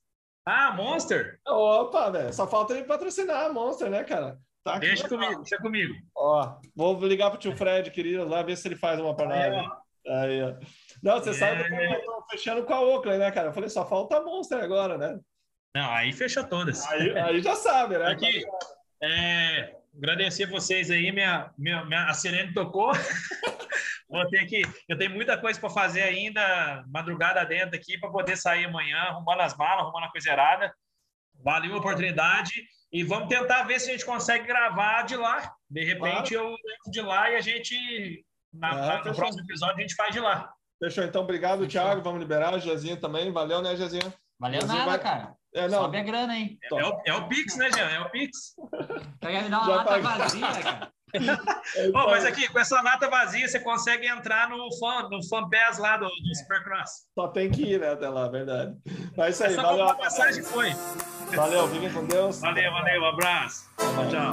Ah, Monster? Opa, velho, só falta ele patrocinar a Monster, né, cara? Tá aqui, Deixa comigo, deixa comigo. Ó, vou ligar pro tio Fred, querido, lá ver se ele faz uma para Aí, nós. Aí, ó. Não, você É. sabe que eu tô fechando com a Oakley, né, cara? Eu falei, só falta a Monster agora, né? Não, aí fecha todas. Aí, aí já sabe, né? Aqui, é, agradecer vocês aí, minha, minha, minha- a sirene tocou. *laughs* Vou ter que, eu tenho muita coisa para fazer ainda, madrugada dentro aqui, para poder sair amanhã, arrumando as malas, arrumando a coisa errada. Valeu a oportunidade e vamos tentar ver se a gente consegue gravar de lá. De repente eu entro de lá e a gente, na- Ah, no próximo episódio, a gente faz de lá. Fechou, então. Obrigado, Fechou. Thiago. Vamos liberar o Jezinho também. Valeu, né, Jezinho? Valeu nada, vai- cara. É, não, Sobe a grana, hein? É o, é o Pix, né, Jean? É o Pix. Quer me dar uma Já lata paguei. vazia, cara. é *laughs* Pô, mas aqui, com essa lata vazia, você consegue entrar no fan, no fan pass lá do, do Supercross. só tem que ir, né, até lá, verdade. Mas é isso É aí, só valeu. comprar passagem foi. Valeu, fiquem com Deus. Valeu, valeu, um abraço. Tchau, tchau.